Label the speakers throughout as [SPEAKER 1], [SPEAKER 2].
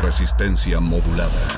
[SPEAKER 1] Resistencia modulada.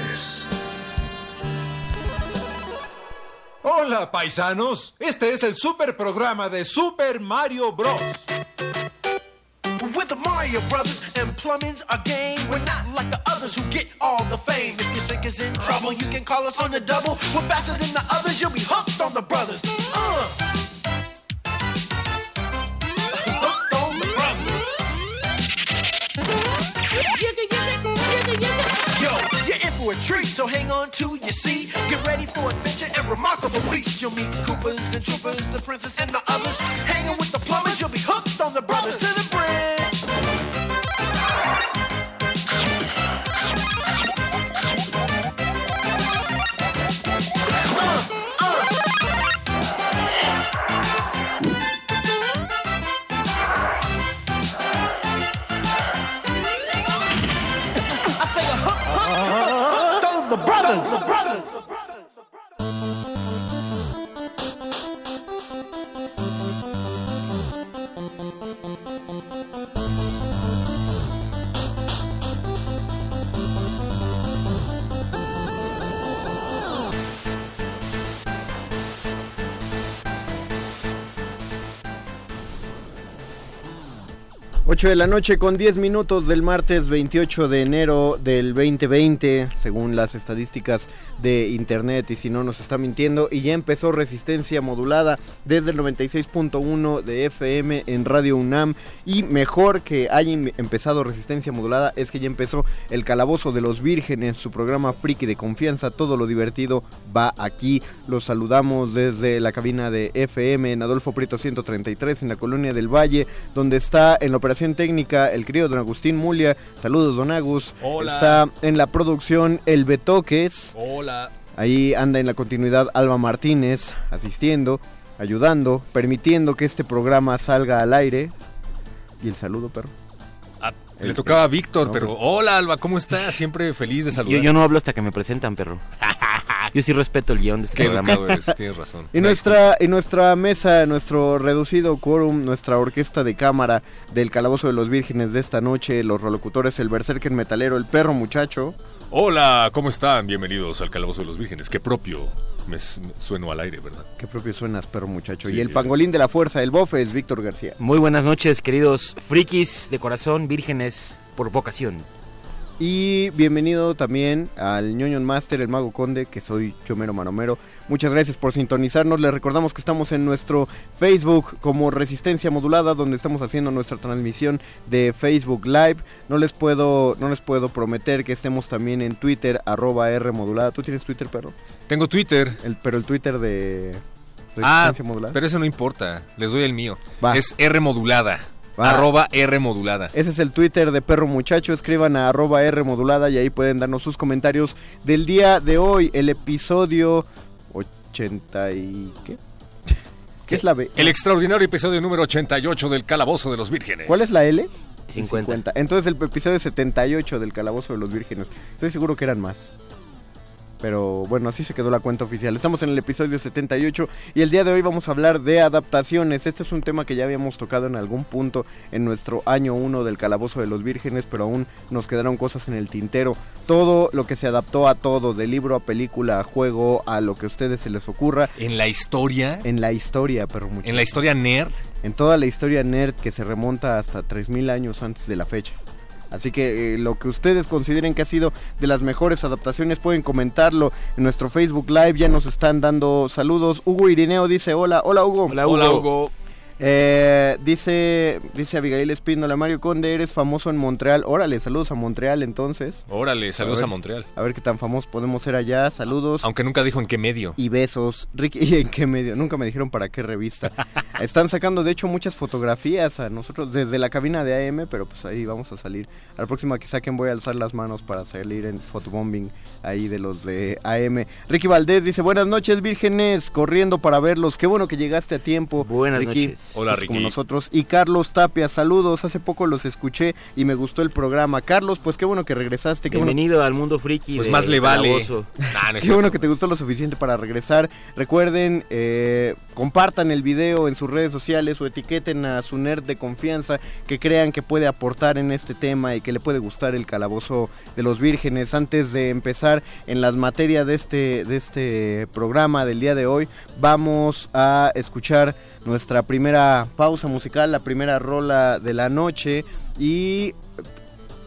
[SPEAKER 2] Paisanos. Este es el super programa de Super Mario Bros.
[SPEAKER 3] With the Mario Brothers and plumbing's a game. We're not like the others who get all the fame. If your sink is in trouble, you can call us on the double. We're faster than the You'll meet Koopas and Troopers, the princess and the others.
[SPEAKER 4] 8 de la noche con 10 minutos del martes 28 de enero del 2020, según las estadísticas de internet y si no nos está mintiendo, y ya empezó resistencia modulada desde el 96.1 de FM en Radio UNAM y mejor que haya empezado resistencia modulada es que ya empezó el calabozo de los vírgenes, su programa friki de confianza, todo lo divertido va aquí, los saludamos desde la cabina de FM en Adolfo Prieto 133 en la colonia del Valle, donde está en la operación técnica el querido don Agustín Mulia. Saludos, don Agus.
[SPEAKER 5] Hola.
[SPEAKER 4] Está en la producción El Betoques.
[SPEAKER 5] Hola.
[SPEAKER 4] Ahí anda en la continuidad Alba Martínez, asistiendo, ayudando, permitiendo que este programa salga al aire. Y el saludo, perro.
[SPEAKER 5] Le tocaba a Víctor,
[SPEAKER 4] No,
[SPEAKER 5] pero hola Alba, ¿cómo estás? Siempre feliz de saludar.
[SPEAKER 6] Yo, yo no hablo hasta que me presentan, perro. Yo sí respeto el guion de este
[SPEAKER 5] Qué
[SPEAKER 6] programa.
[SPEAKER 5] eres, tienes razón.
[SPEAKER 4] Y nuestra, y nuestra mesa, nuestro reducido quórum, nuestra orquesta de cámara del Calabozo de los Vírgenes de esta noche, los relocutores, el berserker metalero, el perro muchacho.
[SPEAKER 5] Hola, ¿cómo están? Bienvenidos al Calabozo de los Vírgenes. Qué propio me, sueno al aire, ¿verdad?
[SPEAKER 4] Qué propio suenas, perro muchacho.
[SPEAKER 5] Sí,
[SPEAKER 4] y el pangolín de la fuerza, el bofe, es Víctor García.
[SPEAKER 6] Muy buenas noches, queridos frikis de corazón, vírgenes por vocación.
[SPEAKER 4] Y bienvenido también al ñoño Master, el mago conde, que soy Chomero Manomero. Muchas gracias por sintonizarnos. Les recordamos que estamos en nuestro Facebook como Resistencia Modulada, donde estamos haciendo nuestra transmisión de Facebook Live. No les puedo, no les puedo prometer que estemos también en Twitter, arroba R modulada. ¿Tú tienes Twitter, perro?
[SPEAKER 5] Tengo Twitter.
[SPEAKER 4] El, pero el Twitter de
[SPEAKER 5] Ah,
[SPEAKER 4] Resistencia Modulada.
[SPEAKER 5] pero eso no importa. Les doy el mío.
[SPEAKER 4] Va.
[SPEAKER 5] Es R modulada.
[SPEAKER 4] Va.
[SPEAKER 5] Arroba R modulada.
[SPEAKER 4] Ese es el Twitter de Perro Muchacho. Escriban a arroba R modulada y ahí pueden darnos sus comentarios del día de hoy. El episodio 80 y... ¿Qué? ¿Qué es la B?
[SPEAKER 5] El extraordinario episodio número 88 del Calabozo de los Vírgenes.
[SPEAKER 4] ¿Cuál es la L?
[SPEAKER 6] 50.
[SPEAKER 4] Entonces el episodio 78 del Calabozo de los Vírgenes. Estoy seguro que eran más. Pero bueno, así se quedó la cuenta oficial. Estamos en el episodio 78 y el día de hoy vamos a hablar de adaptaciones. Este es un tema que ya habíamos tocado en algún punto en nuestro año 1 del Calabozo de los Vírgenes, pero aún nos quedaron cosas en el tintero. Todo lo que se adaptó a todo, de libro a película, a juego, a lo que a ustedes se les ocurra,
[SPEAKER 5] En la historia.
[SPEAKER 4] en la historia, pero mucho.
[SPEAKER 5] En la historia nerd.
[SPEAKER 4] en toda la historia nerd que se remonta hasta 3000 años antes de la fecha. Así que eh, lo que ustedes consideren que ha sido de las mejores adaptaciones pueden comentarlo en nuestro Facebook Live. Ya nos están dando saludos. Hugo Irineo dice hola, hola Hugo.
[SPEAKER 6] Hola, Hugo.
[SPEAKER 5] Hola Hugo.
[SPEAKER 4] Eh, dice, dice Abigail Espíndola, Mario Conde, eres famoso en Montreal. Órale, saludos a Montreal entonces.
[SPEAKER 5] Órale, saludos
[SPEAKER 4] A.
[SPEAKER 5] Montreal.
[SPEAKER 4] A ver qué tan famosos podemos ser allá. Saludos.
[SPEAKER 5] Aunque nunca dijo en qué medio.
[SPEAKER 4] y besos. Ricky, ¿y en qué medio? Nunca me dijeron para qué revista. Están sacando, de hecho, muchas fotografías a nosotros desde la cabina de AM, pero pues ahí vamos a salir. A la próxima que saquen voy a alzar las manos para salir en fotobombing ahí de los de AM. Ricky Valdés dice, buenas noches, vírgenes, corriendo para verlos. Qué bueno que llegaste a tiempo.
[SPEAKER 6] Buenas
[SPEAKER 4] Ricky.
[SPEAKER 6] noches.
[SPEAKER 5] Hola,
[SPEAKER 4] Pues, Como
[SPEAKER 5] Ricky.
[SPEAKER 4] nosotros. Y Carlos Tapia, saludos. Hace poco los escuché y me gustó el programa. Carlos, pues qué bueno que regresaste. Qué bueno
[SPEAKER 6] Bienvenido al mundo friki.
[SPEAKER 5] Pues
[SPEAKER 6] de
[SPEAKER 5] más le vale. Nah, no
[SPEAKER 4] Qué bueno que te gustó lo suficiente para regresar. Recuerden, eh, compartan el video en sus redes sociales o etiqueten a su nerd de confianza que crean que puede aportar en este tema y que le puede gustar el calabozo de los vírgenes. Antes de empezar en las materias de este, de este programa del día de hoy, vamos a escuchar nuestra primera pausa musical, la primera rola de la noche y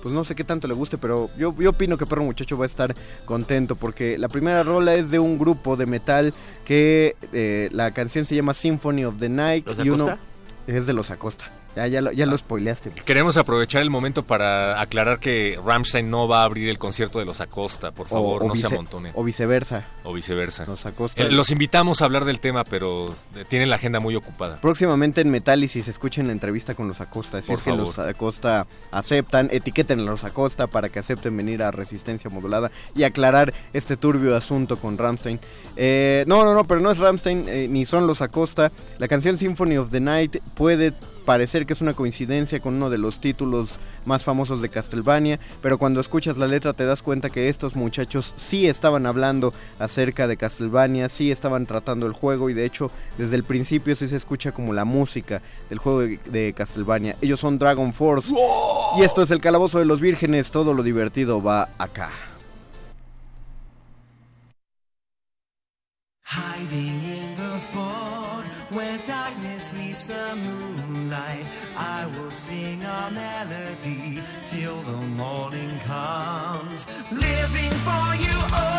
[SPEAKER 4] pues no sé qué tanto le guste, pero yo, yo opino que Perro Muchacho va a estar contento porque la primera rola es de un grupo de metal que eh, la canción se llama Symphony of the Night
[SPEAKER 6] ¿Los
[SPEAKER 4] y uno es de los Acosta. Ya, ya, lo, ya lo spoileaste.
[SPEAKER 5] Queremos aprovechar el momento para aclarar que Ramstein no va a abrir el concierto de los Acosta, por favor, no se amontone.
[SPEAKER 4] o viceversa.
[SPEAKER 5] O viceversa.
[SPEAKER 4] Los Acosta.
[SPEAKER 5] Eh, Los invitamos a hablar del tema, pero eh, tienen la agenda muy ocupada.
[SPEAKER 4] Próximamente en Metálisis escuchen la entrevista con los Acosta. Si
[SPEAKER 5] Por
[SPEAKER 4] es que
[SPEAKER 5] favor.
[SPEAKER 4] los Acosta aceptan, etiqueten a los Acosta para que acepten venir a Resistencia Modulada y aclarar este turbio asunto con Ramstein. Eh, no, no, no, pero no es Ramstein eh, ni son los Acosta. La canción Symphony of the Night puede parecer que es una coincidencia con uno de los títulos más famosos de Castlevania, pero cuando escuchas la letra te das cuenta que estos muchachos sí estaban hablando acerca de Castlevania, sí estaban tratando el juego y de hecho desde el principio sí se escucha como la música del juego de Castlevania. Ellos son Dragon Force y esto es el Calabozo de los Vírgenes, todo lo divertido va acá.
[SPEAKER 7] night I will sing a melody till the morning comes. Living for you.
[SPEAKER 8] Oh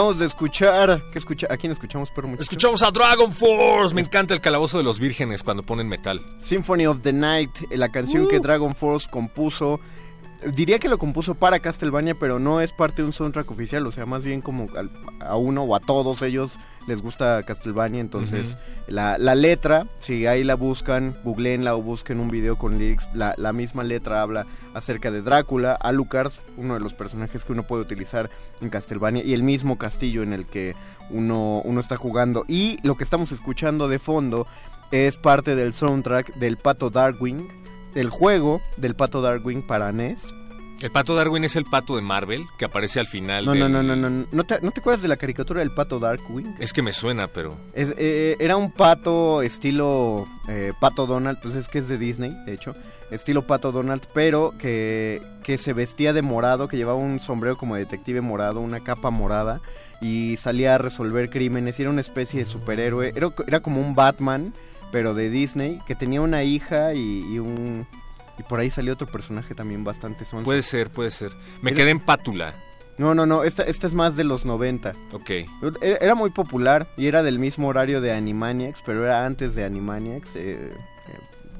[SPEAKER 4] Acabamos de escuchar. ¿qué escucha? ¿A quién escuchamos, pero mucho?
[SPEAKER 5] Escuchamos a Dragon Force. Me encanta el calabozo de los vírgenes cuando ponen metal.
[SPEAKER 4] Symphony of the Night, eh, la canción que Dragon Force compuso. Diría que lo compuso para Castlevania, pero no es parte de un soundtrack oficial, o sea, más bien como a uno o a todos ellos les gusta Castlevania, entonces la, la letra, si ahí la buscan, googleenla o busquen un video con lyrics, la, la misma letra habla acerca de Drácula, Alucard, uno de los personajes que uno puede utilizar en Castlevania, y el mismo castillo en el que uno, uno está jugando. Y lo que estamos escuchando de fondo es parte del soundtrack del Pato Darwin, del juego del Pato Darwin para NES.
[SPEAKER 5] El pato Darwin es el pato de Marvel que aparece al final.
[SPEAKER 4] No, no,
[SPEAKER 5] del-
[SPEAKER 4] no, no, no, ¿No te, ¿No te acuerdas de la caricatura del Pato Darkwing?
[SPEAKER 5] Es que me suena, pero.
[SPEAKER 4] Es- eh, era un pato estilo eh, Pato Donald, pues es que es de Disney, de hecho. Estilo Pato Donald, pero que, que se vestía de morado, que llevaba un sombrero como detective morado, una capa morada, y salía a resolver crímenes. y Era una especie de superhéroe. Era, era como un Batman, pero de Disney, que tenía una hija y, y un... Y por ahí salió otro personaje también bastante sonso.
[SPEAKER 5] Puede ser, puede ser. Me
[SPEAKER 4] Era-
[SPEAKER 5] quedé en pátula.
[SPEAKER 4] No, no, no, esta, esta es más de los 90.
[SPEAKER 5] Ok.
[SPEAKER 4] Era era muy popular y era del mismo horario de Animaniacs, pero era antes de Animaniacs. eh, eh,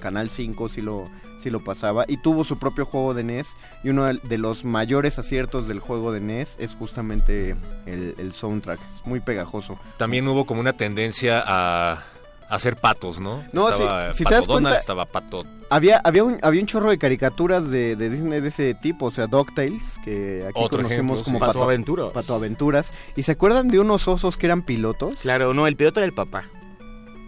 [SPEAKER 4] Canal 5 sí lo, sí lo pasaba. Y tuvo su propio juego de NES. Y uno de- los mayores aciertos del juego de NES es justamente el, el soundtrack. Es muy pegajoso.
[SPEAKER 5] También hubo como una tendencia a hacer patos, ¿no?
[SPEAKER 4] No,
[SPEAKER 5] estaba
[SPEAKER 4] sí, si te
[SPEAKER 5] Pato
[SPEAKER 4] das
[SPEAKER 5] Donald,
[SPEAKER 4] cuenta-
[SPEAKER 5] estaba Pato.
[SPEAKER 4] Había, había, un, había un chorro de caricaturas de, de Disney de ese tipo, o sea, DuckTales, que aquí
[SPEAKER 5] Otro
[SPEAKER 4] conocemos
[SPEAKER 5] ejemplo,
[SPEAKER 4] como
[SPEAKER 5] sí.
[SPEAKER 6] Pato Aventuras.
[SPEAKER 4] Pato Aventuras. ¿Y se acuerdan de unos osos que eran pilotos?
[SPEAKER 6] Claro, no, el piloto era el papá.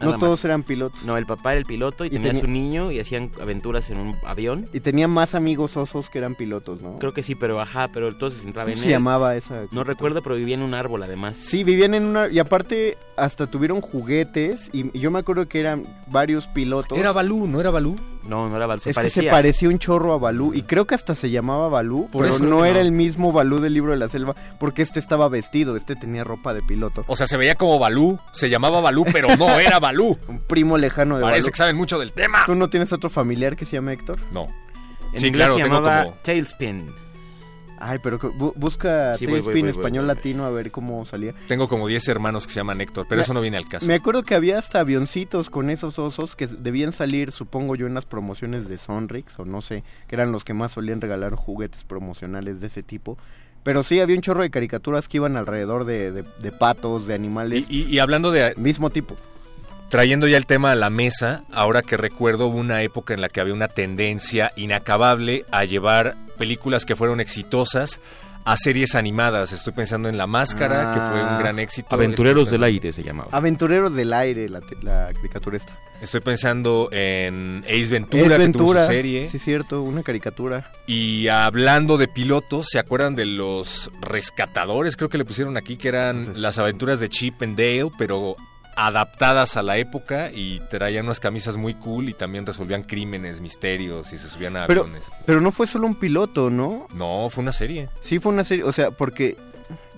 [SPEAKER 4] No todos
[SPEAKER 6] más.
[SPEAKER 4] eran pilotos.
[SPEAKER 6] No, el papá era el piloto y,
[SPEAKER 4] Y
[SPEAKER 6] tenía
[SPEAKER 4] tenía-
[SPEAKER 6] su niño y hacían aventuras en un avión.
[SPEAKER 4] Y tenía más amigos osos que eran pilotos, ¿no?
[SPEAKER 6] Creo que sí, pero ajá, pero entonces se centraba
[SPEAKER 4] ¿Cómo
[SPEAKER 6] en
[SPEAKER 4] se
[SPEAKER 6] él.
[SPEAKER 4] llamaba esa?
[SPEAKER 6] No recuerdo, pero vivía en un árbol además.
[SPEAKER 4] Sí, vivían en una... Y aparte, hasta tuvieron juguetes. Y y yo me acuerdo que eran varios pilotos.
[SPEAKER 5] Era Balú, ¿no era Balú?
[SPEAKER 6] No, no era Balú, se
[SPEAKER 4] es que
[SPEAKER 6] parecía.
[SPEAKER 4] se parecía un chorro a Balú. Y creo que hasta se llamaba Balú.
[SPEAKER 5] Por
[SPEAKER 4] pero
[SPEAKER 5] eso,
[SPEAKER 4] no
[SPEAKER 5] no.
[SPEAKER 4] era el mismo Balú del libro de la selva. Porque este estaba vestido. Este tenía ropa de piloto.
[SPEAKER 5] O sea, se veía como Balú, se llamaba Balú, pero no era Balú.
[SPEAKER 4] Un primo lejano de
[SPEAKER 5] Parece
[SPEAKER 4] Balú.
[SPEAKER 5] que saben mucho del tema.
[SPEAKER 4] ¿Tú no tienes otro familiar que se llama Héctor?
[SPEAKER 5] No.
[SPEAKER 6] En
[SPEAKER 5] Sí,
[SPEAKER 6] inglés
[SPEAKER 5] claro,
[SPEAKER 6] se
[SPEAKER 5] tengo
[SPEAKER 6] llamaba
[SPEAKER 5] como-
[SPEAKER 6] Tailspin.
[SPEAKER 4] Ay, pero bu- busca
[SPEAKER 6] Sí, voy, voy, voy,
[SPEAKER 4] español latino a ver cómo salía.
[SPEAKER 5] Tengo como 10 hermanos que se llaman Héctor, pero
[SPEAKER 4] Me-
[SPEAKER 5] eso no viene al caso.
[SPEAKER 4] Me acuerdo que había hasta avioncitos con esos osos que debían salir, supongo yo, en las promociones de Sonrix o no sé, que eran los que más solían regalar juguetes promocionales de ese tipo. Pero sí, había un chorro de caricaturas que iban alrededor de, de- de patos, de animales,
[SPEAKER 5] Y, y- y hablando de,
[SPEAKER 4] mismo tipo.
[SPEAKER 5] Trayendo ya el tema a la mesa, ahora que recuerdo hubo una época en la que había una tendencia inacabable a llevar películas que fueron exitosas a series animadas. Estoy pensando en La Máscara, que fue un
[SPEAKER 4] Ah,
[SPEAKER 5] gran éxito.
[SPEAKER 6] Aventureros
[SPEAKER 5] Estoy
[SPEAKER 6] del aire se llamaba.
[SPEAKER 4] Aventureros del aire, la, la caricatura esta.
[SPEAKER 5] Estoy pensando en Ace Ventura,
[SPEAKER 4] Es
[SPEAKER 5] que tuvo
[SPEAKER 4] Ventura,
[SPEAKER 5] su serie.
[SPEAKER 4] sí cierto, una caricatura.
[SPEAKER 5] Y hablando de pilotos, ¿se acuerdan de los rescatadores? Creo que le pusieron aquí que eran las aventuras de Chip and Dale, pero adaptadas a la época y traían unas camisas muy cool y también resolvían crímenes, misterios y se subían a
[SPEAKER 4] Pero,
[SPEAKER 5] aviones.
[SPEAKER 4] pero no fue solo un piloto, ¿no?
[SPEAKER 5] No, fue una serie.
[SPEAKER 4] Sí fue una serie, o sea, porque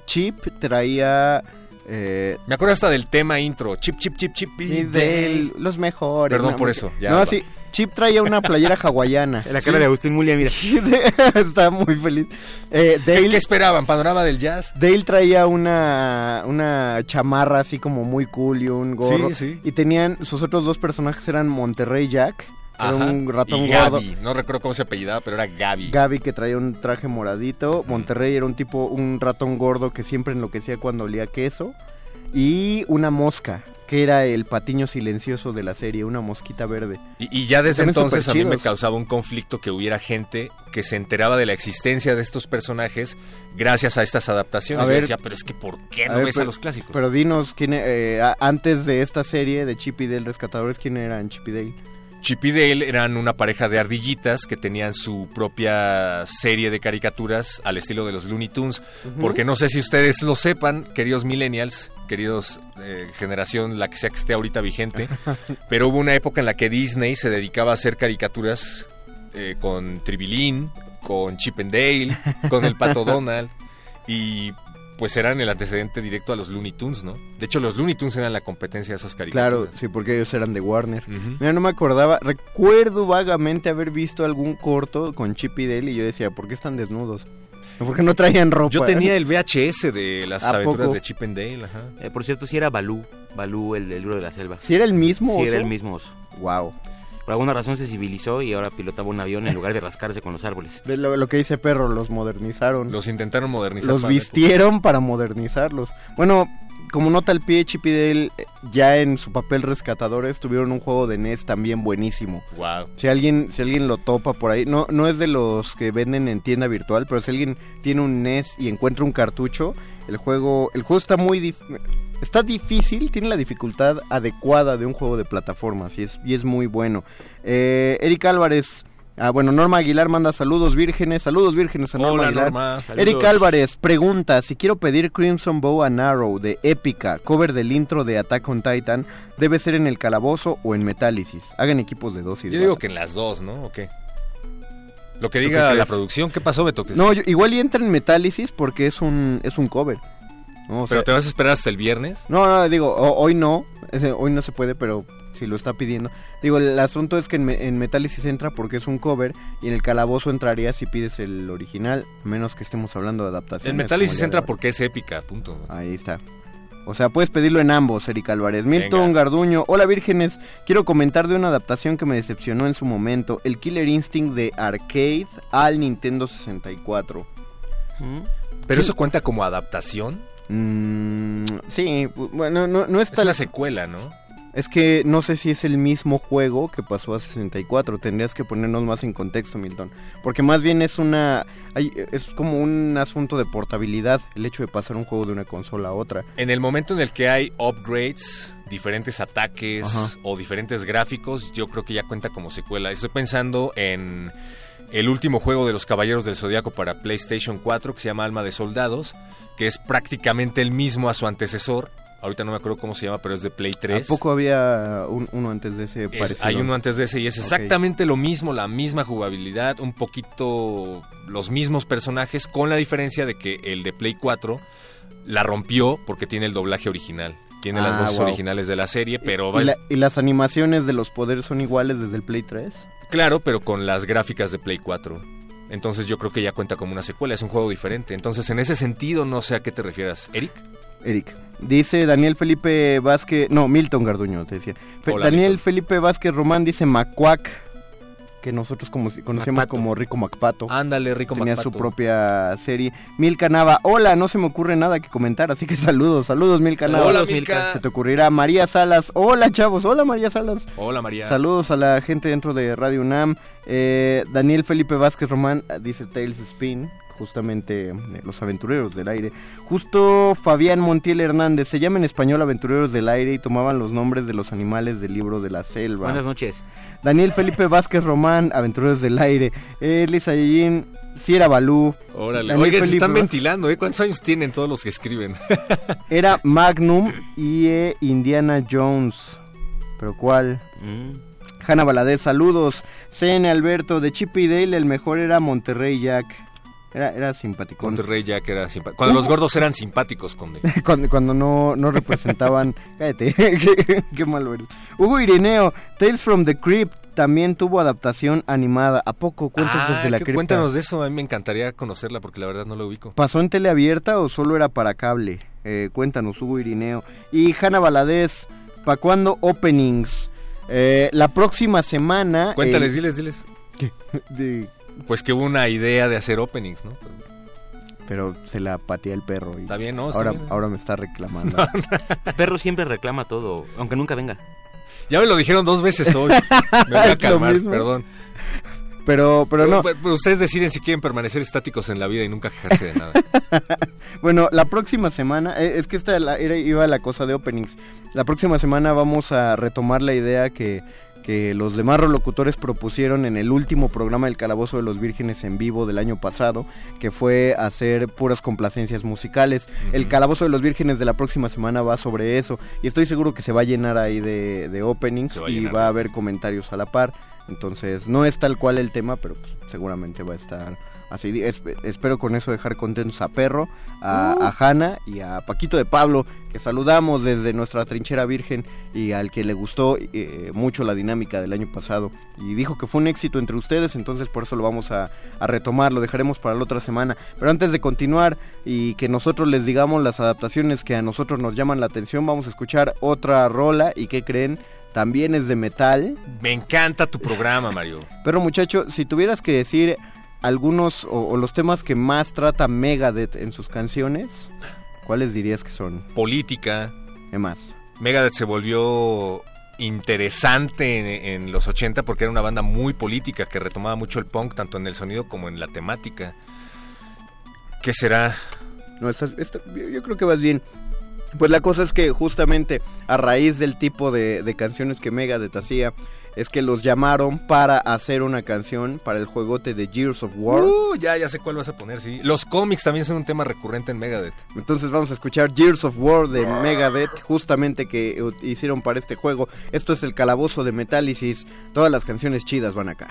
[SPEAKER 4] Chip traía... eh,
[SPEAKER 5] Me acuerdo hasta del tema intro, Chip, Chip, Chip, Chip y
[SPEAKER 4] y
[SPEAKER 5] Dale.
[SPEAKER 4] de los mejores.
[SPEAKER 5] Perdón
[SPEAKER 4] ¿no?
[SPEAKER 5] por eso, ya
[SPEAKER 4] no,
[SPEAKER 5] va.
[SPEAKER 4] sí, Chip traía una playera hawaiana.
[SPEAKER 6] La cara de Agustín Mulia, mira.
[SPEAKER 4] Estaba muy feliz. Eh,
[SPEAKER 5] ¿Qué,
[SPEAKER 4] Dale,
[SPEAKER 5] qué esperaban? ¿Panorama del jazz?
[SPEAKER 4] Dale traía una, una chamarra así como muy cool y un gorro.
[SPEAKER 5] Sí, sí.
[SPEAKER 4] Y tenían, sus otros dos personajes eran Monterrey Jack, era
[SPEAKER 5] Ajá.
[SPEAKER 4] un ratón
[SPEAKER 5] y
[SPEAKER 4] gordo.
[SPEAKER 5] Gaby, no recuerdo cómo se apellidaba, pero era Gaby.
[SPEAKER 4] Gaby que traía un traje moradito. Monterrey era un tipo, un ratón gordo que siempre enloquecía cuando olía queso. Y una mosca, que era el patiño silencioso de la serie, una mosquita verde.
[SPEAKER 5] Y, y ya desde entonces a mí me causaba un conflicto que hubiera gente que se enteraba de la existencia de estos personajes gracias a estas adaptaciones.
[SPEAKER 4] A
[SPEAKER 5] Yo decía, pero es que ¿por qué no
[SPEAKER 4] a ver,
[SPEAKER 5] ves a los clásicos?
[SPEAKER 4] Pero dinos, ¿quién, eh, antes de esta serie de Chip y Dale Rescatadores, ¿quién eran Chip y Dale?
[SPEAKER 5] Chip y Dale eran una pareja de ardillitas que tenían su propia serie de caricaturas al estilo de los Looney Tunes. Porque no sé si ustedes lo sepan, queridos millennials, queridos eh, generación, la que sea que esté ahorita vigente, pero hubo una época en la que Disney se dedicaba a hacer caricaturas eh, con Tribilín, con Chip and Dale, con el Pato Donald y pues eran el antecedente directo a los Looney Tunes, ¿no? De hecho, los Looney Tunes eran la competencia de esas caricaturas.
[SPEAKER 4] Claro, sí, porque ellos eran de Warner.
[SPEAKER 5] Ujú.
[SPEAKER 4] Mira, no me acordaba. Recuerdo vagamente haber visto algún corto con Chip y Dale y yo decía, ¿por qué están desnudos? ¿Por qué no traían ropa?
[SPEAKER 5] Yo tenía el VHS de las
[SPEAKER 4] ¿A
[SPEAKER 5] aventuras
[SPEAKER 4] poco?
[SPEAKER 5] de Chip and Dale, ajá.
[SPEAKER 6] Eh, por cierto, sí era Balú. Balú, el, el libro de la selva.
[SPEAKER 4] ¿Si era el mismo
[SPEAKER 6] Sí,
[SPEAKER 4] oso?
[SPEAKER 6] era el mismo oso.
[SPEAKER 4] Wow.
[SPEAKER 6] Por alguna razón se civilizó y ahora pilotaba un avión en lugar de rascarse con los árboles.
[SPEAKER 4] Ve Lo, lo que dice Perro, los modernizaron.
[SPEAKER 5] Los intentaron modernizar.
[SPEAKER 4] Los
[SPEAKER 5] para
[SPEAKER 4] vistieron para modernizarlos. Bueno, como nota Chip y Dale, eh, ya en su papel rescatadores, tuvieron un juego de NES también buenísimo.
[SPEAKER 5] Wow.
[SPEAKER 4] Si alguien, si alguien lo topa por ahí, no, no es de los que venden en tienda virtual, pero si alguien tiene un NES y encuentra un cartucho, el juego, el juego está muy dif- está difícil, tiene la dificultad adecuada de un juego de plataformas y es, y es muy bueno. Eh, Eric Álvarez, ah, bueno, Norma Aguilar manda saludos vírgenes, saludos vírgenes a Norma
[SPEAKER 5] Hola,
[SPEAKER 4] Aguilar.
[SPEAKER 5] Norma.
[SPEAKER 4] Eric Álvarez pregunta si quiero pedir Crimson Bow and Arrow de Épica, cover del intro de Attack on Titan, debe ser en el calabozo o en Metálisis. Hagan equipos de dos y
[SPEAKER 5] Yo digo que en las dos, ¿no? ¿O qué? Lo que
[SPEAKER 4] ¿Tú
[SPEAKER 5] diga
[SPEAKER 4] qué
[SPEAKER 5] la producción. ¿Qué pasó, Beto?
[SPEAKER 4] No, yo- igual y entra en Metálisis porque es un es un cover.
[SPEAKER 5] ¿Pero
[SPEAKER 4] sea,
[SPEAKER 5] te vas a esperar hasta el viernes?
[SPEAKER 4] No, no, digo, hoy no, hoy no se puede, pero si lo está pidiendo. Digo, el asunto es que en, en Metálisis entra porque es un cover y en el calabozo entraría si pides el original, a menos que estemos hablando de adaptación.
[SPEAKER 5] En Metálisis entra porque es épica, punto.
[SPEAKER 4] Ahí está. O sea, puedes pedirlo en ambos, Eric Álvarez. Milton
[SPEAKER 5] Venga.
[SPEAKER 4] Garduño, hola vírgenes. Quiero comentar de una adaptación que me decepcionó en su momento, el Killer Instinct de Arcade al Nintendo 64.
[SPEAKER 5] ¿Pero eso cuenta como adaptación?
[SPEAKER 4] Mm, sí, bueno, no, no es
[SPEAKER 5] Es
[SPEAKER 4] tal-
[SPEAKER 5] una secuela, ¿no?
[SPEAKER 4] Es que no sé si es el mismo juego que pasó a 64. Tendrías que ponernos más en contexto, Milton. Porque más bien es una. hay- es como un asunto de portabilidad. El hecho de pasar un juego de una consola a otra.
[SPEAKER 5] En el momento en el que hay upgrades, diferentes ataques
[SPEAKER 4] Ajá.
[SPEAKER 5] o diferentes gráficos, yo creo que ya cuenta como secuela. Estoy pensando en el último juego de los Caballeros del Zodiaco para PlayStation 4, que se llama Alma de Soldados, que es prácticamente el mismo a su antecesor. Ahorita no me acuerdo cómo se llama, pero es de Play 3.
[SPEAKER 4] ¿A poco había un- uno antes de ese
[SPEAKER 5] Es-
[SPEAKER 4] parecido?
[SPEAKER 5] hay uno antes de ese y es exactamente lo mismo, la misma jugabilidad, un poquito los mismos personajes, con la diferencia de que el de Play 4 la rompió porque tiene el doblaje original. Tiene las
[SPEAKER 4] Ah,
[SPEAKER 5] voces
[SPEAKER 4] wow.
[SPEAKER 5] originales de la serie, pero
[SPEAKER 4] ¿Y,
[SPEAKER 5] va-
[SPEAKER 4] la- y las animaciones de los poderes son iguales desde el Play 3?
[SPEAKER 5] claro, pero con las gráficas de Play 4. Entonces yo creo que ya cuenta como una secuela, es un juego diferente. Entonces en ese sentido no sé a qué te refieras, Eric.
[SPEAKER 4] Eric. Dice Daniel Felipe Vázquez. No, Milton Garduño, te decía.
[SPEAKER 5] Hola,
[SPEAKER 4] Daniel
[SPEAKER 5] Milton.
[SPEAKER 4] Felipe Vázquez Román dice Macuac. Que nosotros como, conocemos
[SPEAKER 5] Macpato.
[SPEAKER 4] como Rico Macpato.
[SPEAKER 5] Ándale, Rico
[SPEAKER 4] Tenía
[SPEAKER 5] Macpato.
[SPEAKER 4] su propia serie. Milka Nava, hola, no se me ocurre nada que comentar, así que saludos, saludos Milka Nava.
[SPEAKER 5] Hola, Milka.
[SPEAKER 4] Se te ocurrirá María Salas, hola chavos, hola María Salas.
[SPEAKER 5] Hola, María.
[SPEAKER 4] Saludos a la gente dentro de Radio UNAM. Eh, Daniel Felipe Vázquez Román dice Tales Spin, justamente eh, los aventureros del aire. Justo Fabián Montiel Hernández, se llama en español Aventureros del Aire y tomaban los nombres de los animales del libro de la selva.
[SPEAKER 6] Buenas noches.
[SPEAKER 4] Daniel Felipe Vázquez Román, Aventureros del Aire. Elisa Yellín, Sierra Balú.
[SPEAKER 5] Órale.
[SPEAKER 4] Daniel
[SPEAKER 5] Oigan, se
[SPEAKER 4] Felipe
[SPEAKER 5] están
[SPEAKER 4] Vázquez.
[SPEAKER 5] ventilando, ¿eh? ¿Cuántos años tienen todos los que escriben?
[SPEAKER 4] Era Magnum y eh, Indiana Jones. ¿Pero cuál?
[SPEAKER 6] Mm.
[SPEAKER 4] Hanna Valadez, saludos. CN Alberto, de Chip y Dale, el mejor era Monterrey Jack. Era, era simpático.
[SPEAKER 5] Monterrey Jack era simpático. Cuando los gordos eran simpáticos, Conde.
[SPEAKER 4] cuando, cuando no, no representaban. Cállate, qué, qué malo eres. Hugo Irineo, Tales from the Crypt también tuvo adaptación animada. ¿A poco cuentos
[SPEAKER 5] Ah,
[SPEAKER 4] desde la cripta?
[SPEAKER 5] cuéntanos de eso, a mí me encantaría conocerla porque la verdad no lo ubico.
[SPEAKER 4] ¿Pasó en tele abierta o solo era para cable? Eh, cuéntanos, Hugo Irineo. Y Hanna Valadez, ¿para cuándo openings? Eh, la próxima semana.
[SPEAKER 5] Cuéntales,
[SPEAKER 4] eh,
[SPEAKER 5] diles, diles.
[SPEAKER 4] de-
[SPEAKER 5] Pues que hubo una idea de hacer openings, ¿no?
[SPEAKER 4] pero se la patea el perro. Y
[SPEAKER 5] Está bien, ¿no?
[SPEAKER 4] Ahora,
[SPEAKER 5] bien.
[SPEAKER 4] ahora me está reclamando.
[SPEAKER 6] Perro siempre reclama todo, aunque nunca venga.
[SPEAKER 5] Ya me lo dijeron dos veces hoy. Me voy a calmar, perdón.
[SPEAKER 4] pero, pero no.
[SPEAKER 5] Pero, pero ustedes deciden si quieren permanecer estáticos en la vida y nunca quejarse de nada.
[SPEAKER 4] Bueno, la próxima semana, eh, es que esta era, iba la cosa de openings. La próxima semana vamos a retomar la idea que, que los demás locutores propusieron en el último programa del Calabozo de los Vírgenes en vivo del año pasado, que fue hacer puras complacencias musicales. El. Calabozo de los Vírgenes de la próxima semana va sobre eso. Y estoy seguro que se va a llenar ahí de, de openings
[SPEAKER 5] va
[SPEAKER 4] y va a haber comentarios a la par. Entonces, no es tal cual el tema, pero pues, seguramente va a estar Así es- espero con eso dejar contentos a Perro, a, a Hanna y a Paquito de Pablo, que saludamos desde nuestra trinchera virgen y al que le gustó eh, mucho la dinámica del año pasado. Y dijo que fue un éxito entre ustedes, entonces por eso lo vamos a, a retomar, lo dejaremos para la otra semana. Pero antes de continuar y que nosotros les digamos las adaptaciones que a nosotros nos llaman la atención, vamos a escuchar otra rola y que creen, también es de metal.
[SPEAKER 5] Me encanta tu programa, Mario.
[SPEAKER 4] Pero muchacho, si tuvieras que decir algunos o, o los temas que más trata Megadeth en sus canciones, ¿cuáles dirías que son?
[SPEAKER 5] Política.
[SPEAKER 4] ¿Qué más?
[SPEAKER 5] Megadeth se volvió interesante en, en los 80 porque era una banda muy política que retomaba mucho el punk, tanto en el sonido como en la temática. ¿Qué será?
[SPEAKER 4] No, esta- yo, yo creo que vas bien. Pues la cosa es que justamente a raíz del tipo de, de canciones que Megadeth hacía, es que los llamaron para hacer una canción para el juegote de Gears of War.
[SPEAKER 5] Uh, ya, ya sé cuál vas a poner, sí. Los cómics también son un tema recurrente en Megadeth.
[SPEAKER 4] Entonces vamos a escuchar Gears of War de Megadeth, justamente que hicieron para este juego. Esto es el calabozo de Metálisis. Todas las canciones chidas van acá.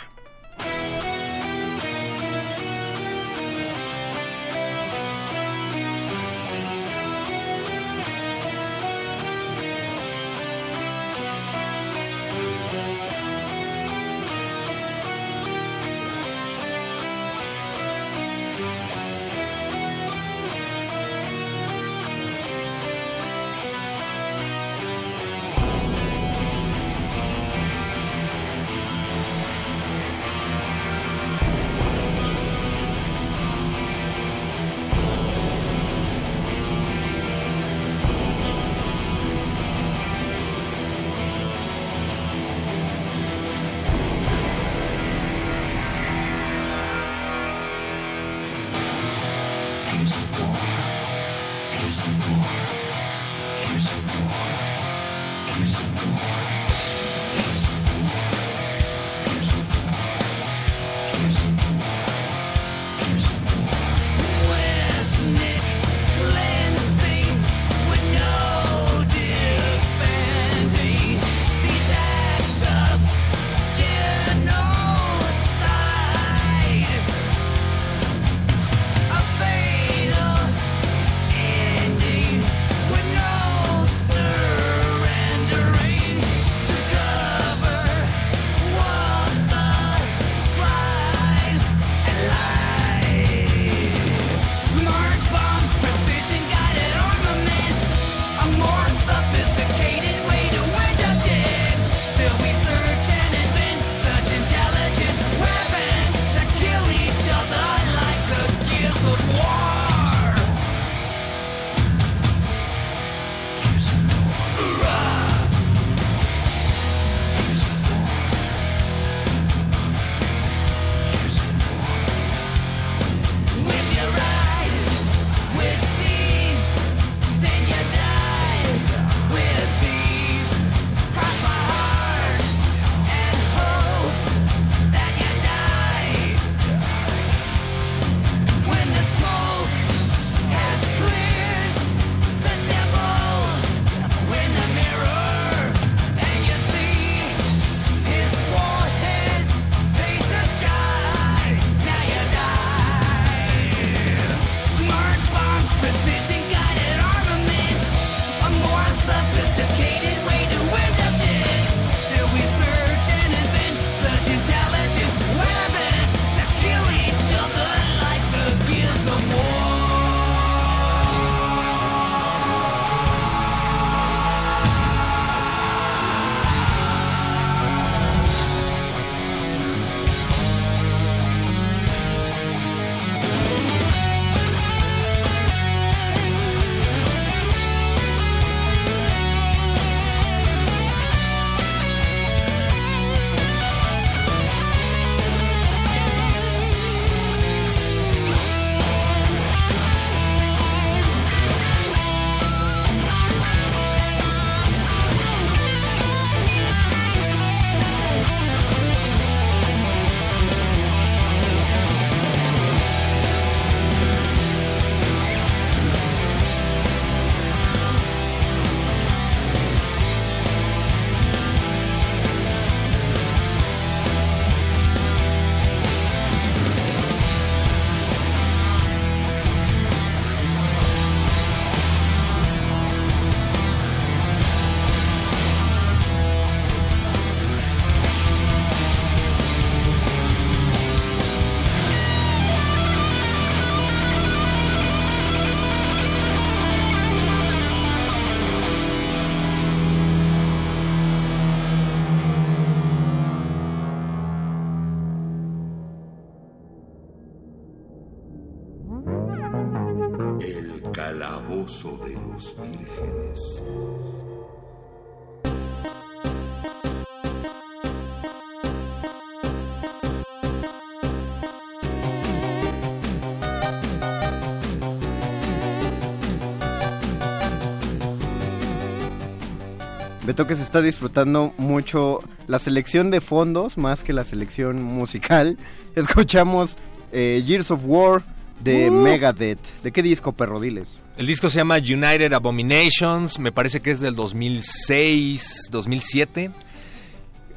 [SPEAKER 4] Beto que se está disfrutando mucho la selección de fondos más que la selección musical. Escuchamos eh, Years of War de
[SPEAKER 5] Uh.
[SPEAKER 4] Megadeth. ¿De qué disco, perro? Diles.
[SPEAKER 5] El disco se llama United Abominations, me parece que es del 2006, 2007.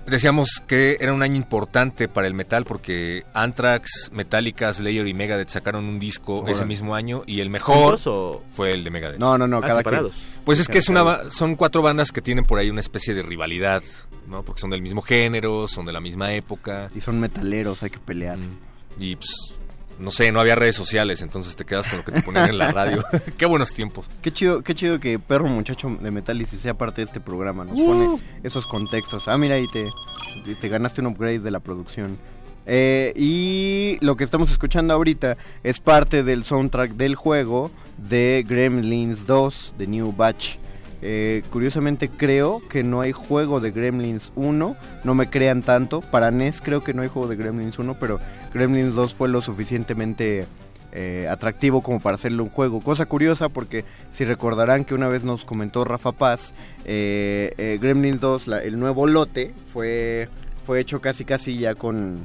[SPEAKER 5] Decíamos que era un año importante para el metal porque Anthrax, Metallica, Slayer y Megadeth sacaron un disco ese mismo año y el mejor
[SPEAKER 6] ¿Juntos o-
[SPEAKER 5] fue el de Megadeth.
[SPEAKER 4] No, no, no,
[SPEAKER 6] Ah,
[SPEAKER 4] cada
[SPEAKER 6] separados.
[SPEAKER 4] quien.
[SPEAKER 5] Pues es que es una ba- son cuatro bandas que tienen por ahí una especie de rivalidad, ¿no? Porque son del mismo género, son de la misma época
[SPEAKER 4] Y son metaleros, hay que pelear.
[SPEAKER 5] y pues no sé, no había redes sociales, entonces te quedas con lo que te ponían en la radio. Qué buenos tiempos.
[SPEAKER 4] Qué chido, qué chido que Perro Muchacho de Metálisis sea parte de este programa. Nos
[SPEAKER 5] Uh.
[SPEAKER 4] pone esos contextos. Ah, mira, ahí te, te ganaste un upgrade de la producción. Eh, y lo que estamos escuchando ahorita es parte del soundtrack del juego de Gremlins 2 de New Batch. Eh, curiosamente creo que no hay juego de Gremlins 1, no me crean tanto. Para NES creo que no hay juego de Gremlins 1, pero Gremlins 2 fue lo suficientemente eh, atractivo como para hacerle un juego. Cosa curiosa porque si recordarán que una vez nos comentó Rafa Paz, eh, eh, Gremlins 2, la- el nuevo lote, fue, fue hecho casi casi ya con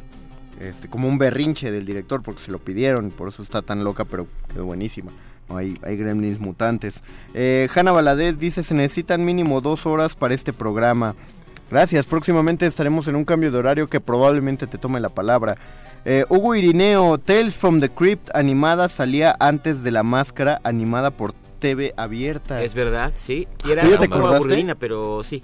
[SPEAKER 4] este como un berrinche del director porque se lo pidieron, por eso está tan loca, pero quedó buenísima. Hay, hay gremlins mutantes. Eh, Hanna Valadez dice, se necesitan mínimo dos horas para este programa. Gracias, próximamente estaremos en un cambio de horario que probablemente te tome la palabra. Eh, Hugo Irineo, Tales from the Crypt animada salía antes de la máscara animada por TV abierta.
[SPEAKER 6] Es verdad, sí. Y era
[SPEAKER 4] ¿Tú ya
[SPEAKER 6] un
[SPEAKER 4] te
[SPEAKER 6] poco
[SPEAKER 4] acordaste?
[SPEAKER 6] aburridina, pero sí.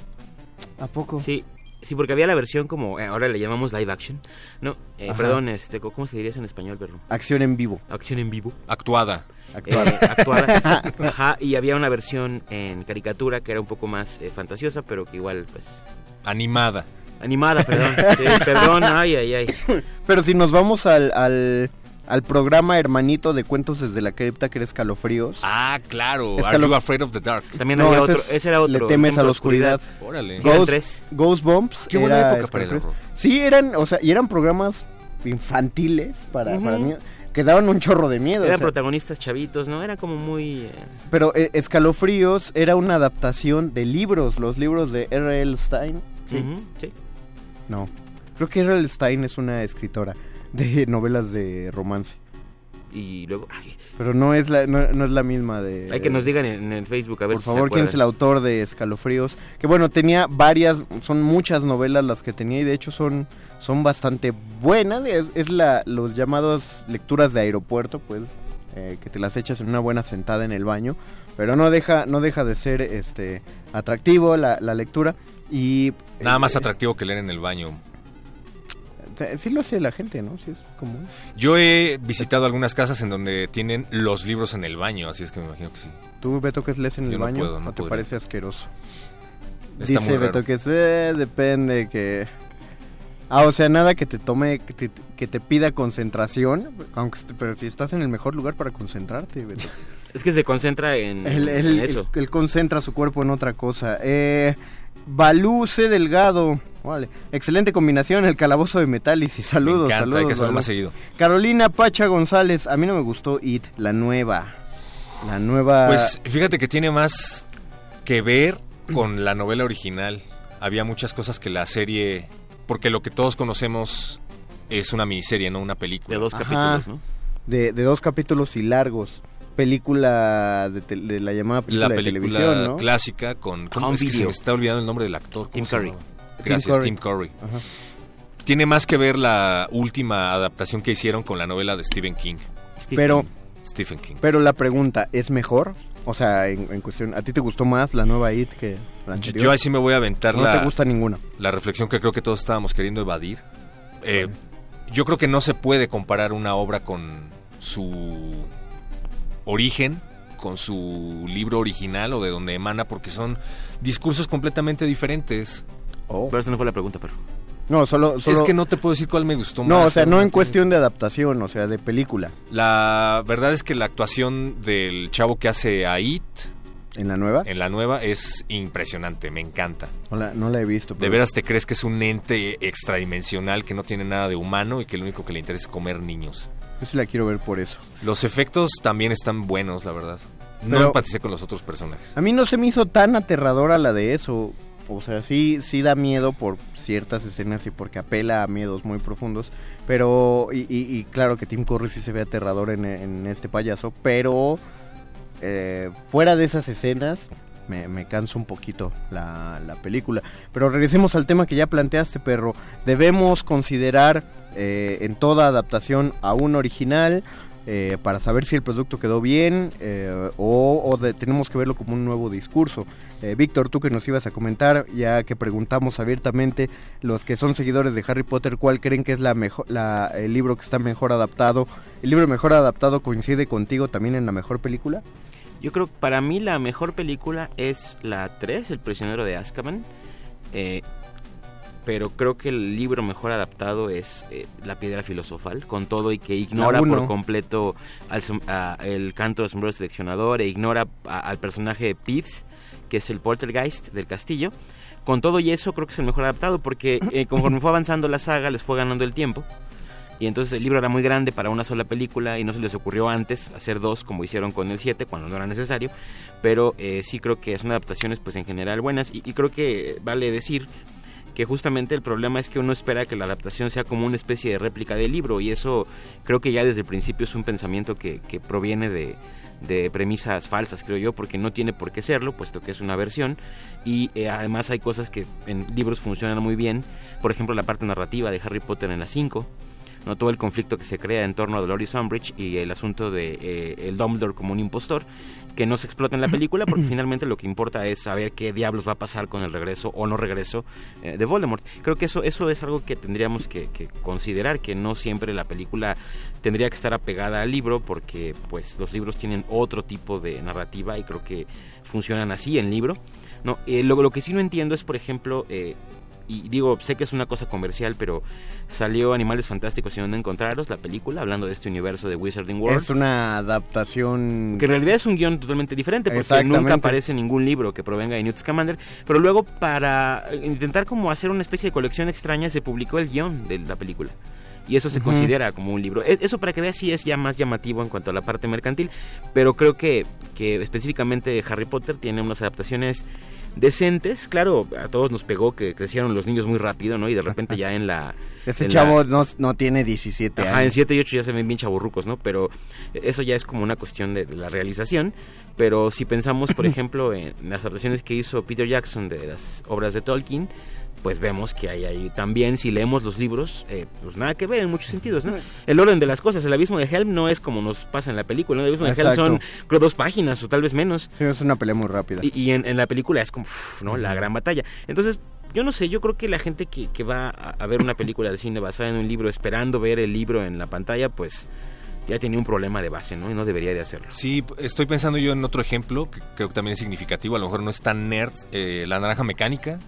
[SPEAKER 4] ¿A poco?
[SPEAKER 6] Sí. Sí, porque había la versión como, eh, ahora le llamamos live action. No, eh, perdón, este, ¿cómo se diría eso en español, perro?
[SPEAKER 4] Acción en vivo.
[SPEAKER 6] Acción en vivo.
[SPEAKER 5] Actuada.
[SPEAKER 4] Actuada.
[SPEAKER 6] Eh, actuada. Ajá, y había una versión en caricatura que era un poco más eh, fantasiosa, pero que igual, pues...
[SPEAKER 5] Animada.
[SPEAKER 6] Animada, perdón. Sí, perdón, ay, ay, ay.
[SPEAKER 4] Pero si nos vamos al, al, al programa hermanito de cuentos desde la cripta que era Escalofríos.
[SPEAKER 5] Ah, claro.
[SPEAKER 4] Es
[SPEAKER 5] Are
[SPEAKER 4] que
[SPEAKER 5] you
[SPEAKER 4] lo-
[SPEAKER 5] afraid of the dark?
[SPEAKER 6] También
[SPEAKER 4] No,
[SPEAKER 6] había
[SPEAKER 4] ese
[SPEAKER 6] otro,
[SPEAKER 4] es
[SPEAKER 6] ese era otro.
[SPEAKER 4] Le temes a la oscuridad.
[SPEAKER 5] Órale.
[SPEAKER 4] Ghost. Ghost Bumps.
[SPEAKER 5] Qué buena época para el horror.
[SPEAKER 4] Sí, eran, o sea, y eran programas infantiles para,
[SPEAKER 6] Ujú.
[SPEAKER 4] para niños que daban un chorro de miedo. o
[SPEAKER 6] Eran
[SPEAKER 4] sea,
[SPEAKER 6] protagonistas chavitos, ¿no? Era como muy... eh,
[SPEAKER 4] pero eh, Escalofríos era una adaptación de libros, los libros de R.L. Stein. Sí.
[SPEAKER 6] sí.
[SPEAKER 4] No, creo que R.L. Stein es una escritora de novelas de romance.
[SPEAKER 6] Y luego... ay,
[SPEAKER 4] Pero no es la, no, no es la misma de...
[SPEAKER 6] hay que nos digan en, en el Facebook a ver
[SPEAKER 4] Por
[SPEAKER 6] si se
[SPEAKER 4] favor, ¿quién es el autor de Escalofríos? Que bueno, tenía varias, son muchas novelas las que tenía y de hecho son, son bastante buenas. Es, es la, los llamados lecturas de aeropuerto, pues, eh, que te las echas en una buena sentada en el baño. Pero no deja, no deja de ser este atractivo la, la lectura. Y
[SPEAKER 5] Nada
[SPEAKER 4] eh,
[SPEAKER 5] más atractivo que leer en el baño.
[SPEAKER 4] Sí lo hace la gente, ¿no? Sí es común.
[SPEAKER 5] Yo he visitado algunas casas en donde tienen los libros en el baño, así es que me imagino que sí.
[SPEAKER 4] ¿Tú, Beto, que lees en
[SPEAKER 5] Yo
[SPEAKER 4] el
[SPEAKER 5] no
[SPEAKER 4] baño?
[SPEAKER 5] puedo, no
[SPEAKER 4] ¿O te
[SPEAKER 5] podría.
[SPEAKER 4] parece asqueroso?
[SPEAKER 5] Está
[SPEAKER 4] Dice
[SPEAKER 5] muy
[SPEAKER 4] Beto que es, eh, depende que... Ah, o sea, nada que te tome, que te, que te pida concentración, aunque pero si estás en el mejor lugar para concentrarte, Beto.
[SPEAKER 6] Es que se concentra en,
[SPEAKER 4] Él,
[SPEAKER 6] en
[SPEAKER 4] él-
[SPEAKER 6] eso.
[SPEAKER 4] él- él concentra su cuerpo en otra cosa. Eh, Balú C. Delgado. Vale. Excelente combinación, el calabozo de Metálisis. Saludos,
[SPEAKER 5] me encanta,
[SPEAKER 4] saludos.
[SPEAKER 5] hay que hacerlo más seguido.
[SPEAKER 4] Carolina Pacha González. A mí no me gustó It, la nueva. La nueva.
[SPEAKER 5] Pues fíjate que tiene más que ver con la novela original. Había muchas cosas que la serie, porque lo que todos conocemos es una miniserie, no una película.
[SPEAKER 6] De dos
[SPEAKER 4] Ajá.
[SPEAKER 6] capítulos, ¿no?
[SPEAKER 4] de, de dos capítulos y largos. Película de, la llamada película,
[SPEAKER 5] la
[SPEAKER 4] de
[SPEAKER 5] película
[SPEAKER 4] televisión, ¿no?
[SPEAKER 5] clásica con ¿cómo es que se me está olvidando el nombre del actor? ¿Cómo
[SPEAKER 6] Tim Curry.
[SPEAKER 5] Gracias,
[SPEAKER 4] Curry.
[SPEAKER 5] Tim Curry.
[SPEAKER 4] Ajá.
[SPEAKER 5] Tiene más que ver la última adaptación que hicieron con la novela de Stephen King.
[SPEAKER 6] Stephen.
[SPEAKER 4] Pero,
[SPEAKER 5] Stephen King.
[SPEAKER 4] pero la pregunta, ¿es mejor? O sea, en, en cuestión, ¿a ti te gustó más la nueva It que la anterior?
[SPEAKER 5] Yo ahí sí me voy a aventar
[SPEAKER 4] no
[SPEAKER 5] la,
[SPEAKER 4] te gusta ninguna.
[SPEAKER 5] la reflexión que creo que todos estábamos queriendo evadir. Eh, yo creo que no se puede comparar una obra con su origen, con su libro original o de donde emana, porque son discursos completamente diferentes.
[SPEAKER 4] Oh.
[SPEAKER 6] Pero esa no fue la pregunta, pero.
[SPEAKER 4] No, solo, solo-
[SPEAKER 5] Es que no te puedo decir cuál me gustó más.
[SPEAKER 4] No, o sea, no en cuestión de adaptación, o sea, de película.
[SPEAKER 5] La verdad es que la actuación del chavo que hace a It
[SPEAKER 4] ¿En la nueva?
[SPEAKER 5] en la nueva es impresionante, me encanta.
[SPEAKER 4] No la, no la he visto.
[SPEAKER 5] De veras te crees que es un ente extradimensional que no tiene nada de humano y que lo único que le interesa es comer niños.
[SPEAKER 4] Yo sí la quiero ver por eso.
[SPEAKER 5] Los efectos también están buenos, la verdad. No
[SPEAKER 4] Pero-
[SPEAKER 5] empaticé con los otros personajes.
[SPEAKER 4] A mí no se me hizo tan aterradora la de eso. O sea, sí, sí da miedo por ciertas escenas y porque apela a miedos muy profundos. Pero, y, y- y claro que Tim Curry sí se ve aterrador en, en este payaso. Pero, eh, fuera de esas escenas, me, me cansa un poquito la, la película. Pero regresemos al tema que ya planteaste, perro. Debemos considerar eh, en toda adaptación a un original eh, para saber si el producto quedó bien eh, o, tenemos que verlo como un nuevo discurso. Víctor, tú que nos ibas a comentar, ya que preguntamos abiertamente, los que son seguidores de Harry Potter, ¿cuál creen que es la mejor, la, el libro que está mejor adaptado? ¿El libro mejor adaptado coincide contigo también en la mejor película?
[SPEAKER 6] Yo creo que para mí la mejor película es la 3, El prisionero de Azkaban. Pero creo que el libro mejor adaptado es eh, La piedra filosofal, con todo y que ignora por completo al a- el canto del sombrero seleccionador e ignora a- al personaje de Peeves, que es el poltergeist del castillo. Con todo y eso creo que es el mejor adaptado porque eh, conforme fue avanzando la saga les fue ganando el tiempo. Y entonces el libro era muy grande para una sola película y no se les ocurrió antes hacer dos como hicieron con el 7 cuando no era necesario. Pero eh, sí creo que son adaptaciones pues en general buenas y, y creo que vale decir que justamente el problema es que uno espera que la adaptación sea como una especie de réplica del libro y eso creo que ya desde el principio es un pensamiento que, que proviene de, premisas falsas, creo yo, porque no tiene por qué serlo, puesto que es una versión. Y eh, además hay cosas que en libros funcionan muy bien, por ejemplo la parte narrativa de Harry Potter en la 5, no todo el conflicto que se crea en torno a Dolores Umbridge y el asunto de eh, el Dumbledore como un impostor que no se explota en la película porque finalmente lo que importa es saber qué diablos va a pasar con el regreso o no regreso eh, de Voldemort. Creo que eso eso es algo que tendríamos que, que considerar que no siempre la película tendría que estar apegada al libro porque pues los libros tienen otro tipo de narrativa y creo que funcionan así en libro. No, eh, lo, lo que sí no entiendo es por ejemplo eh, y digo, sé que es una cosa comercial, pero salió Animales Fantásticos y dónde encontrarlos, la película, hablando de este universo de Wizarding World.
[SPEAKER 4] Es una adaptación...
[SPEAKER 6] Que en realidad es un guion totalmente diferente, porque nunca aparece ningún libro que provenga de Newt Scamander. Pero luego, para intentar como hacer una especie de colección extraña, se publicó el guion de la película. Y eso se considera como un libro. E- Eso para que veas sí es ya más llamativo en cuanto a la parte mercantil. Pero creo que, que específicamente Harry Potter tiene unas adaptaciones decentes. Claro, a todos nos pegó que crecieron los niños muy rápido, ¿no? Y de repente ya en la...
[SPEAKER 4] Ese
[SPEAKER 6] en la-
[SPEAKER 4] chavo no, no tiene 17
[SPEAKER 6] Ajá, en
[SPEAKER 4] años.
[SPEAKER 6] 7 y 8 ya se ven bien chaburrucos, ¿no? Pero eso ya es como una cuestión de, de la realización. Pero si pensamos, por ejemplo, en las adaptaciones que hizo Peter Jackson de las obras de Tolkien, pues vemos que hay ahí también, si leemos los libros, eh, pues nada que ver en muchos sentidos, ¿no? El orden de las cosas, el abismo de Helm no es como nos pasa en la película, ¿no? El abismo de Helm son creo dos páginas o tal vez menos.
[SPEAKER 4] Sí, es una pelea muy rápida.
[SPEAKER 6] Y, y en, en la película es como, uf, ¿no? La gran batalla. Entonces, yo no sé, yo creo que la gente que, que va a, a ver una película de cine basada en un libro, esperando ver el libro en la pantalla, pues ya tenía un problema de base, ¿no? Y no debería de hacerlo.
[SPEAKER 5] Sí, estoy pensando yo en otro ejemplo que creo que también es significativo, a lo mejor no es tan nerd, eh, La Naranja Mecánica.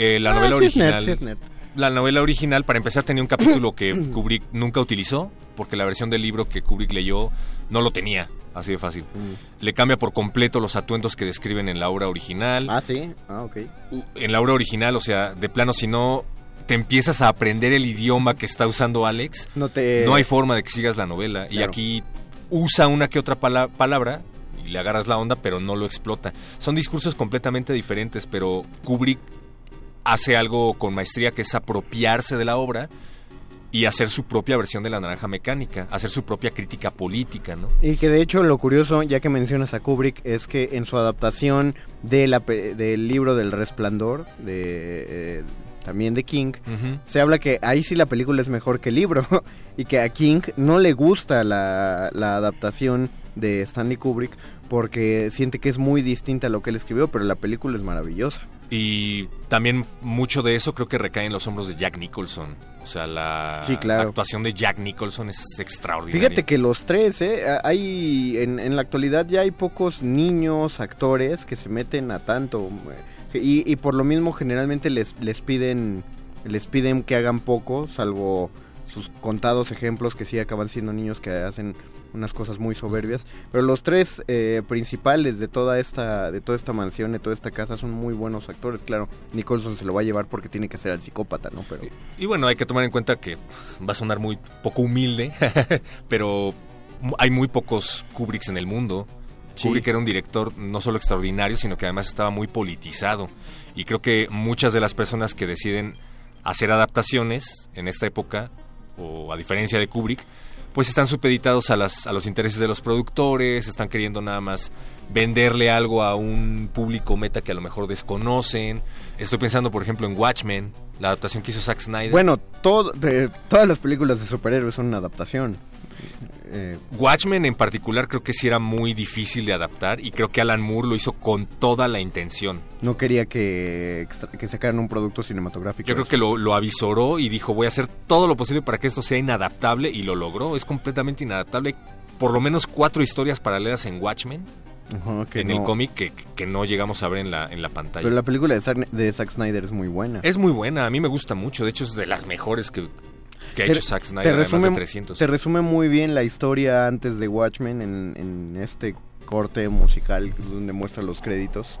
[SPEAKER 5] Eh, la
[SPEAKER 4] Ah,
[SPEAKER 5] novela
[SPEAKER 4] sí es nerd,
[SPEAKER 5] original.
[SPEAKER 4] sí es nerd.
[SPEAKER 5] La novela original, para empezar, tenía un capítulo que Kubrick nunca utilizó, porque la versión del libro que Kubrick leyó no lo tenía, así de fácil.
[SPEAKER 4] Mm.
[SPEAKER 5] Le cambia por completo los atuendos que describen en la obra original.
[SPEAKER 4] Ah, sí. Ah, ok.
[SPEAKER 5] En la obra original, o sea, de plano, si no te empiezas a aprender el idioma que está usando Alex,
[SPEAKER 4] No te...
[SPEAKER 5] no hay forma de que sigas la novela. Y aquí usa una que otra pala- palabra y le agarras la onda, pero no lo explota. Son discursos completamente diferentes, pero Kubrick hace algo con maestría que es apropiarse de la obra y hacer su propia versión de la naranja mecánica, hacer su propia crítica política, ¿no?
[SPEAKER 4] Y que de hecho lo curioso, ya que mencionas a Kubrick, es que en su adaptación de la del libro del Resplandor, de, eh, también de King, se habla que ahí sí la película es mejor que el libro y que a King no le gusta la, la adaptación de Stanley Kubrick porque siente que es muy distinta a lo que él escribió, pero la película es maravillosa.
[SPEAKER 5] Y también mucho de eso creo que recae en los hombros de Jack Nicholson. O sea, la
[SPEAKER 4] Sí, claro.
[SPEAKER 5] actuación de Jack Nicholson es extraordinaria.
[SPEAKER 4] Fíjate que los tres, ¿eh? Hay, en, en la actualidad ya hay pocos niños, actores que se meten a tanto. eh, Y, y por lo mismo generalmente les, les piden les piden que hagan poco, salvo sus contados ejemplos que sí acaban siendo niños que hacen unas cosas muy soberbias. Pero los tres eh, principales de toda esta de toda esta mansión, de toda esta casa, son muy buenos actores. Claro, Nicholson se lo va a llevar porque tiene que ser el psicópata, ¿no? Pero
[SPEAKER 5] Y bueno, hay que tomar en cuenta que pues, va a sonar muy poco humilde, pero hay muy pocos Kubricks en el mundo.
[SPEAKER 4] Sí.
[SPEAKER 5] Kubrick era un director no solo extraordinario, sino que además estaba muy politizado. Y creo que muchas de las personas que deciden hacer adaptaciones en esta época, o a diferencia de Kubrick, pues están supeditados a, las, a los intereses de los productores, están queriendo nada más venderle algo a un público meta que a lo mejor desconocen. Estoy pensando, por ejemplo, en Watchmen, la adaptación que hizo Zack Snyder.
[SPEAKER 4] bueno, todo, de, todas las películas de superhéroes son una adaptación. Eh,
[SPEAKER 5] Watchmen en particular creo que sí era muy difícil de adaptar y creo que Alan Moore lo hizo con toda la intención.
[SPEAKER 4] no quería que, que sacaran un producto cinematográfico.
[SPEAKER 5] Yo creo que lo, lo avisoró y dijo voy a hacer todo lo posible para que esto sea inadaptable y lo logró. Es completamente inadaptable. Por lo menos cuatro historias paralelas en Watchmen,
[SPEAKER 4] que
[SPEAKER 5] en el cómic, que, que no llegamos a ver en la, en la pantalla.
[SPEAKER 4] Pero la película de Zack, de Zack Snyder es muy buena.
[SPEAKER 5] Es muy buena, a mí me gusta mucho. De hecho, es de las mejores que, que ha
[SPEAKER 4] Te-
[SPEAKER 5] hecho Zack
[SPEAKER 4] te
[SPEAKER 5] Snyder, además
[SPEAKER 4] resume,
[SPEAKER 5] de 300.
[SPEAKER 4] te resume muy bien la historia antes de Watchmen en, en este corte musical donde muestra los créditos.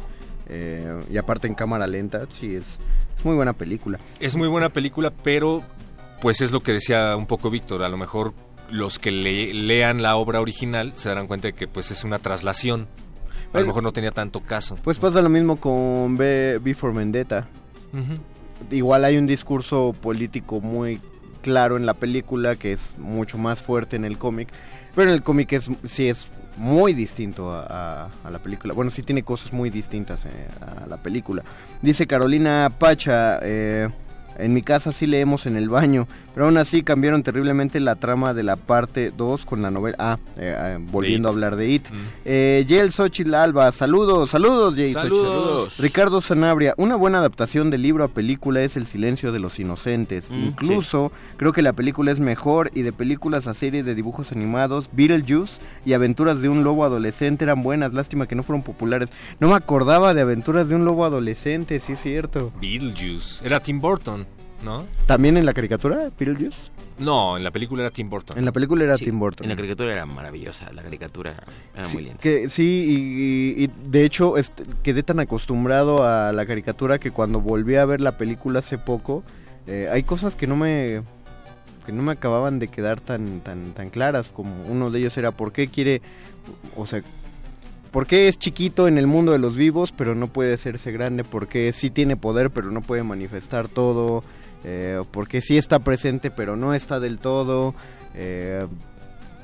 [SPEAKER 4] Eh, y aparte en cámara lenta, sí, es, es muy buena película.
[SPEAKER 5] Es muy buena película, pero pues es lo que decía un poco Víctor, a lo mejor los que le- lean la obra original se darán cuenta de que pues es una traslación. A lo mejor no tenía tanto caso.
[SPEAKER 4] Pues pasa lo mismo con B, B for Vendetta.
[SPEAKER 5] Ujú.
[SPEAKER 4] Igual hay un discurso político muy claro en la película que es mucho más fuerte en el cómic. Pero en el cómic es, sí es muy distinto a, la película. Bueno, sí tiene cosas muy distintas eh, a la película. Dice Carolina Pacha, eh, en mi casa sí leemos en el baño, pero aún así cambiaron terriblemente la trama de la parte 2 con la novela. Ah, eh, eh, volviendo a hablar de It.
[SPEAKER 5] Mm.
[SPEAKER 4] Eh, Yel Xochitl Alba, saludos, saludos, Yel Xochitl.
[SPEAKER 5] Saludos.
[SPEAKER 4] Ricardo Sanabria, una buena adaptación de libro a película es El silencio de los inocentes.
[SPEAKER 6] Mm,
[SPEAKER 4] Incluso creo que la película es mejor y de películas a serie de dibujos animados, Beetlejuice y Aventuras de un lobo adolescente eran buenas, lástima que no fueron populares. No me acordaba de Aventuras de un lobo adolescente, sí es cierto.
[SPEAKER 5] Beetlejuice. Era Tim Burton, ¿no?
[SPEAKER 4] ¿También en la caricatura, Beetlejuice?
[SPEAKER 5] No, en la película era Tim Burton.
[SPEAKER 4] En la película era
[SPEAKER 6] Sí,
[SPEAKER 4] Tim Burton.
[SPEAKER 6] En la caricatura era maravillosa, la caricatura era
[SPEAKER 4] Sí,
[SPEAKER 6] muy linda.
[SPEAKER 4] Que, sí, y, y- y de hecho este, quedé tan acostumbrado a la caricatura que cuando volví a ver la película hace poco, eh, hay cosas que no me que no me acababan de quedar tan tan tan claras como uno de ellos era por qué quiere o sea por qué es chiquito en el mundo de los vivos pero no puede hacerse grande por qué sí tiene poder pero no puede manifestar todo eh, por qué sí está presente pero no está del todo eh,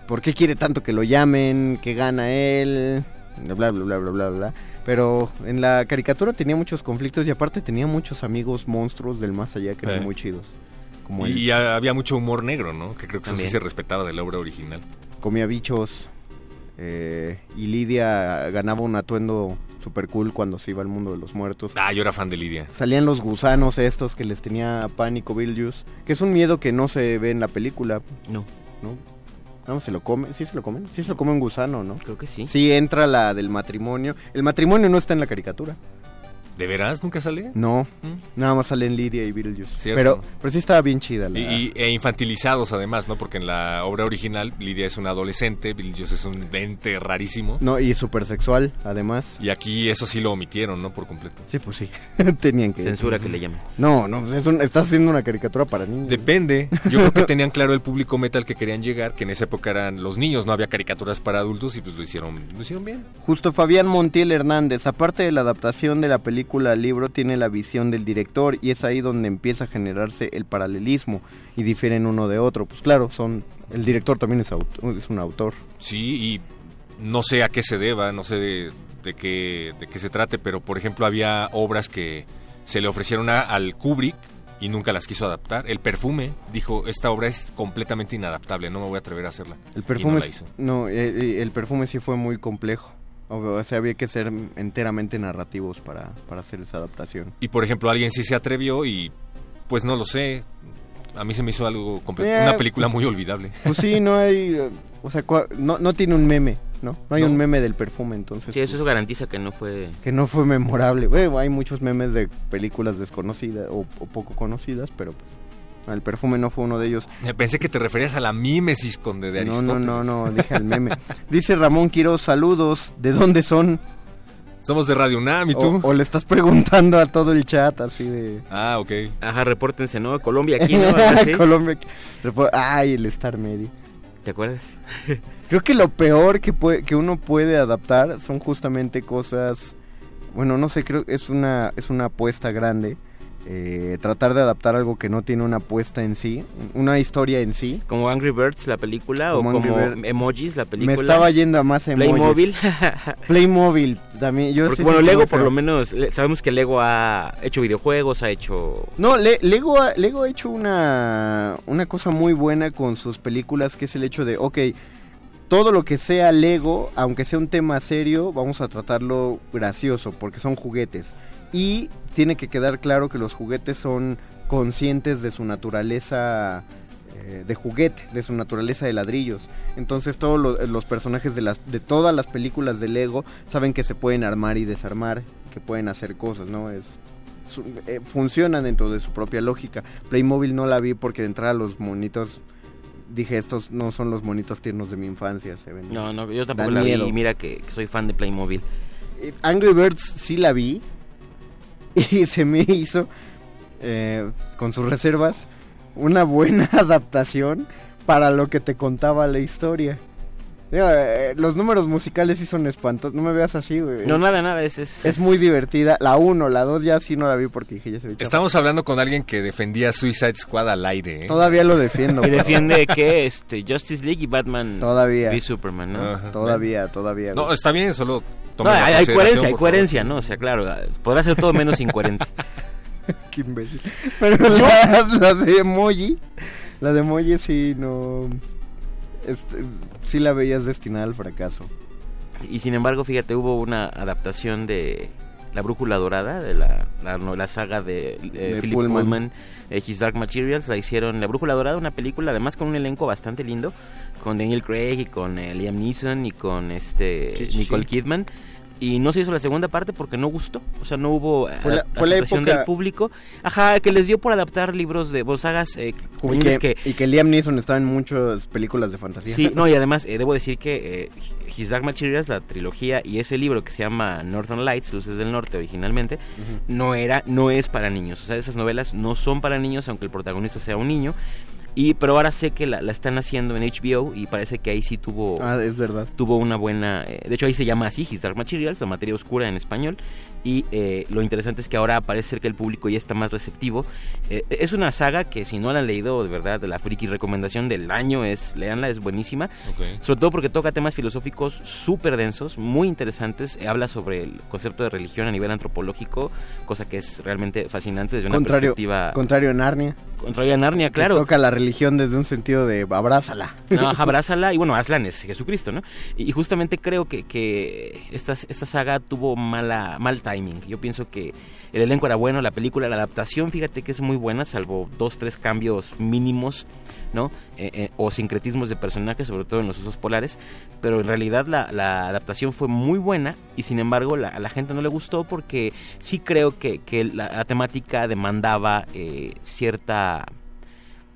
[SPEAKER 4] ¿Por qué quiere tanto que lo llamen? ¿Qué gana él? Bla, bla, bla, bla, bla, bla. Pero en la caricatura tenía muchos conflictos y aparte tenía muchos amigos monstruos del más allá que eran muy chidos. Como
[SPEAKER 5] Y ha- había mucho humor negro, ¿no? Que creo que eso sí se respetaba de la obra original.
[SPEAKER 4] comía bichos. eh, y Lidia ganaba un atuendo super cool cuando se iba al mundo de los muertos.
[SPEAKER 5] Ah, yo era fan de Lidia.
[SPEAKER 4] Salían los gusanos estos que les tenía pánico Beetlejuice. Que es un miedo que no se ve en la película,
[SPEAKER 6] No,
[SPEAKER 4] ¿no? No, se lo come. ¿Sí se lo comen? Sí se lo come un gusano, ¿no?
[SPEAKER 6] creo que sí.
[SPEAKER 4] Sí, entra la del matrimonio. El matrimonio no está en la caricatura.
[SPEAKER 5] ¿De veras? ¿Nunca sale?
[SPEAKER 4] No,
[SPEAKER 5] Mm.
[SPEAKER 4] nada más salen Lidia y Beetlejuice.
[SPEAKER 5] Cierto.
[SPEAKER 4] Pero, pero sí estaba bien chida la...
[SPEAKER 5] Y, y- e infantilizados además, ¿no? Porque en la obra original Lidia es una adolescente, Beetlejuice es un ente rarísimo.
[SPEAKER 4] No, y súper sexual, además.
[SPEAKER 5] Y aquí eso sí lo omitieron, ¿no? Por completo.
[SPEAKER 4] Sí, pues sí. Tenían que...
[SPEAKER 6] Censura que le llaman.
[SPEAKER 4] No, no, es un- estás haciendo una caricatura para niños.
[SPEAKER 5] Depende. Yo creo que tenían claro el público metal que querían llegar, que en esa época eran los niños, no había caricaturas para adultos y pues lo hicieron, lo hicieron bien.
[SPEAKER 4] Justo Fabián Montiel Hernández, aparte de la adaptación de la película al libro, tiene la visión del director y es ahí donde empieza a generarse el paralelismo y difieren uno de otro. Pues claro, son el director también es, aut- es un autor.
[SPEAKER 5] Sí, y no sé a qué se deba, no sé de, de qué, de qué se trate, pero por ejemplo había obras que se le ofrecieron a- al Kubrick y nunca las quiso adaptar. El perfume dijo, esta obra es completamente inadaptable, no me voy a atrever a hacerla.
[SPEAKER 4] El perfume,
[SPEAKER 5] no,
[SPEAKER 4] eh, eh, el perfume sí fue muy complejo. O sea, había que ser enteramente narrativos para, para hacer esa adaptación.
[SPEAKER 5] Y por ejemplo, alguien sí se atrevió y pues no lo sé. A mí se me hizo algo comple-
[SPEAKER 4] Eh,
[SPEAKER 5] una película muy olvidable.
[SPEAKER 4] Pues sí, no hay, o sea, cua- no, no tiene un meme. ¿no? No hay
[SPEAKER 6] No.
[SPEAKER 4] un meme del perfume, entonces.
[SPEAKER 6] Sí, eso,
[SPEAKER 4] pues,
[SPEAKER 6] eso garantiza que no fue...
[SPEAKER 4] que no fue memorable. Bueno, hay muchos memes de películas desconocidas o, o poco conocidas, pero pues, el perfume no fue uno de ellos.
[SPEAKER 5] Eh, Pensé que te referías a la mímesis con de, de
[SPEAKER 4] No, no,
[SPEAKER 5] Aristóteles.
[SPEAKER 4] no, no, dije al meme. Dice Ramón Quiroz, saludos. ¿De dónde son?
[SPEAKER 5] Somos de Radio UNAM, ¿y tú?
[SPEAKER 4] O, o le estás preguntando a todo el chat así de...
[SPEAKER 5] Ah, ok.
[SPEAKER 6] Ajá, repórtense, ¿no? Colombia aquí, ¿no?
[SPEAKER 4] Colombia. Repo- Ay, el Star Media.
[SPEAKER 6] ¿Te acuerdas?
[SPEAKER 4] Creo que lo peor que, puede, que uno puede adaptar son justamente cosas... Bueno, no sé, creo que es una, es una apuesta grande. Eh, tratar de adaptar algo que no tiene una apuesta en sí, una historia en sí.
[SPEAKER 6] Como Angry Birds, la película,
[SPEAKER 4] Como
[SPEAKER 6] o como
[SPEAKER 4] Bird.
[SPEAKER 6] Emojis, la película.
[SPEAKER 4] Me estaba yendo a más emojis.
[SPEAKER 6] Playmobil.
[SPEAKER 4] Playmobil también. Yo
[SPEAKER 6] Porque,
[SPEAKER 4] sí
[SPEAKER 6] bueno, Lego por lo menos, sabemos que Lego ha hecho videojuegos, ha hecho...
[SPEAKER 4] No, Le- Lego, ha, Lego ha hecho una, una cosa muy buena con sus películas, que es el hecho de, ok, todo lo que sea Lego, aunque sea un tema serio, vamos a tratarlo gracioso, porque son juguetes. Y tiene que quedar claro que los juguetes son conscientes de su naturaleza eh, de juguete, de su naturaleza de ladrillos. Entonces todos los, los personajes de, las, de todas las películas de Lego saben que se pueden armar y desarmar, que pueden hacer cosas, ¿no? Es, su- eh, funcionan dentro de su propia lógica. Playmobil no la vi porque de entrada los monitos dije estos no son los monitos tiernos de mi infancia, se ven.
[SPEAKER 6] No, no, yo tampoco la
[SPEAKER 4] miedo.
[SPEAKER 6] vi. Mira que, que soy fan de Playmobil.
[SPEAKER 4] Eh, Angry Birds sí la vi y se me hizo eh, con sus reservas una buena adaptación para lo que te contaba la historia. Digo, eh, los números musicales sí son espantosos, no me veas así, güey.
[SPEAKER 6] No, nada, nada, es... Es,
[SPEAKER 4] Es muy divertida. La 1, la 2 ya sí no la vi porque dije ya se ve.
[SPEAKER 5] Estamos hablando con alguien que defendía Suicide Squad al aire, ¿eh?
[SPEAKER 4] Todavía lo defiendo.
[SPEAKER 6] Y defiende que este Justice League y Batman
[SPEAKER 4] Todavía.
[SPEAKER 6] v Superman, ¿no?
[SPEAKER 5] Ajá.
[SPEAKER 4] Todavía, todavía.
[SPEAKER 5] No, está bien, solo...
[SPEAKER 6] No, hay, coherencia, hay coherencia, ¿no? O sea, claro, podrá ser todo menos incoherente.
[SPEAKER 4] Qué imbécil. Pero la, la de emoji, la de emoji sí no... este, sí la veías destinada al fracaso.
[SPEAKER 6] Y sin embargo, fíjate, hubo una adaptación de La Brújula Dorada, de la, la, no- la saga de, eh,
[SPEAKER 4] De
[SPEAKER 6] Philip
[SPEAKER 4] Pullman.
[SPEAKER 6] Pullman, eh, His Dark Materials. La hicieron La Brújula Dorada, una película además con un elenco bastante lindo, con Daniel Craig y con eh, Liam Neeson y con este Nicole. Kidman. Y no se hizo la segunda parte porque no gustó, o sea, no hubo eh,
[SPEAKER 4] Fue la- fue la
[SPEAKER 6] aceptación
[SPEAKER 4] época-
[SPEAKER 6] del público. Ajá, que les dio por adaptar libros de sagas eh,
[SPEAKER 4] Y que y que Liam Neeson estaba en muchas películas de fantasía.
[SPEAKER 6] Sí, no, y además eh, debo decir que eh, His Dark Materials, la trilogía y ese libro que se llama Northern Lights, Luces del Norte originalmente, no era, no es para niños. O sea, esas novelas no son para niños, aunque el protagonista sea un niño. Y, pero ahora sé que la, la están haciendo en HBO y parece que ahí sí tuvo,
[SPEAKER 4] Ah, es verdad.
[SPEAKER 6] tuvo una buena... eh, de hecho, ahí se llama así, His Dark Materials, la materia oscura en español. Y eh, lo interesante es que ahora parece ser que el público ya está más receptivo. Eh, es una saga que si no la han leído, de verdad, la friki recomendación del año es, leanla, es buenísima.
[SPEAKER 5] Ok.
[SPEAKER 6] Sobre todo porque toca temas filosóficos súper densos, muy interesantes. Eh, Habla sobre el concepto de religión a nivel antropológico, cosa que es realmente fascinante desde una
[SPEAKER 4] Contrario,
[SPEAKER 6] perspectiva...
[SPEAKER 4] contrario a Narnia.
[SPEAKER 6] contrario a Narnia,
[SPEAKER 4] que
[SPEAKER 6] claro.
[SPEAKER 4] Toca la religión desde un sentido de abrázala.
[SPEAKER 6] No, abrázala y bueno, Aslan es Jesucristo, ¿no? Y, y justamente creo que, que esta, esta saga tuvo mala, mal timing. Yo pienso que el elenco era bueno, la película, la adaptación, fíjate que es muy buena, salvo dos, tres cambios mínimos, ¿no? Eh, eh, o sincretismos de personajes, sobre todo en los usos polares. Pero en realidad la, la adaptación fue muy buena y sin embargo la- a la gente no le gustó porque sí creo que, que la, temática demandaba eh, cierta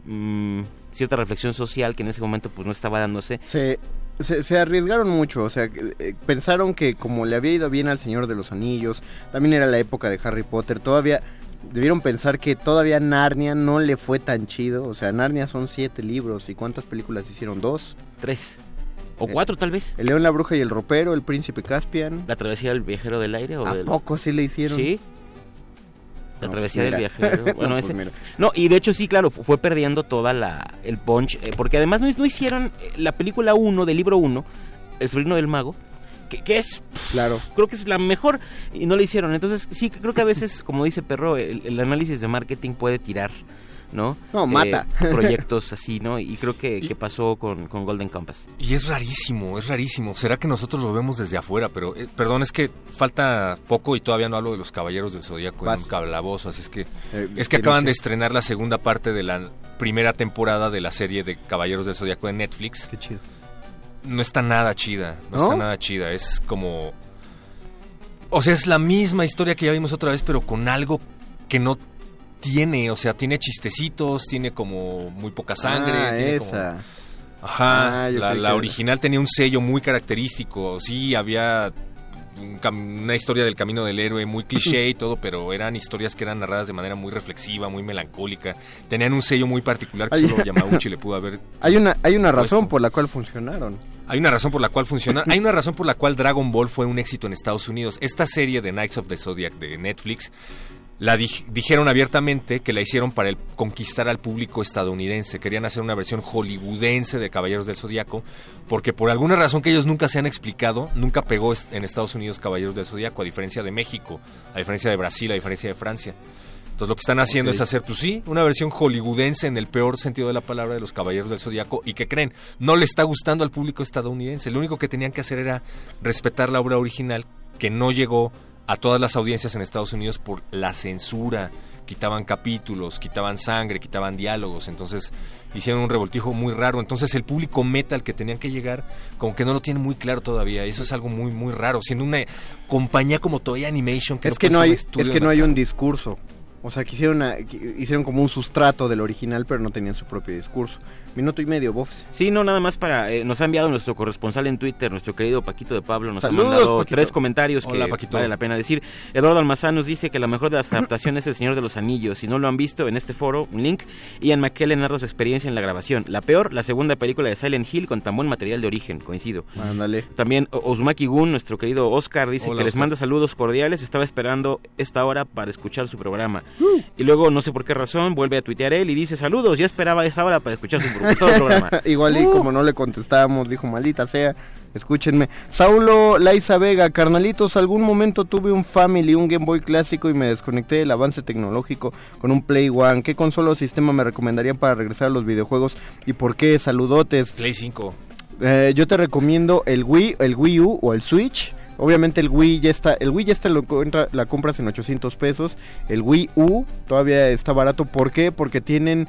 [SPEAKER 6] mm, cierta reflexión social que en ese momento pues no estaba dándose.
[SPEAKER 4] Se, se, se arriesgaron mucho, o sea, eh, pensaron que como le había ido bien al Señor de los Anillos, también era la época de Harry Potter, todavía debieron pensar que todavía Narnia no le fue tan chido, o sea, Narnia son siete libros, ¿y cuántas películas hicieron? Dos.
[SPEAKER 6] Tres. O
[SPEAKER 4] Eh,
[SPEAKER 6] cuatro tal vez.
[SPEAKER 4] El León, la Bruja y el Ropero, El Príncipe Caspian.
[SPEAKER 6] La travesía del viajero del aire o
[SPEAKER 4] ¿A
[SPEAKER 6] del...
[SPEAKER 4] poco sí le hicieron?
[SPEAKER 6] Sí. La
[SPEAKER 4] No,
[SPEAKER 6] travesía
[SPEAKER 4] pues
[SPEAKER 6] del
[SPEAKER 4] mira.
[SPEAKER 6] viajero.
[SPEAKER 4] No,
[SPEAKER 6] Bueno,
[SPEAKER 4] pues
[SPEAKER 6] ese. No, y de hecho sí, claro, fu- fue perdiendo toda la el punch, eh, porque además no, no hicieron eh, la película 1 del libro 1, El sobrino del mago, que, que es
[SPEAKER 4] Claro.
[SPEAKER 6] creo que es la mejor y no la hicieron. Entonces, sí, creo que a veces, como dice Perro, el, el análisis de marketing puede tirar, ¿no?
[SPEAKER 4] No, mata.
[SPEAKER 6] Eh, proyectos así, ¿no? Y creo que,
[SPEAKER 5] Y-
[SPEAKER 6] que pasó con, con Golden Compass.
[SPEAKER 5] Y es rarísimo, es rarísimo. ¿Será que nosotros lo vemos desde afuera? Pero, eh, perdón, es que falta poco y todavía no hablo de los Caballeros del Zodíaco en
[SPEAKER 4] Vas.
[SPEAKER 5] un calabozo, así es que...
[SPEAKER 4] Eh,
[SPEAKER 5] Es que acaban de estrenar la segunda parte de la primera temporada de la serie de Caballeros del Zodíaco en Netflix.
[SPEAKER 4] Qué chido.
[SPEAKER 5] no está nada chida. No,
[SPEAKER 4] ¿No?
[SPEAKER 5] está nada chida. Es como. O sea, es la misma historia que ya vimos otra vez, pero con algo que no tiene. O sea, tiene chistecitos, tiene como muy poca sangre.
[SPEAKER 4] Ah,
[SPEAKER 5] tiene como-
[SPEAKER 4] esa.
[SPEAKER 5] Ajá,
[SPEAKER 4] Ah,
[SPEAKER 5] la,
[SPEAKER 4] creí
[SPEAKER 5] la
[SPEAKER 4] que-
[SPEAKER 5] original tenía un sello muy característico. Sí, había una historia del camino del héroe muy cliché y todo, pero eran historias que eran narradas de manera muy reflexiva, muy melancólica. Tenían un sello muy particular que solo Yamauchi le pudo haber.
[SPEAKER 4] Hay una, hay una
[SPEAKER 5] Puesto.
[SPEAKER 4] razón por la cual funcionaron.
[SPEAKER 5] Hay una razón por la cual funciona. Hay una razón por la cual Dragon Ball fue un éxito en Estados Unidos. Esta serie de Knights of the Zodiac de Netflix la di- dijeron abiertamente que la hicieron para el- conquistar al público estadounidense. Querían hacer una versión hollywoodense de Caballeros del Zodiaco, porque por alguna razón que ellos nunca se han explicado, nunca pegó en Estados Unidos Caballeros del Zodiaco, a diferencia de México, a diferencia de Brasil, a diferencia de Francia. Entonces lo que están haciendo es hacer, pues sí, una versión hollywoodense en el peor sentido de la palabra de los Caballeros del Zodiaco. ¿Y que creen? No le está gustando al público estadounidense. Lo único que tenían que hacer era respetar la obra original, que no llegó a todas las audiencias en Estados Unidos por la censura. Quitaban capítulos, quitaban sangre, quitaban diálogos. Entonces hicieron un revoltijo muy raro. Entonces el público metal que tenían que llegar, como que no lo tiene muy claro todavía. Eso es algo muy, muy raro. Siendo una compañía como Toei Animation, que
[SPEAKER 4] es que no
[SPEAKER 5] ser un
[SPEAKER 4] hay, es que no hay un discurso. O sea, quisieron, a- qui- hicieron como un sustrato del original, pero no tenían su propio discurso. Minuto y medio, Bofs.
[SPEAKER 6] Sí, no, nada más para... eh, nos ha enviado nuestro corresponsal en Twitter, nuestro querido Paquito de Pablo, nos
[SPEAKER 4] Saludos,
[SPEAKER 6] ha mandado
[SPEAKER 4] Paquito.
[SPEAKER 6] tres comentarios
[SPEAKER 5] Hola,
[SPEAKER 6] que
[SPEAKER 5] Paquito.
[SPEAKER 6] vale la pena decir. Eduardo Almazán nos dice que la mejor de las adaptaciones es El Señor de los Anillos. Si no lo han visto, en este foro, un link, Ian McKellen narra su experiencia en la grabación. La peor, la segunda película de Silent Hill con tan buen material de origen, coincido.
[SPEAKER 4] Ándale.
[SPEAKER 6] También O- Uzumaki Gun, nuestro querido Oscar, dice
[SPEAKER 5] Hola,
[SPEAKER 6] que les manda saludos cordiales. Estaba esperando esta hora para escuchar su programa. Y luego, no sé por qué razón, vuelve a tuitear él y dice saludos. Ya esperaba esta hora para escuchar su pro- todo el programa.
[SPEAKER 4] Igual y como no le contestábamos, dijo maldita sea. Escúchenme. Saulo Laiza Vega, carnalitos, algún momento tuve un Family, un Game Boy clásico y me desconecté del avance tecnológico con un Play One. ¿Qué consola o sistema me recomendarían para regresar a los videojuegos y por qué? Saludotes.
[SPEAKER 5] Play 5.
[SPEAKER 4] Eh, yo te recomiendo el Wii, el Wii U o el Switch. Obviamente el Wii ya está, el Wii ya está lo encuentra- la compras en 800 pesos. El Wii U todavía está barato. ¿Por qué? Porque tienen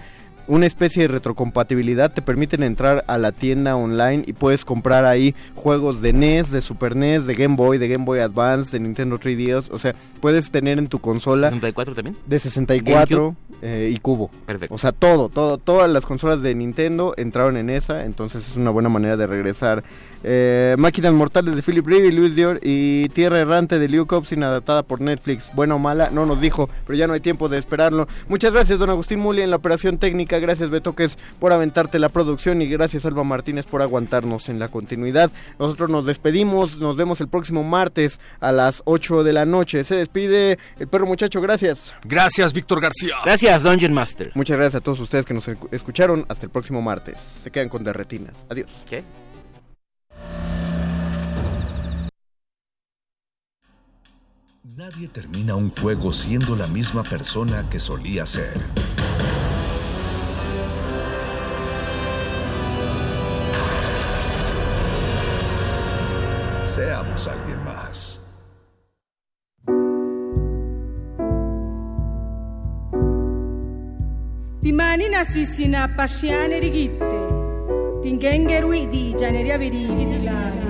[SPEAKER 4] una especie de retrocompatibilidad. Te permiten entrar a la tienda online y puedes comprar ahí juegos de NES, de Super NES, de Game Boy, de Game Boy Advance, de Nintendo 3DS. O sea, puedes tener en tu consola
[SPEAKER 6] ¿64 también?
[SPEAKER 4] de 64 eh, y cubo.
[SPEAKER 6] Perfecto.
[SPEAKER 4] O sea, todo, todo, todas las consolas de Nintendo entraron en esa, entonces es una buena manera de regresar. Eh, Máquinas Mortales de Philip Reeve y Luis Dior y Tierra Errante de Liu Cobsin adaptada por Netflix. Buena o mala, no nos dijo, pero ya no hay tiempo de esperarlo. Muchas gracias, don Agustín Muli, en la operación técnica. Gracias, Betoques, por aventarte la producción y gracias, Alba Martínez, por aguantarnos en la continuidad. Nosotros nos despedimos, nos vemos el próximo martes a las 8 de la noche. Se despide el perro muchacho, gracias.
[SPEAKER 5] Gracias, Víctor García.
[SPEAKER 6] Gracias, Dungeon Master.
[SPEAKER 4] Muchas gracias a todos ustedes que nos escu- escucharon. Hasta el próximo martes. Se quedan con derretinas. Adiós.
[SPEAKER 6] ¿Qué?
[SPEAKER 1] Nadie termina un juego siendo la misma persona que solía ser. Seamos alguien más.
[SPEAKER 9] Timani nasissina pasciane rigitte, tingengerui di gianeria virigi di lari.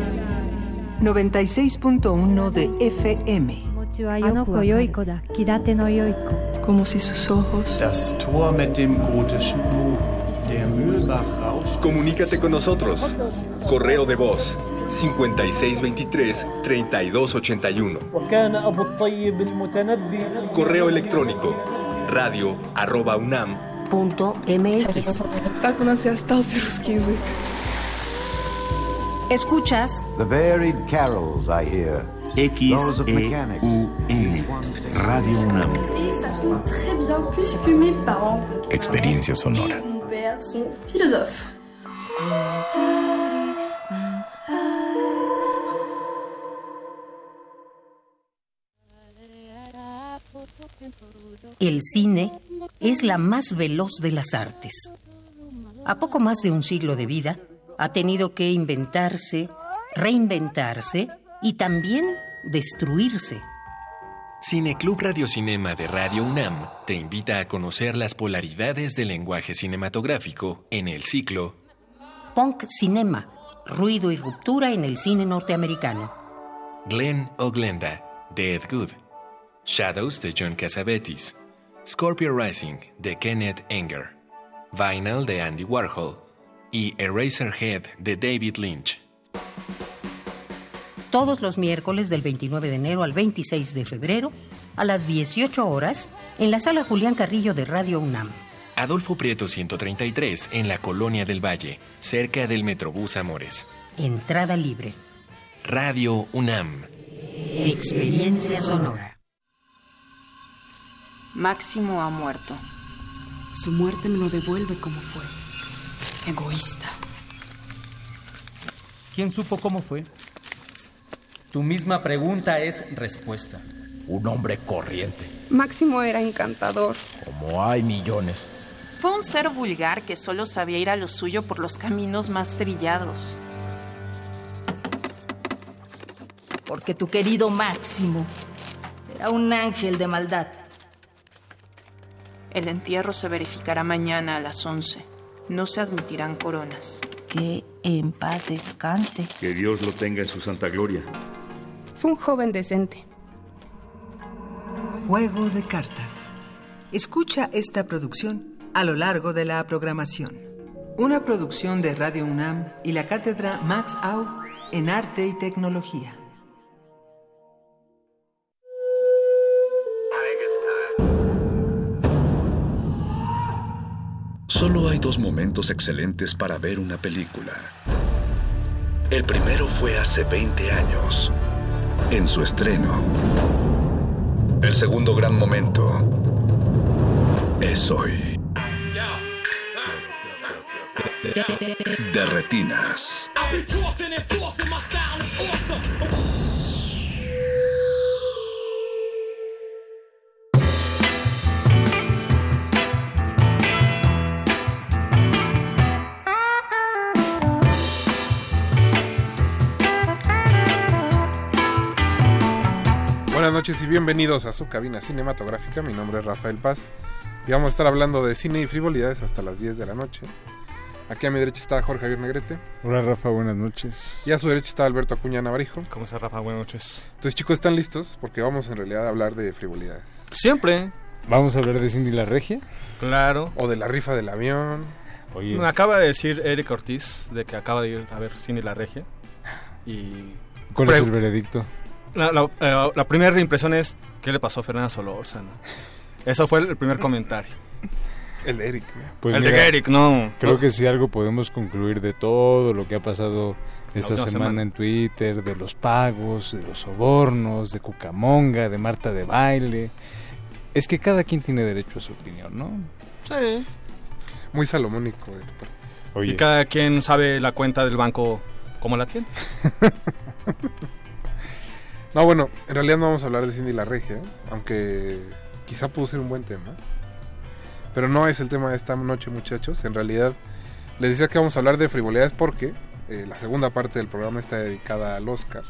[SPEAKER 10] 96.1 de FM.
[SPEAKER 11] Como si sus ojos.
[SPEAKER 12] Das Tor mit dem gotischen Buch. Der Mühlbach rauscht.
[SPEAKER 13] Comunícate con nosotros. Correo de voz
[SPEAKER 14] 5623 3281.
[SPEAKER 13] Correo electrónico radio arroba unam
[SPEAKER 15] punto mx. Escuchas.
[SPEAKER 16] The varied carols I hear.
[SPEAKER 17] X-E-U-M. Radio UNAM.
[SPEAKER 18] Et ça tombe très bien puisque mes parents
[SPEAKER 17] Experiencia sonora.
[SPEAKER 15] El cine es la más veloz de las artes. A poco más de un siglo de vida, ha tenido que inventarse, reinventarse y también destruirse.
[SPEAKER 19] Cineclub Radiocinema de Radio UNAM te invita a conocer las polaridades del lenguaje cinematográfico en el ciclo
[SPEAKER 15] Punk Cinema, Ruido y ruptura en el cine norteamericano.
[SPEAKER 19] Glenn o Glenda, de Ed Good. Shadows, de John Cassavetes. Scorpio Rising, de Kenneth Enger. Vinyl, de Andy Warhol. Y Eraserhead, de David Lynch.
[SPEAKER 15] Todos los miércoles del 29 de enero al 26 de febrero, a las 18 horas, en la sala Julián Carrillo de Radio UNAM.
[SPEAKER 19] Adolfo Prieto 133, en la Colonia del Valle, cerca del Metrobús Amores.
[SPEAKER 15] Entrada libre.
[SPEAKER 19] Radio UNAM.
[SPEAKER 15] Experiencia sonora.
[SPEAKER 20] Máximo ha muerto. Su muerte me lo devuelve como fue. Egoísta.
[SPEAKER 21] ¿Quién supo cómo fue? Tu misma pregunta es respuesta.
[SPEAKER 22] Un hombre corriente,
[SPEAKER 11] Máximo era encantador.
[SPEAKER 22] como hay millones.
[SPEAKER 20] Fue un ser vulgar que solo sabía ir a lo suyo por los caminos más trillados.
[SPEAKER 23] Porque tu querido Máximo era un ángel de maldad.
[SPEAKER 20] El entierro se verificará mañana a las 11. No se admitirán coronas.
[SPEAKER 23] Que en paz descanse.
[SPEAKER 24] Que Dios lo tenga en su santa gloria.
[SPEAKER 11] Fue un joven decente.
[SPEAKER 10] Juego de cartas. Escucha esta producción a lo largo de la programación. Una producción de Radio UNAM y la cátedra Max Au en Arte y Tecnología.
[SPEAKER 1] Solo hay dos momentos excelentes para ver una película. El primero fue hace 20 años, en su estreno. El segundo gran momento es hoy. De retinas.
[SPEAKER 25] Buenas noches y bienvenidos a su cabina cinematográfica. Mi nombre es Rafael Paz y vamos a estar hablando de cine y frivolidades hasta las 10 de la noche. Aquí a mi derecha está Jorge Javier Negrete
[SPEAKER 26] Hola Rafa, buenas noches.
[SPEAKER 25] y a su derecha está Alberto Acuña Navarijo.
[SPEAKER 27] ¿Cómo estás, Rafa? Buenas noches.
[SPEAKER 25] Entonces, chicos, ¿están listos? Porque vamos en realidad a hablar de frivolidades.
[SPEAKER 27] Siempre.
[SPEAKER 26] Vamos a hablar de Cindy la Regia.
[SPEAKER 27] Claro.
[SPEAKER 25] O de la rifa del avión.
[SPEAKER 26] Oye,
[SPEAKER 27] Me acaba de decir Eric Ortiz de que acaba de ir a ver Cindy la Regia. Y.
[SPEAKER 26] ¿cuál es el veredicto?
[SPEAKER 27] La, la- eh, la primera impresión es: ¿qué le pasó a Fernanda Solórzano? Eso fue el primer comentario.
[SPEAKER 25] El de Eric.
[SPEAKER 26] Pues
[SPEAKER 27] el
[SPEAKER 26] mira,
[SPEAKER 27] de Eric, no.
[SPEAKER 26] Creo
[SPEAKER 27] no.
[SPEAKER 26] que si algo podemos concluir de todo lo que ha pasado esta semana,
[SPEAKER 27] semana.
[SPEAKER 26] en Twitter, de los pagos, de los sobornos, de Cucamonga, de Marta de Baile, es que cada quien tiene derecho a su opinión, ¿no?
[SPEAKER 27] Sí.
[SPEAKER 25] Muy salomónico. de tu parte.
[SPEAKER 26] Oye,
[SPEAKER 27] Y cada quien sabe la cuenta del banco cómo la tiene.
[SPEAKER 25] No, bueno, en realidad no vamos a hablar de Cindy la Regia, aunque quizá pudo ser un buen tema. Pero no es el tema de esta noche, muchachos. En realidad, les decía que vamos a hablar de frivolidades porque eh, la segunda parte del programa está dedicada al Oscar.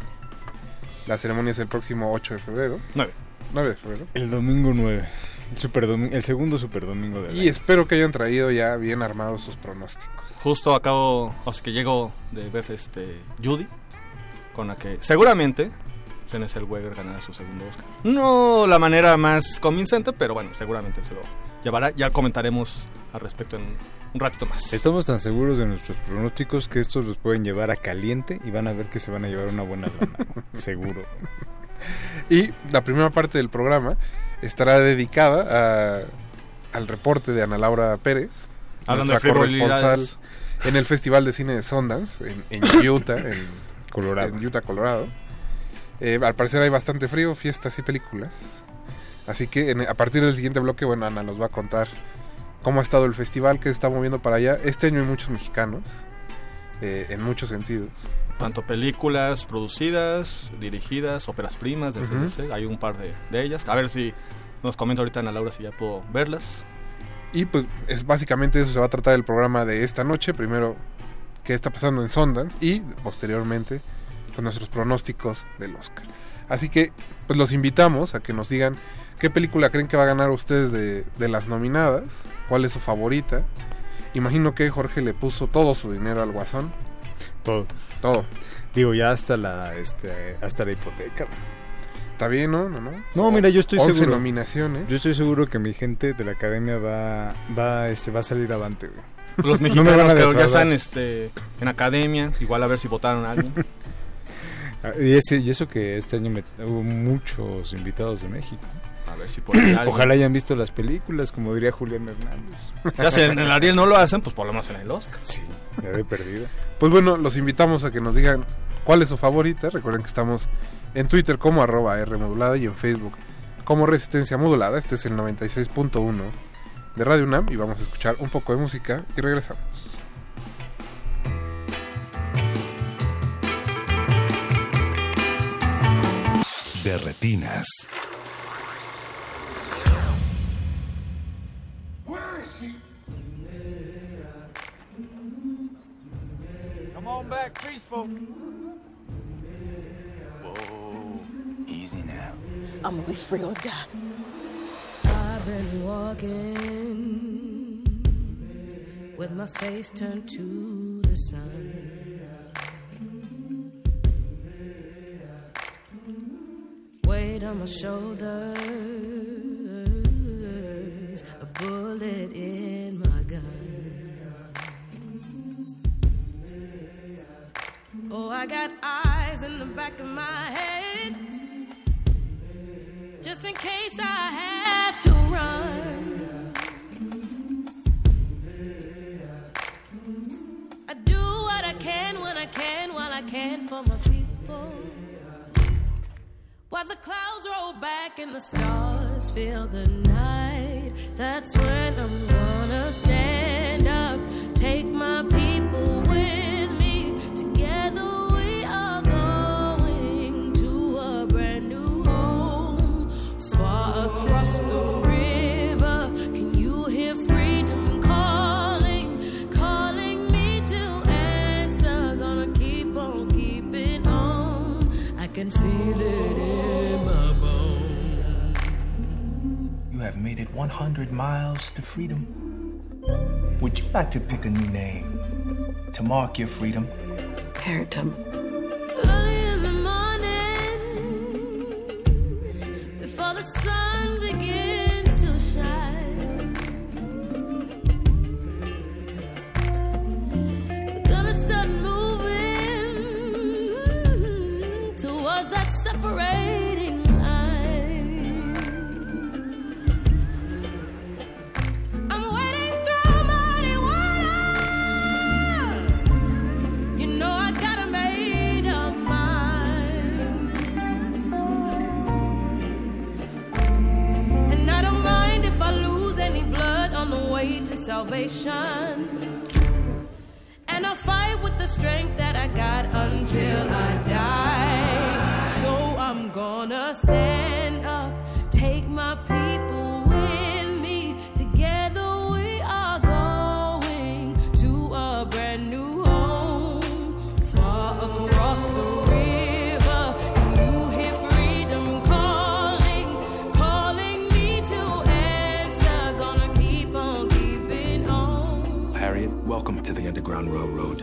[SPEAKER 25] La ceremonia es el próximo 8 de febrero.
[SPEAKER 27] 9.
[SPEAKER 25] 9 de febrero.
[SPEAKER 26] el domingo 9, el, superdomi- el segundo superdomingo de
[SPEAKER 25] Y espero que hayan traído ya bien armados sus pronósticos.
[SPEAKER 27] Justo acabo, o sea que llego de ver este Judy, con la que seguramente Renée Zellweger ganará su segundo Oscar. No la manera más convincente, pero bueno, seguramente se lo llevará. Ya comentaremos al respecto en un ratito más.
[SPEAKER 26] Estamos tan seguros de nuestros pronósticos que estos los pueden llevar a caliente y van a ver que se van a llevar una buena lana. Seguro.
[SPEAKER 25] Y la primera parte del programa estará dedicada a- al reporte de Ana Laura Pérez,
[SPEAKER 27] Hablando
[SPEAKER 25] nuestra
[SPEAKER 27] de
[SPEAKER 25] corresponsal en el Festival de Cine de Sundance, en, en Utah, en,
[SPEAKER 26] Colorado.
[SPEAKER 25] en Utah, Colorado. Eh, al parecer hay bastante frío, fiestas y películas. Así que en- a partir del siguiente bloque, bueno, Ana nos va a contar cómo ha estado el festival, que se está moviendo para allá. Este año hay muchos mexicanos, eh, en muchos sentidos.
[SPEAKER 27] Tanto películas producidas, dirigidas, óperas primas del. CDC, hay un par de, de ellas. A ver si nos comenta ahorita Ana Laura si ya puedo verlas.
[SPEAKER 25] Y pues es básicamente eso se va a tratar el programa de esta noche. Primero, qué está pasando en Sundance y posteriormente nuestros pronósticos del Oscar. Así que pues los invitamos a que nos digan qué película creen que va a ganar ustedes de, de las nominadas, cuál es su favorita. Imagino que Jorge le puso todo su dinero al Guasón.
[SPEAKER 26] Todo.
[SPEAKER 25] Todo.
[SPEAKER 26] Digo, ya hasta la, este, hasta la hipoteca.
[SPEAKER 25] Está bien, ¿no? No, no.
[SPEAKER 26] No, mira, yo estoy
[SPEAKER 25] 11
[SPEAKER 26] seguro.
[SPEAKER 25] nominaciones.
[SPEAKER 26] Yo estoy seguro que mi gente de la academia va, va, este, va a salir avante, güey.
[SPEAKER 27] Los
[SPEAKER 26] No me
[SPEAKER 27] mexicanos
[SPEAKER 26] van a
[SPEAKER 27] que ya están este, en academia, igual a ver si votaron a alguien.
[SPEAKER 26] Ah, Y, ese, y eso que este año me- hubo muchos invitados de México.
[SPEAKER 27] A ver si por
[SPEAKER 26] Ojalá hayan visto las películas, como diría Julián Hernández.
[SPEAKER 27] Ya si en el Ariel no lo hacen, pues por lo menos en el Oscar.
[SPEAKER 26] Sí, ya de perdida.
[SPEAKER 25] Pues bueno, los invitamos a que nos digan cuál es su favorita. Recuerden que estamos en Twitter como arroba R modulada y en Facebook como Resistencia Modulada. Este es el 96.1 de Radio UNAM y vamos a escuchar un poco de música y regresamos.
[SPEAKER 17] De retinas.
[SPEAKER 14] Come on back, peaceful.
[SPEAKER 28] Whoa, easy now.
[SPEAKER 29] I'm gonna be free or die.
[SPEAKER 30] I've been walking with my face turned to the sun. Weight on my shoulders, a bullet in my gun. Oh, I got eyes in the back of my head just in case I have to run. I do what I can when I can while I can for my people. While the clouds roll back and the stars fill the night, that's when I'm gonna stand up, take my people with me. Together we are going to a brand new home, far across the river. Can you hear freedom calling, calling me to answer? Gonna keep on keeping on. I can feel it
[SPEAKER 31] You have made it 100 miles to freedom. Would you like to pick a new name to mark your freedom?
[SPEAKER 29] Keratum.
[SPEAKER 30] Salvation. And I'll fight with the strength that I got until I die. So I'm gonna stand up,
[SPEAKER 31] Underground Railroad.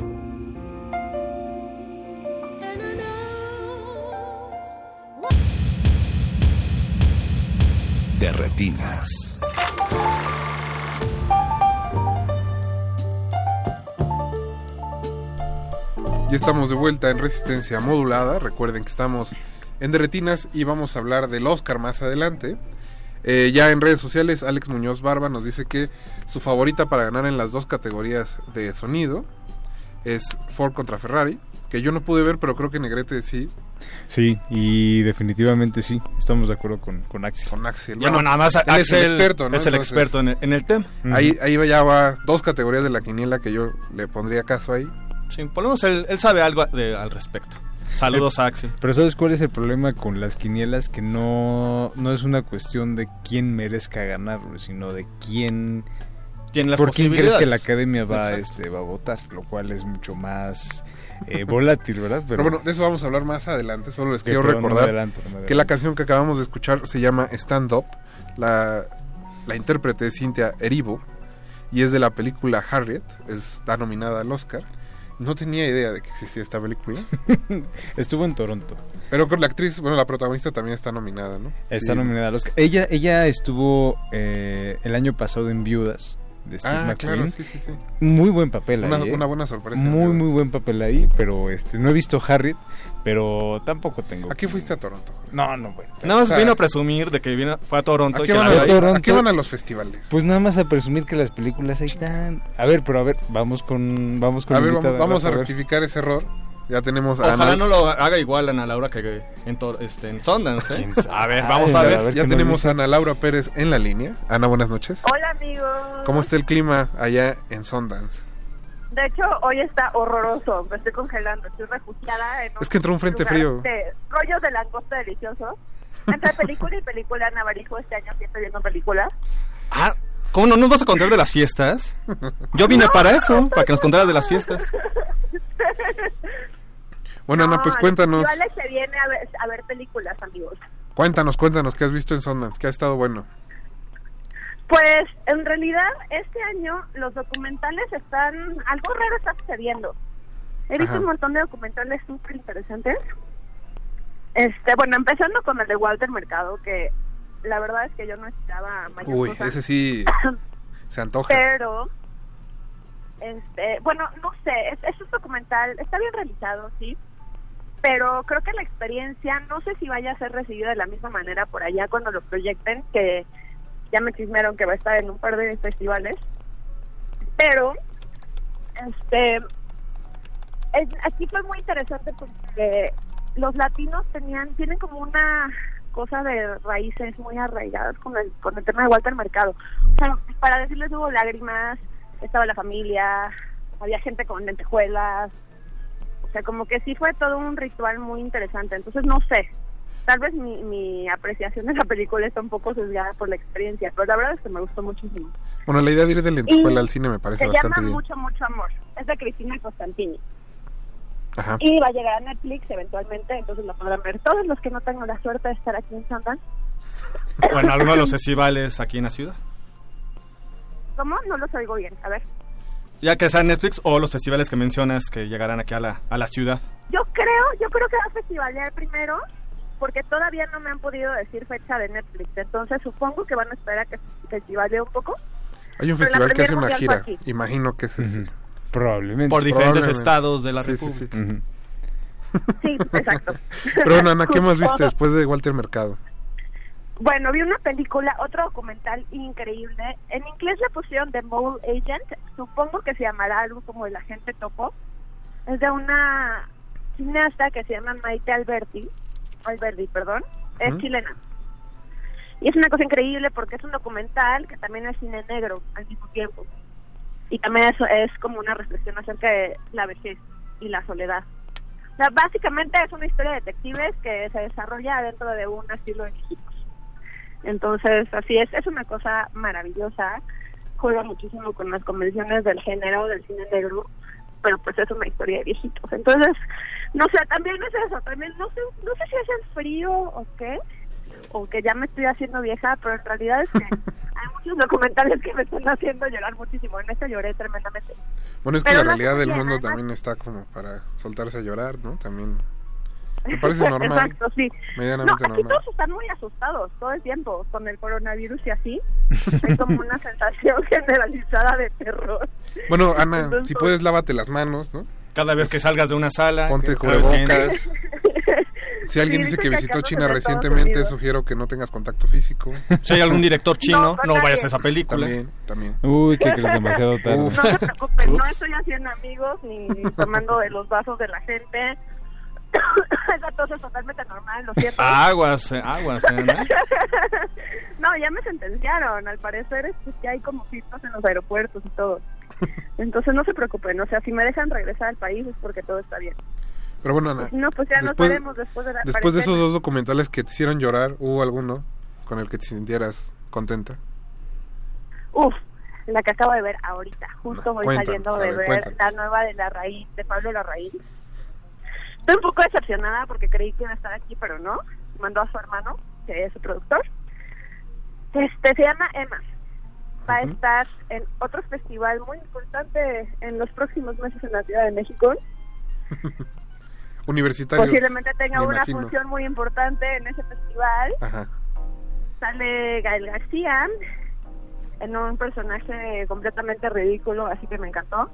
[SPEAKER 17] De retinas.
[SPEAKER 25] Ya estamos de vuelta en Resistencia Modulada. Recuerden que estamos en Derretinas y vamos a hablar del Oscar más adelante. Eh, ya en redes sociales, Alex Muñoz Barba nos dice que su favorita para ganar en las dos categorías de sonido es Ford contra Ferrari, que yo no pude ver, pero creo que Negrete sí.
[SPEAKER 26] Sí, y definitivamente sí, estamos de acuerdo con, con Axel.
[SPEAKER 25] Con Axel.
[SPEAKER 27] Ya, bueno, nada más
[SPEAKER 25] él
[SPEAKER 27] Axel
[SPEAKER 25] es el experto, ¿no?
[SPEAKER 27] es el
[SPEAKER 25] Entonces,
[SPEAKER 27] experto en el, en el tema.
[SPEAKER 25] Ahí, ahí ya va dos categorías de la quiniela que yo le pondría caso ahí.
[SPEAKER 27] Sí, por lo menos él, él sabe algo de- al respecto. Saludos a Axel.
[SPEAKER 26] Pero ¿sabes cuál es el problema con las quinielas? Que no, no es una cuestión de quién merezca ganar, sino de quién...
[SPEAKER 27] Tiene las
[SPEAKER 26] ¿Por quién crees que la academia va,
[SPEAKER 27] Exacto.
[SPEAKER 26] este, va a votar? Lo cual es mucho más eh, volátil, ¿verdad?
[SPEAKER 25] Pero, bueno, de eso vamos a hablar más adelante. Solo les quiero
[SPEAKER 26] no
[SPEAKER 25] recordar
[SPEAKER 26] adelanto, no me
[SPEAKER 25] que la canción que acabamos de escuchar se llama Stand Up. La, la intérprete es Cynthia Erivo y es de la película Harriet. Está nominada al Oscar. No tenía idea de que existía esta película.
[SPEAKER 26] Estuvo en Toronto.
[SPEAKER 25] Pero con la actriz, bueno, la protagonista también está nominada, ¿no?
[SPEAKER 26] Está
[SPEAKER 25] Sí.
[SPEAKER 26] nominada al Oscar. Ella, ella estuvo eh, el año pasado en Viudas de Steve
[SPEAKER 25] Ah,
[SPEAKER 26] McQueen.
[SPEAKER 25] claro, sí, sí, sí.
[SPEAKER 26] Muy buen papel
[SPEAKER 25] Una-
[SPEAKER 26] ahí. ¿eh?
[SPEAKER 25] una buena sorpresa
[SPEAKER 26] Muy, muy buen papel ahí, pero este no he visto Harriet, pero tampoco tengo.
[SPEAKER 25] ¿A qué fuiste a Toronto?
[SPEAKER 26] No, no, bueno.
[SPEAKER 27] Nada más
[SPEAKER 26] O sea,
[SPEAKER 27] vino a presumir de que vino, fue a Toronto.
[SPEAKER 25] ¿A
[SPEAKER 27] y
[SPEAKER 25] qué
[SPEAKER 27] que
[SPEAKER 25] van a, los- a qué van a los festivales?
[SPEAKER 26] Pues nada más a presumir que las películas ahí están. A ver, pero a ver, vamos con vamos con
[SPEAKER 25] A ver, vamos, vamos a
[SPEAKER 26] ver.
[SPEAKER 25] rectificar ese error. Ya tenemos a
[SPEAKER 27] Ojalá
[SPEAKER 25] Ana.
[SPEAKER 27] no lo haga igual Ana Laura que en, Tor- este, en Sundance. ¿eh? A ver, vamos a ver.
[SPEAKER 25] Ya tenemos a Ana Laura Pérez en la línea. Ana, buenas noches.
[SPEAKER 32] Hola amigos.
[SPEAKER 25] ¿Cómo está el clima allá en Sundance?
[SPEAKER 32] De hecho, hoy está horroroso. Me estoy congelando. Estoy refugiada en
[SPEAKER 25] Es que entró un frente frío.
[SPEAKER 32] De rollos de langosta deliciosos. Entre película y película, Navarijo este año siempre viendo películas.
[SPEAKER 27] Ah, ¿cómo no nos vas a contar de las fiestas? Yo vine para eso, para que nos contaras de las fiestas.
[SPEAKER 25] Bueno, Ana, pues
[SPEAKER 32] No,
[SPEAKER 25] cuéntanos.
[SPEAKER 32] Alex se viene a ver, a ver películas, amigos.
[SPEAKER 25] Cuéntanos, cuéntanos, ¿qué has visto en Sundance? ¿Qué ha estado bueno?
[SPEAKER 32] Pues en realidad este año los documentales están, algo raro está sucediendo. He visto
[SPEAKER 25] Ajá.
[SPEAKER 32] un montón de documentales súper interesantes. Este, bueno, empezando con el de Walter Mercado, que la verdad es que yo no esperaba mayor
[SPEAKER 25] Uy,
[SPEAKER 32] cosa.
[SPEAKER 25] ese sí se antoja.
[SPEAKER 32] Pero, este, bueno, no sé, es, es un documental, está bien realizado, sí, pero creo que la experiencia, no sé si vaya a ser recibida de la misma manera por allá cuando lo proyecten, que ya me chismearon que va a estar en un par de festivales, pero, este, es- aquí fue muy interesante porque los latinos tenían, tienen como una cosa de raíces muy arraigadas con el, con el tema de Walter Mercado. O sea, para decirles hubo lágrimas, estaba la familia, había gente con lentejuelas, o sea, como que sí fue todo un ritual muy interesante. Entonces, no sé, tal vez mi, mi apreciación de la película está un poco sesgada por la experiencia, pero la verdad es que me gustó muchísimo.
[SPEAKER 25] Bueno, la idea de ir de lentejuela al cine me parece
[SPEAKER 32] Se
[SPEAKER 25] bastante
[SPEAKER 32] llama
[SPEAKER 25] bien.
[SPEAKER 32] Mucho, Mucho Amor. Es de Cristina Costantini.
[SPEAKER 25] Ajá.
[SPEAKER 32] Y va a llegar a Netflix eventualmente, entonces lo podrán ver todos los que no tengan la suerte de estar aquí en Sundance.
[SPEAKER 27] O en alguno de los festivales aquí en la ciudad.
[SPEAKER 32] ¿Cómo? No los oigo bien. A ver.
[SPEAKER 27] Ya que sea Netflix o los festivales que mencionas que llegarán aquí a la, a la ciudad.
[SPEAKER 32] Yo creo, yo creo que va a festivalear primero, porque todavía no me han podido decir fecha de Netflix. Entonces supongo que van a esperar a que festivalee un poco.
[SPEAKER 25] Hay un festival que hace una gira. Imagino que es ese.
[SPEAKER 26] Probablemente.
[SPEAKER 27] Por diferentes
[SPEAKER 25] Probablemente.
[SPEAKER 27] estados de la
[SPEAKER 25] Sí, sí,
[SPEAKER 27] República.
[SPEAKER 25] sí.
[SPEAKER 32] Sí, exacto.
[SPEAKER 25] Pero bueno, Ana, ¿qué más viste después de Walter Mercado?
[SPEAKER 32] Bueno, vi una película, otro documental increíble. En inglés le pusieron The Mole Agent. Supongo que se llamará algo como El Agente Topo. Es de una cineasta que se llama Maite Alberti. Alberti, perdón. Es chilena. Y es una cosa increíble porque es un documental que también es cine negro al mismo tiempo. Y también es, es como una reflexión acerca de la vejez y la soledad. O sea, básicamente es una historia de detectives que se desarrolla dentro de un asilo de viejitos. Entonces, así es, es una cosa maravillosa. Juega muchísimo con las convenciones del género, del cine negro, pero pues es una historia de viejitos. Entonces, no sé, también es eso, también no sé, no sé si es el frío o qué, o que ya me estoy haciendo vieja, pero en realidad es que hay muchos documentales que me están haciendo llorar muchísimo. En este lloré tremendamente.
[SPEAKER 25] Bueno, es que
[SPEAKER 32] Pero
[SPEAKER 25] la realidad del mundo
[SPEAKER 32] además-
[SPEAKER 25] también está como para soltarse a llorar, ¿no? También me parece normal.
[SPEAKER 32] Exacto, sí.
[SPEAKER 25] Medianamente
[SPEAKER 32] no, aquí
[SPEAKER 25] normal.
[SPEAKER 32] todos están muy asustados todo el tiempo con el coronavirus y así. Hay como una sensación generalizada de terror.
[SPEAKER 25] Bueno, Ana,
[SPEAKER 32] Entonces,
[SPEAKER 25] si puedes, lávate las manos, ¿no?
[SPEAKER 27] Cada vez que salgas de una sala.
[SPEAKER 25] Ponte
[SPEAKER 27] que- cada vez que
[SPEAKER 25] cubrebocas. Si alguien
[SPEAKER 32] Sí,
[SPEAKER 25] dice que
[SPEAKER 32] que
[SPEAKER 25] visitó China recientemente, sugiero que no tengas contacto físico.
[SPEAKER 27] Si hay algún director chino,
[SPEAKER 32] No,
[SPEAKER 27] no, vayas a esa película.
[SPEAKER 25] También, también.
[SPEAKER 26] Uy, que crees demasiado tarde.
[SPEAKER 25] Uf.
[SPEAKER 32] No se preocupen, no
[SPEAKER 26] Ups.
[SPEAKER 32] estoy haciendo amigos ni tomando de los vasos de la gente. Esa tos es totalmente normal, lo siento.
[SPEAKER 27] Aguas, eh, aguas, eh, ¿no?
[SPEAKER 32] no, ya me sentenciaron. Al parecer es que ya hay como filtros en los aeropuertos y todo. Entonces no se preocupen, o sea, si me dejan regresar al país es porque todo está bien.
[SPEAKER 25] Pero bueno, Ana,
[SPEAKER 32] Si no, pues ya
[SPEAKER 25] después,
[SPEAKER 32] nos veremos después de la
[SPEAKER 25] después de esos dos documentales que te hicieron llorar, ¿hubo alguno con el que te sintieras contenta?
[SPEAKER 32] Uf, la que acabo de ver ahorita. Justo voy
[SPEAKER 25] cuéntanos,
[SPEAKER 32] saliendo de
[SPEAKER 25] ver,
[SPEAKER 32] ver
[SPEAKER 25] cuéntanos.
[SPEAKER 32] la nueva de La Raíz, de Pablo Larraín. Estoy un poco decepcionada porque creí que iba a estar aquí, pero no. Mandó a su hermano, que es su productor. Este, se llama Emma. va a estar en otro festival muy importante en los próximos meses en la Ciudad de México.
[SPEAKER 25] Universitario.
[SPEAKER 32] Posiblemente tenga una
[SPEAKER 25] imagino.
[SPEAKER 32] función muy importante en ese festival.
[SPEAKER 25] Ajá.
[SPEAKER 32] Sale Gael García en un personaje completamente ridículo, así que me encantó.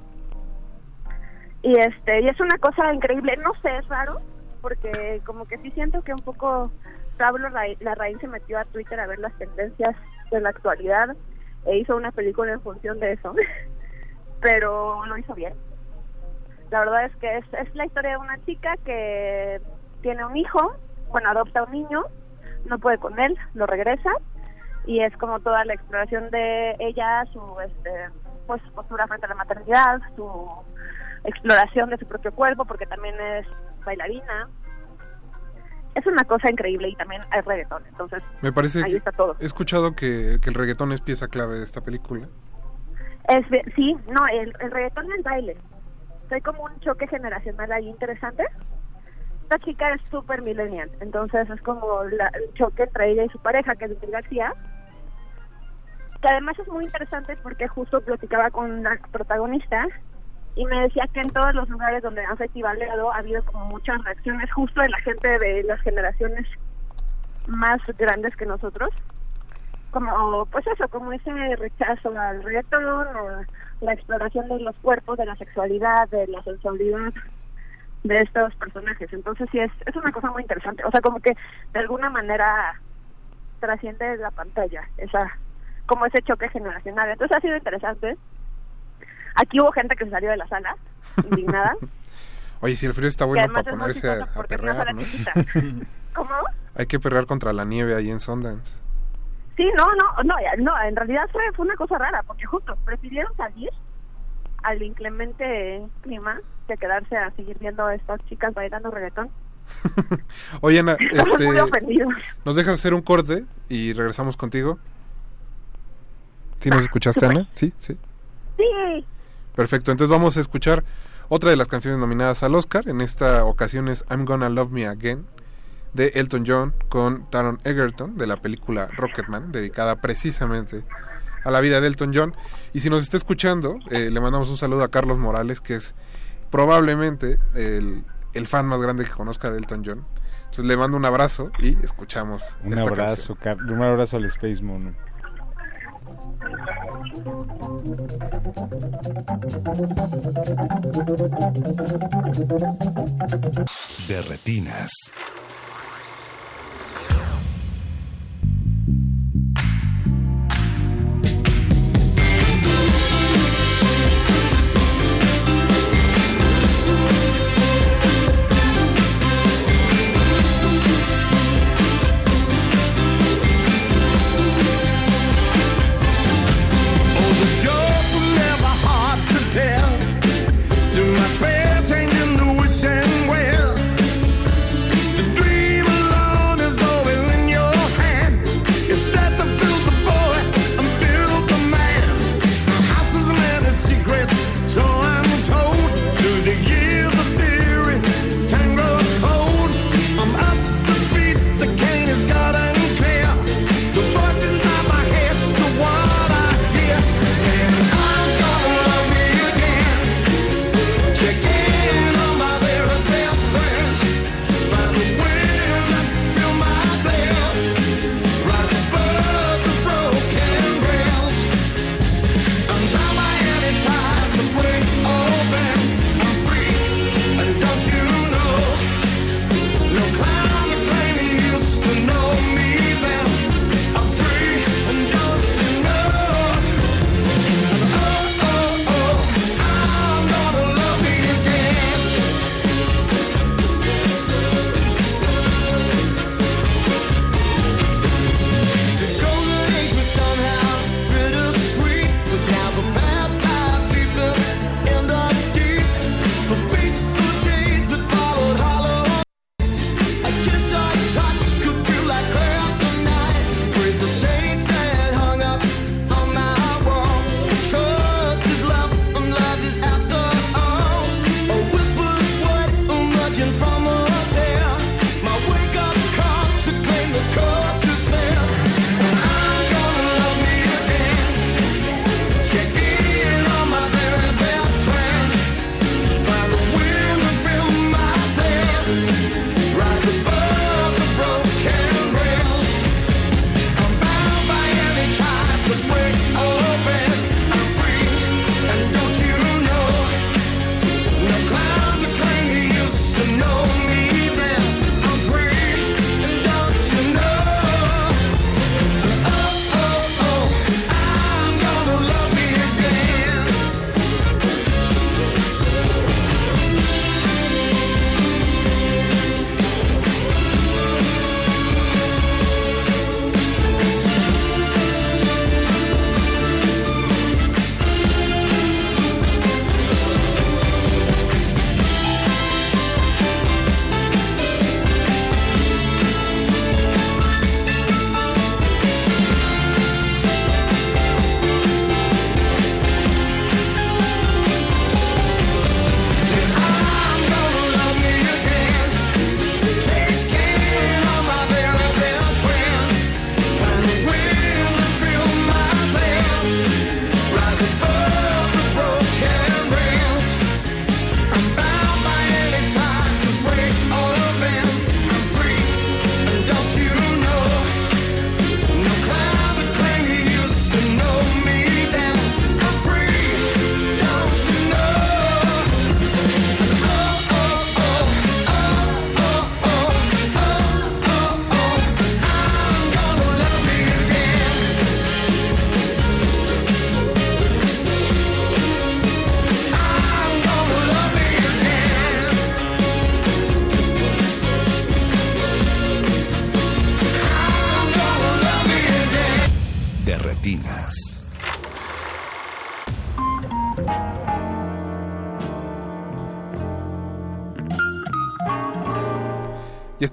[SPEAKER 32] Y este, y es una cosa increíble, no sé, es raro, porque como que sí siento que un poco Pablo Ra- Larraín se metió a Twitter a ver las tendencias de la actualidad e hizo una película en función de eso, pero lo hizo bien. La verdad es que es, es la historia de una chica que tiene un hijo, bueno, adopta un niño, no puede con él, lo regresa y es como toda la exploración de ella, su este, pues postura frente a la maternidad, su exploración de su propio cuerpo, porque también es bailarina. Es una cosa increíble y también hay reggaetón, entonces
[SPEAKER 25] Me parece
[SPEAKER 32] ahí
[SPEAKER 25] que
[SPEAKER 32] está todo.
[SPEAKER 25] he escuchado que, que el reggaetón es pieza clave de esta película.
[SPEAKER 32] Es, sí, no, el, el reggaetón y el baile. Hay como un choque generacional ahí interesante. Esta chica es súper millennial, entonces es como la- el choque entre ella y su pareja, que es Miguel García. Que además es muy interesante porque justo platicaba con la protagonista y me decía que en todos los lugares donde han festivaleado ha habido como muchas reacciones justo de la gente de las generaciones más grandes que nosotros. Como pues eso como ese rechazo al reggaetón la exploración de los cuerpos de la sexualidad de la sensualidad de estos personajes. Entonces sí es es una cosa muy interesante. O sea como que de alguna manera trasciende la pantalla esa como ese choque generacional. Entonces ha sido interesante aquí hubo gente que se salió de la sala indignada
[SPEAKER 25] Oye, si el frío está bueno para ponerse a, a perrear, ¿no?
[SPEAKER 32] ¿cómo?
[SPEAKER 25] Hay que perrear contra la nieve ahí en Sundance.
[SPEAKER 32] Sí, no, no, no, en realidad fue, fue una cosa rara, porque justo prefirieron salir al inclemente clima que quedarse a seguir viendo a estas chicas bailando reggaetón.
[SPEAKER 25] Oye, Ana, este. ¿nos dejas hacer un corte y regresamos contigo? ¿Sí nos escuchaste, Ana? Sí, sí.
[SPEAKER 32] Sí,
[SPEAKER 25] Perfecto, entonces vamos a escuchar otra de las canciones nominadas al Oscar. En esta ocasión es I'm Gonna Love Me Again de Elton John con Taron Egerton de la película Rocketman, dedicada precisamente a la vida de Elton John. Y si nos está escuchando, eh, le mandamos un saludo a Carlos Morales, que es probablemente el, el fan más grande que conozca de Elton John. Entonces le mando un abrazo y escuchamos
[SPEAKER 26] Un
[SPEAKER 25] esta
[SPEAKER 26] abrazo, Car- un abrazo al Space Mono.
[SPEAKER 17] De retinas.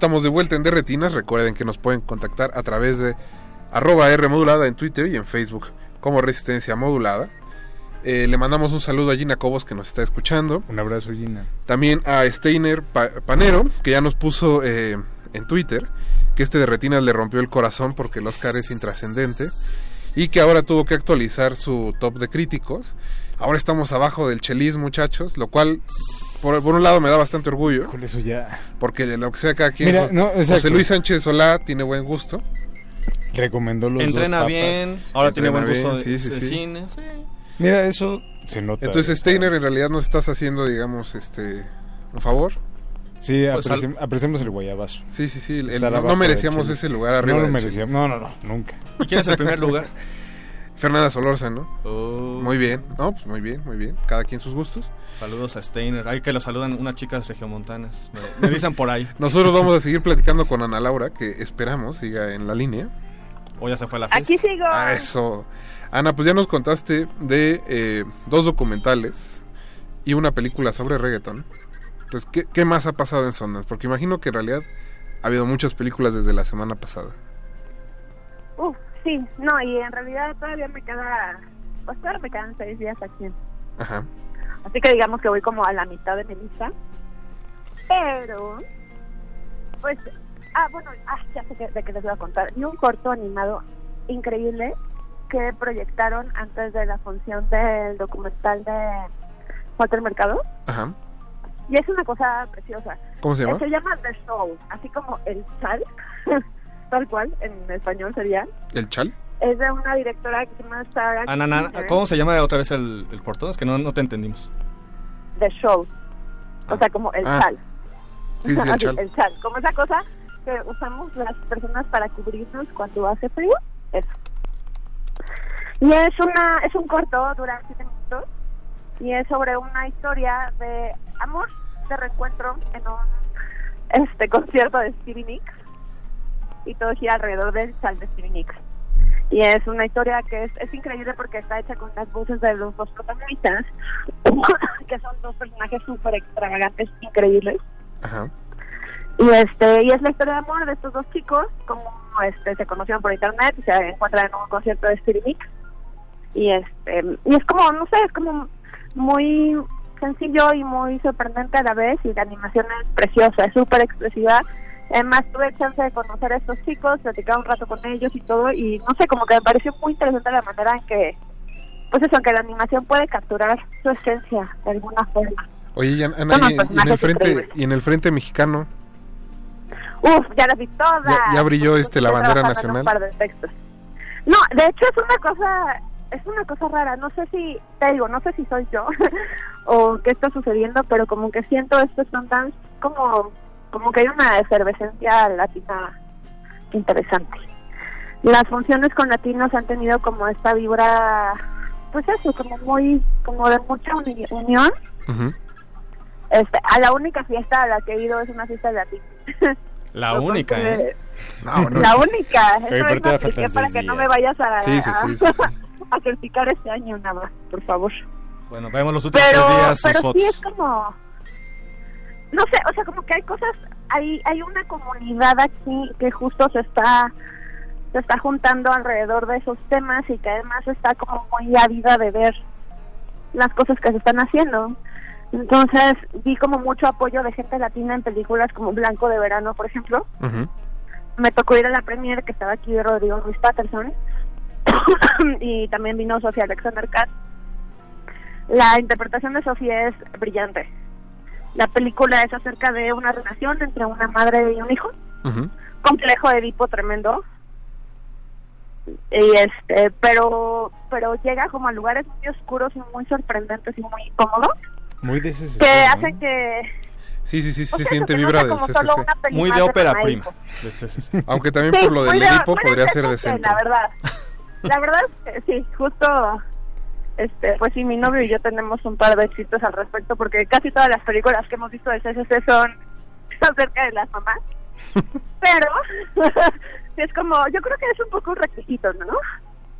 [SPEAKER 25] Estamos de vuelta en Derretinas. Recuerden que nos pueden contactar a través de arroba R modulada en Twitter y en Facebook como Resistencia Modulada. Eh, le mandamos un saludo a Gina Cobos que nos está escuchando.
[SPEAKER 26] Un abrazo, Gina.
[SPEAKER 25] También a Steiner Pa- Panero, que ya nos puso eh, en Twitter que este de Retinas le rompió el corazón porque el Oscar es intrascendente y que ahora tuvo que actualizar su top de críticos. Ahora estamos abajo del Chelis, muchachos, lo cual por, por un lado me da bastante orgullo.
[SPEAKER 26] Con eso ya.
[SPEAKER 25] Porque de lo que sea cada quien.
[SPEAKER 26] Mira, no,
[SPEAKER 25] José. Luis Sánchez Solá tiene buen gusto.
[SPEAKER 26] Recomendó los
[SPEAKER 27] Entrena
[SPEAKER 26] dos
[SPEAKER 27] bien, ahora tiene buen gusto
[SPEAKER 25] bien,
[SPEAKER 27] de,
[SPEAKER 25] sí, sí,
[SPEAKER 27] de
[SPEAKER 25] sí.
[SPEAKER 27] cine. sí.
[SPEAKER 26] Mira, eso se nota.
[SPEAKER 25] Entonces, Steiner, en realidad nos estás haciendo, digamos, este un favor.
[SPEAKER 26] Sí,
[SPEAKER 25] Pues,
[SPEAKER 26] apreci- apreciemos el guayabazo.
[SPEAKER 25] Sí, sí, sí. el- no- merecíamos ese lugar arriba
[SPEAKER 26] No lo merecíamos. No, no, no, nunca.
[SPEAKER 27] ¿Y quién es el primer lugar?
[SPEAKER 25] Fernanda Solórzano.
[SPEAKER 27] Oh.
[SPEAKER 25] Muy bien, no, pues muy bien, muy bien. Cada quien sus gustos.
[SPEAKER 27] Saludos a Steiner. Hay que lo saludan unas chicas regiomontanas. Me, me dicen por ahí.
[SPEAKER 25] Nosotros vamos a seguir platicando con Ana Laura, que esperamos siga en la línea.
[SPEAKER 27] O ya se fue a la fiesta.
[SPEAKER 32] Aquí sigo.
[SPEAKER 25] Ah, eso. Ana, pues ya nos contaste de eh, dos documentales y una película sobre reggaeton. Entonces, ¿qué, qué más ha pasado en Sundance? Porque imagino que en realidad ha habido muchas películas desde la semana pasada.
[SPEAKER 32] Sí, no, y en realidad todavía me queda, pues todavía me quedan seis días aquí.
[SPEAKER 25] Ajá.
[SPEAKER 32] Así que digamos que voy como a la mitad de mi lista. Pero, pues, ah, bueno, ah, ya sé que, de qué les voy a contar. Y un corto animado increíble que proyectaron antes de la función del documental de Walter Mercado.
[SPEAKER 25] Ajá.
[SPEAKER 32] Y es una cosa preciosa.
[SPEAKER 25] ¿Cómo se llama?
[SPEAKER 32] Se llama The Show, así como el chal, tal cual, en español sería.
[SPEAKER 25] ¿El Chal?
[SPEAKER 32] Es de una directora que se llama Sarah Skinner.
[SPEAKER 27] ¿Cómo se llama otra vez el, el corto? Es que no, no te entendimos.
[SPEAKER 32] The Show. O sea, como el
[SPEAKER 27] Ah.
[SPEAKER 32] chal.
[SPEAKER 27] Sí, sí, el chal.
[SPEAKER 32] el chal. Como esa cosa que usamos las personas para cubrirnos cuando hace frío. Eso. Y es una es un corto, dura siete minutos. Y es sobre una historia de amor, de reencuentro en un este concierto de Stevie Nicks. Y todo gira alrededor del chal de Nicks. Y es una historia que es, es increíble porque está hecha con las voces de los dos protagonistas, que son dos personajes súper extravagantes, increíbles.
[SPEAKER 25] Ajá.
[SPEAKER 32] Y este y es la historia de amor de estos dos chicos, como este se conocieron por internet y se encuentran en un concierto de Nicks. Y este y es como, no sé, es como muy sencillo y muy sorprendente a la vez y la animación es preciosa, es súper expresiva. Además tuve chance de conocer a estos chicos, platicar un rato con ellos y todo y no sé, como que me pareció muy interesante la manera en que, pues eso, que la animación puede capturar su esencia de alguna forma.
[SPEAKER 25] Oye, y Ana, Ana,
[SPEAKER 32] Son
[SPEAKER 25] y, en- y en el frente
[SPEAKER 32] increíbles.
[SPEAKER 25] y en el frente mexicano
[SPEAKER 32] Uf, ya las vi todas.
[SPEAKER 25] ya, ya brilló este la bandera
[SPEAKER 32] en un
[SPEAKER 25] nacional.
[SPEAKER 32] par de textos. No, de hecho es una cosa, es una cosa rara. No sé si, te digo, no sé si soy yo o qué está sucediendo, pero como que siento estos Sundance como, como que hay una efervescencia latina interesante. Las funciones con latinos han tenido como esta vibra, pues eso, como muy, como de mucha uni- unión.
[SPEAKER 25] Ujú.
[SPEAKER 32] Este, a la única fiesta a la que he ido es una fiesta de latinos.
[SPEAKER 27] La única, ¿eh?
[SPEAKER 25] No, no.
[SPEAKER 32] La única. Eso es para que no me vayas a,
[SPEAKER 27] Sí, sí, sí, sí,
[SPEAKER 32] a criticar este año nada más, por favor.
[SPEAKER 27] Bueno, vemos los últimos
[SPEAKER 32] Pero,
[SPEAKER 27] tres días sus
[SPEAKER 32] pero sí
[SPEAKER 27] fotos.
[SPEAKER 32] es como... No sé, o sea, como que hay cosas... Hay, hay una comunidad aquí que justo se está se está juntando alrededor de esos temas y que además está como muy ávida de ver las cosas que se están haciendo. Entonces vi como mucho apoyo de gente latina en películas como Blanco de Verano, por ejemplo. Me tocó ir a la premiere que estaba aquí de Rodrigo Ruiz Patterson y también vino Sofía Alexander Katz. La interpretación de Sofía es brillante. La película es acerca de una relación entre una madre y un hijo, complejo de Edipo tremendo. Y este, pero pero llega como a lugares muy oscuros y muy sorprendentes y muy incómodos
[SPEAKER 26] Muy de
[SPEAKER 32] que hacen que
[SPEAKER 25] Sí, sí, sí, sí, se siente vibra
[SPEAKER 32] solo
[SPEAKER 25] CCC.
[SPEAKER 32] Muy de de ópera prima.
[SPEAKER 25] Aunque también
[SPEAKER 32] Sí,
[SPEAKER 25] por lo del
[SPEAKER 32] de-
[SPEAKER 25] Edipo
[SPEAKER 32] de
[SPEAKER 25] podría ser
[SPEAKER 32] CCC,
[SPEAKER 25] decente.
[SPEAKER 32] La verdad. La verdad es que sí, justo este pues sí mi novio y yo tenemos un par de éxitos al respecto porque casi todas las películas que hemos visto del CCC son acerca de las mamás. Pero es como, yo creo que es un poco un requisito, ¿no?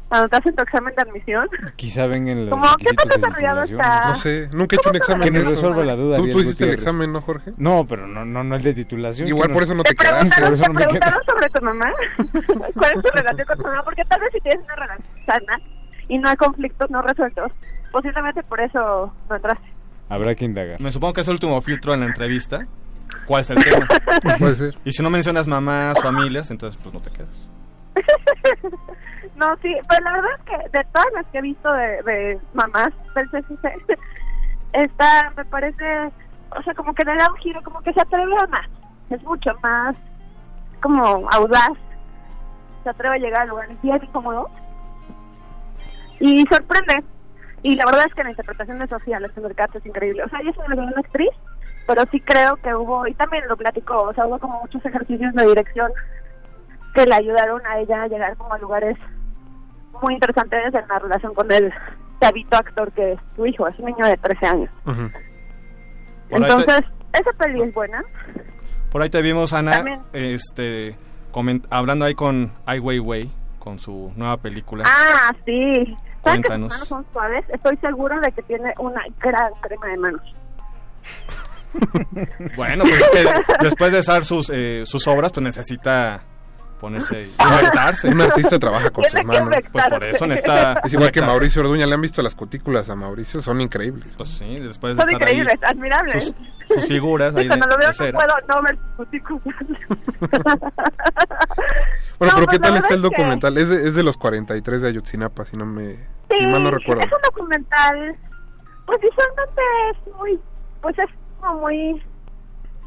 [SPEAKER 32] cuando te hacen tu examen de admisión.
[SPEAKER 26] Quizá ven en los
[SPEAKER 32] Como, ¿qué tan
[SPEAKER 26] de
[SPEAKER 32] desarrollado está?
[SPEAKER 25] No sé, nunca he hecho un examen
[SPEAKER 26] Que
[SPEAKER 25] de
[SPEAKER 26] nos resuelva la duda.
[SPEAKER 25] ¿Tú, tú hiciste el examen, ¿no, Jorge?
[SPEAKER 26] No, pero no, no, no el de titulación.
[SPEAKER 25] Igual por
[SPEAKER 26] no-
[SPEAKER 25] eso no te
[SPEAKER 26] Por
[SPEAKER 25] quedaste.
[SPEAKER 26] eso
[SPEAKER 32] ¿Te
[SPEAKER 26] no me
[SPEAKER 32] preguntaron sobre tu mamá? ¿Cuál es tu relación con tu mamá? Porque tal vez si tienes una relación sana y no hay conflictos no resueltos, posiblemente por eso no entraste.
[SPEAKER 26] Habrá que indagar.
[SPEAKER 27] Me supongo que es el último filtro en la entrevista. ¿Cuál es el tema?
[SPEAKER 25] Puede ser.
[SPEAKER 27] Y si no mencionas mamás, familias, entonces pues no te quedas.
[SPEAKER 32] No, sí, pero la verdad es que de todas las que he visto de, de mamás del CCC, esta me parece, o sea, como que le da un giro, como que se atreve a más. Es mucho más como audaz. Se atreve a llegar a lugares bien incómodos. Y sorprende. Y la verdad es que la interpretación de Sofía Alexander Katz es increíble. O sea, ella es una gran actriz, pero sí creo que hubo, y también lo platicó, o sea, hubo como muchos ejercicios de dirección que le ayudaron a ella a llegar como a lugares muy interesantes en la relación con el chavito actor que es su hijo, es un niño de 13 años.
[SPEAKER 27] Te-
[SPEAKER 32] Entonces, esa peli es buena.
[SPEAKER 27] Por ahí te vimos, Ana,
[SPEAKER 32] También.
[SPEAKER 27] este, coment- hablando ahí con Ai Weiwei, con su nueva película.
[SPEAKER 32] Ah, sí. ¿Saben que sus manos son suaves? Estoy segura de que tiene una gran crema de manos.
[SPEAKER 27] Bueno, pues es que después de usar sus, eh, sus obras, pues necesita ponerse y.
[SPEAKER 25] Un artista trabaja con sus manos.
[SPEAKER 27] Pues por eso necesita...
[SPEAKER 25] Es igual que. Mauricio Orduña, le han visto las cutículas a Mauricio, son increíbles.
[SPEAKER 27] Pues sí, después de
[SPEAKER 32] Son
[SPEAKER 27] estar ahí,
[SPEAKER 32] increíbles, admirables.
[SPEAKER 27] sus, sus figuras
[SPEAKER 32] Sí,
[SPEAKER 27] ahí de,
[SPEAKER 32] cuando lo veo
[SPEAKER 27] de
[SPEAKER 32] no puedo no ver sus cutículas.
[SPEAKER 25] Bueno,
[SPEAKER 32] No,
[SPEAKER 25] pero
[SPEAKER 32] pues
[SPEAKER 25] ¿qué
[SPEAKER 32] la
[SPEAKER 25] tal está el documental? Es, de, es de los 43 de Ayotzinapa, si no me...
[SPEAKER 32] Sí,
[SPEAKER 25] si mal no recuerdo.
[SPEAKER 32] es un documental, pues visualmente es muy, pues es como muy,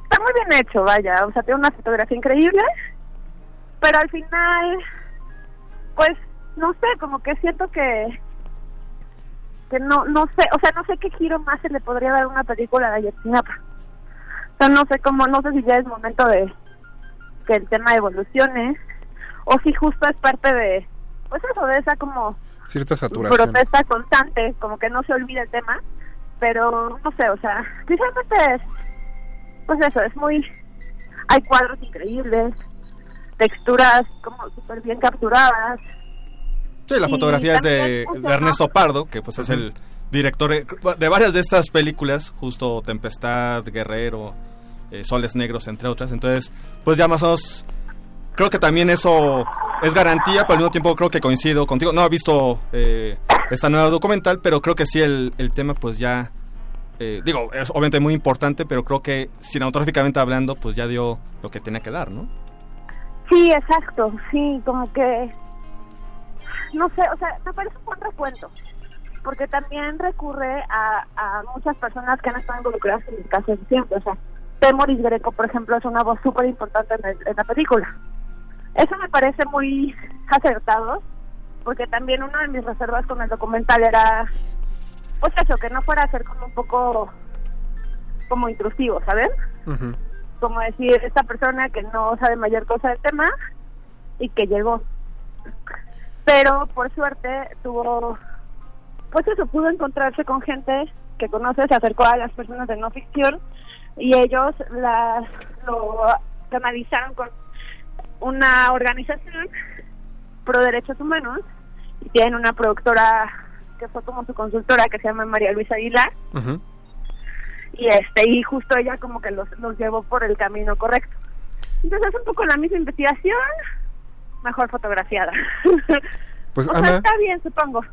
[SPEAKER 32] está muy bien hecho, vaya, o sea, tiene una fotografía increíble, pero al final, pues, no sé, como que siento que, que no, no sé, o sea, no sé qué giro más se le podría dar a una película de Ayotzinapa. O sea, no sé cómo, no sé si ya es momento de que el tema evolucione, o si justo es parte de, pues eso, de esa como
[SPEAKER 25] Cierta saturación.
[SPEAKER 32] protesta constante, como que no se olvida el tema, pero no sé, o sea, visualmente es, pues eso, es muy, hay cuadros increíbles, texturas como súper bien capturadas.
[SPEAKER 27] Sí, la fotografía es de, Ernesto Pardo, que pues es el director de, de varias de estas películas, justo Tempestad, Guerrero, eh, Soles Negros, entre otras. Entonces, pues ya más o menos, creo que también eso es garantía, pero al mismo tiempo creo que coincido contigo. No he visto eh, esta nueva documental, pero creo que sí el, el tema pues ya, eh, digo, es obviamente muy importante, pero creo que cinematográficamente hablando, pues ya dio lo que tenía que dar, ¿no?
[SPEAKER 32] Sí, exacto, sí, como que, no sé, o sea, me parece un buen recuento, porque también recurre a, a muchas personas que han estado involucradas en el caso de siempre, o sea, Temoris Greco, por ejemplo, es una voz súper importante en, en la película. Eso me parece muy acertado, porque también una de mis reservas con el documental era, pues eso, que no fuera a ser como un poco como intrusivo, ¿sabes?
[SPEAKER 25] Ujú.
[SPEAKER 32] Como decir esta persona que no sabe mayor cosa del tema y que llegó pero por suerte tuvo pues eso pudo encontrarse con gente que conoce se acercó a las personas de no ficción y ellos las lo canalizaron con una organización pro derechos humanos y tienen una productora que fue como su consultora que se llama María Luisa Aguilar
[SPEAKER 25] Ujú.
[SPEAKER 32] Y este y justo ella como que los, los llevó por el camino correcto. Entonces es un poco la misma investigación mejor fotografiada.
[SPEAKER 25] Pues
[SPEAKER 32] o sea está bien supongo.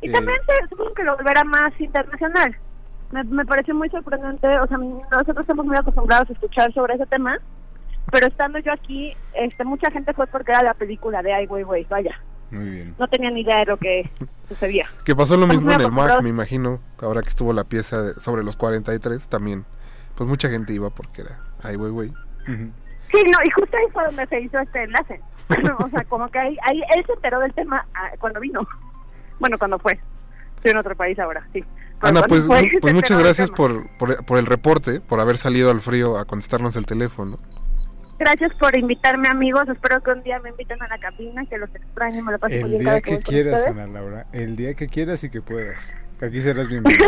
[SPEAKER 32] Y
[SPEAKER 25] Eh.
[SPEAKER 32] también supongo que lo volverá más internacional. Me, me pareció muy sorprendente o sea nosotros estamos muy acostumbrados a escuchar sobre ese tema pero estando yo aquí este mucha gente fue porque era la película de Ai Weiwei vaya
[SPEAKER 26] Muy bien.
[SPEAKER 32] no tenía ni idea de lo que sucedía
[SPEAKER 25] que pasó lo
[SPEAKER 32] Estamos
[SPEAKER 25] mismo en el MAC, me imagino, ahora que estuvo la pieza de- sobre los 43, también, pues mucha gente iba porque era Ai Weiwei.
[SPEAKER 32] Sí, no, y justo ahí fue donde se hizo este enlace. o sea, como que ahí, ahí él se enteró del tema ah, cuando vino. Bueno, cuando fue. Estoy en otro país ahora, sí. Pero
[SPEAKER 25] Ana,
[SPEAKER 32] cuando
[SPEAKER 25] pues,
[SPEAKER 32] fue,
[SPEAKER 25] pues muchas gracias por, por, por el reporte, por haber salido al frío a contestarnos el teléfono.
[SPEAKER 32] Gracias por invitarme, amigos. Espero que un día me inviten a la cabina, que los extraño me lo paso
[SPEAKER 26] El día que quieras. Ana Laura. El día que quieras y que puedas. Aquí serás bienvenida.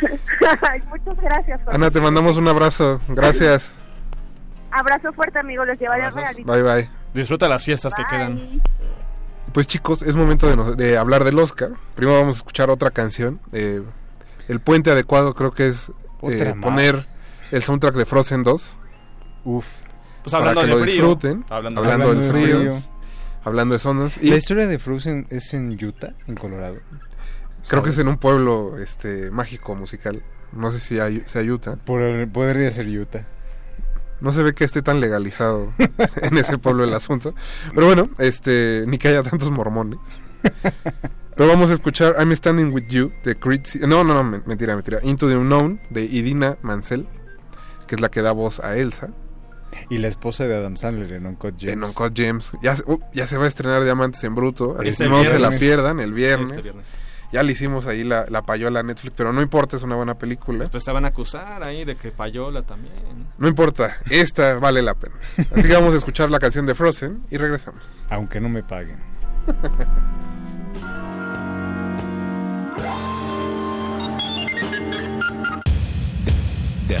[SPEAKER 32] Muchas gracias.
[SPEAKER 25] Ana, te mandamos un abrazo. Gracias.
[SPEAKER 32] Abrazo fuerte, amigos. Les llevaré
[SPEAKER 27] Abrazos.
[SPEAKER 32] regalito.
[SPEAKER 25] Bye, bye.
[SPEAKER 27] Disfruta las fiestas que quedan.
[SPEAKER 25] Pues chicos, es momento de, no- de hablar del Oscar. Primero vamos a escuchar otra canción. eh, el puente adecuado creo que es eh, poner el soundtrack de Frozen 2.
[SPEAKER 26] Uf.
[SPEAKER 27] Pues
[SPEAKER 25] para
[SPEAKER 27] hablando
[SPEAKER 25] que
[SPEAKER 27] de
[SPEAKER 25] lo
[SPEAKER 27] frío,
[SPEAKER 25] disfruten.
[SPEAKER 27] hablando-
[SPEAKER 25] Hablando,
[SPEAKER 26] hablando
[SPEAKER 25] del
[SPEAKER 26] de
[SPEAKER 25] frío.
[SPEAKER 26] frío.
[SPEAKER 25] Hablando de. Y
[SPEAKER 26] La historia de Frozen es en Utah, en Colorado.
[SPEAKER 25] creo que es en un pueblo este mágico musical. No sé si hay, sea Utah.
[SPEAKER 26] Por- podría ser Utah.
[SPEAKER 25] No se ve que esté tan legalizado en ese pueblo el asunto. Pero bueno, este, ni que haya tantos mormones. Pero vamos a escuchar I'm Standing With You de Creed. No, no, no, men- mentira, mentira. Into the Unknown de Idina Mansell, que es la que da voz a Elsa.
[SPEAKER 26] Y la esposa de Adam Sandler en Uncut Gems.
[SPEAKER 25] En Uncut Gems. Ya, se- uh, ya se va a estrenar Diamantes en Bruto. Así
[SPEAKER 26] Este
[SPEAKER 25] que no se la pierdan el viernes.
[SPEAKER 27] Este viernes.
[SPEAKER 25] Ya le hicimos ahí la, la payola a Netflix, pero no importa, es una buena película.
[SPEAKER 27] Pues te van a acusar ahí de que Payola también.
[SPEAKER 25] No importa, esta vale la pena. Así que vamos a escuchar la canción de Frozen y regresamos.
[SPEAKER 26] Aunque no me paguen.
[SPEAKER 17] De, de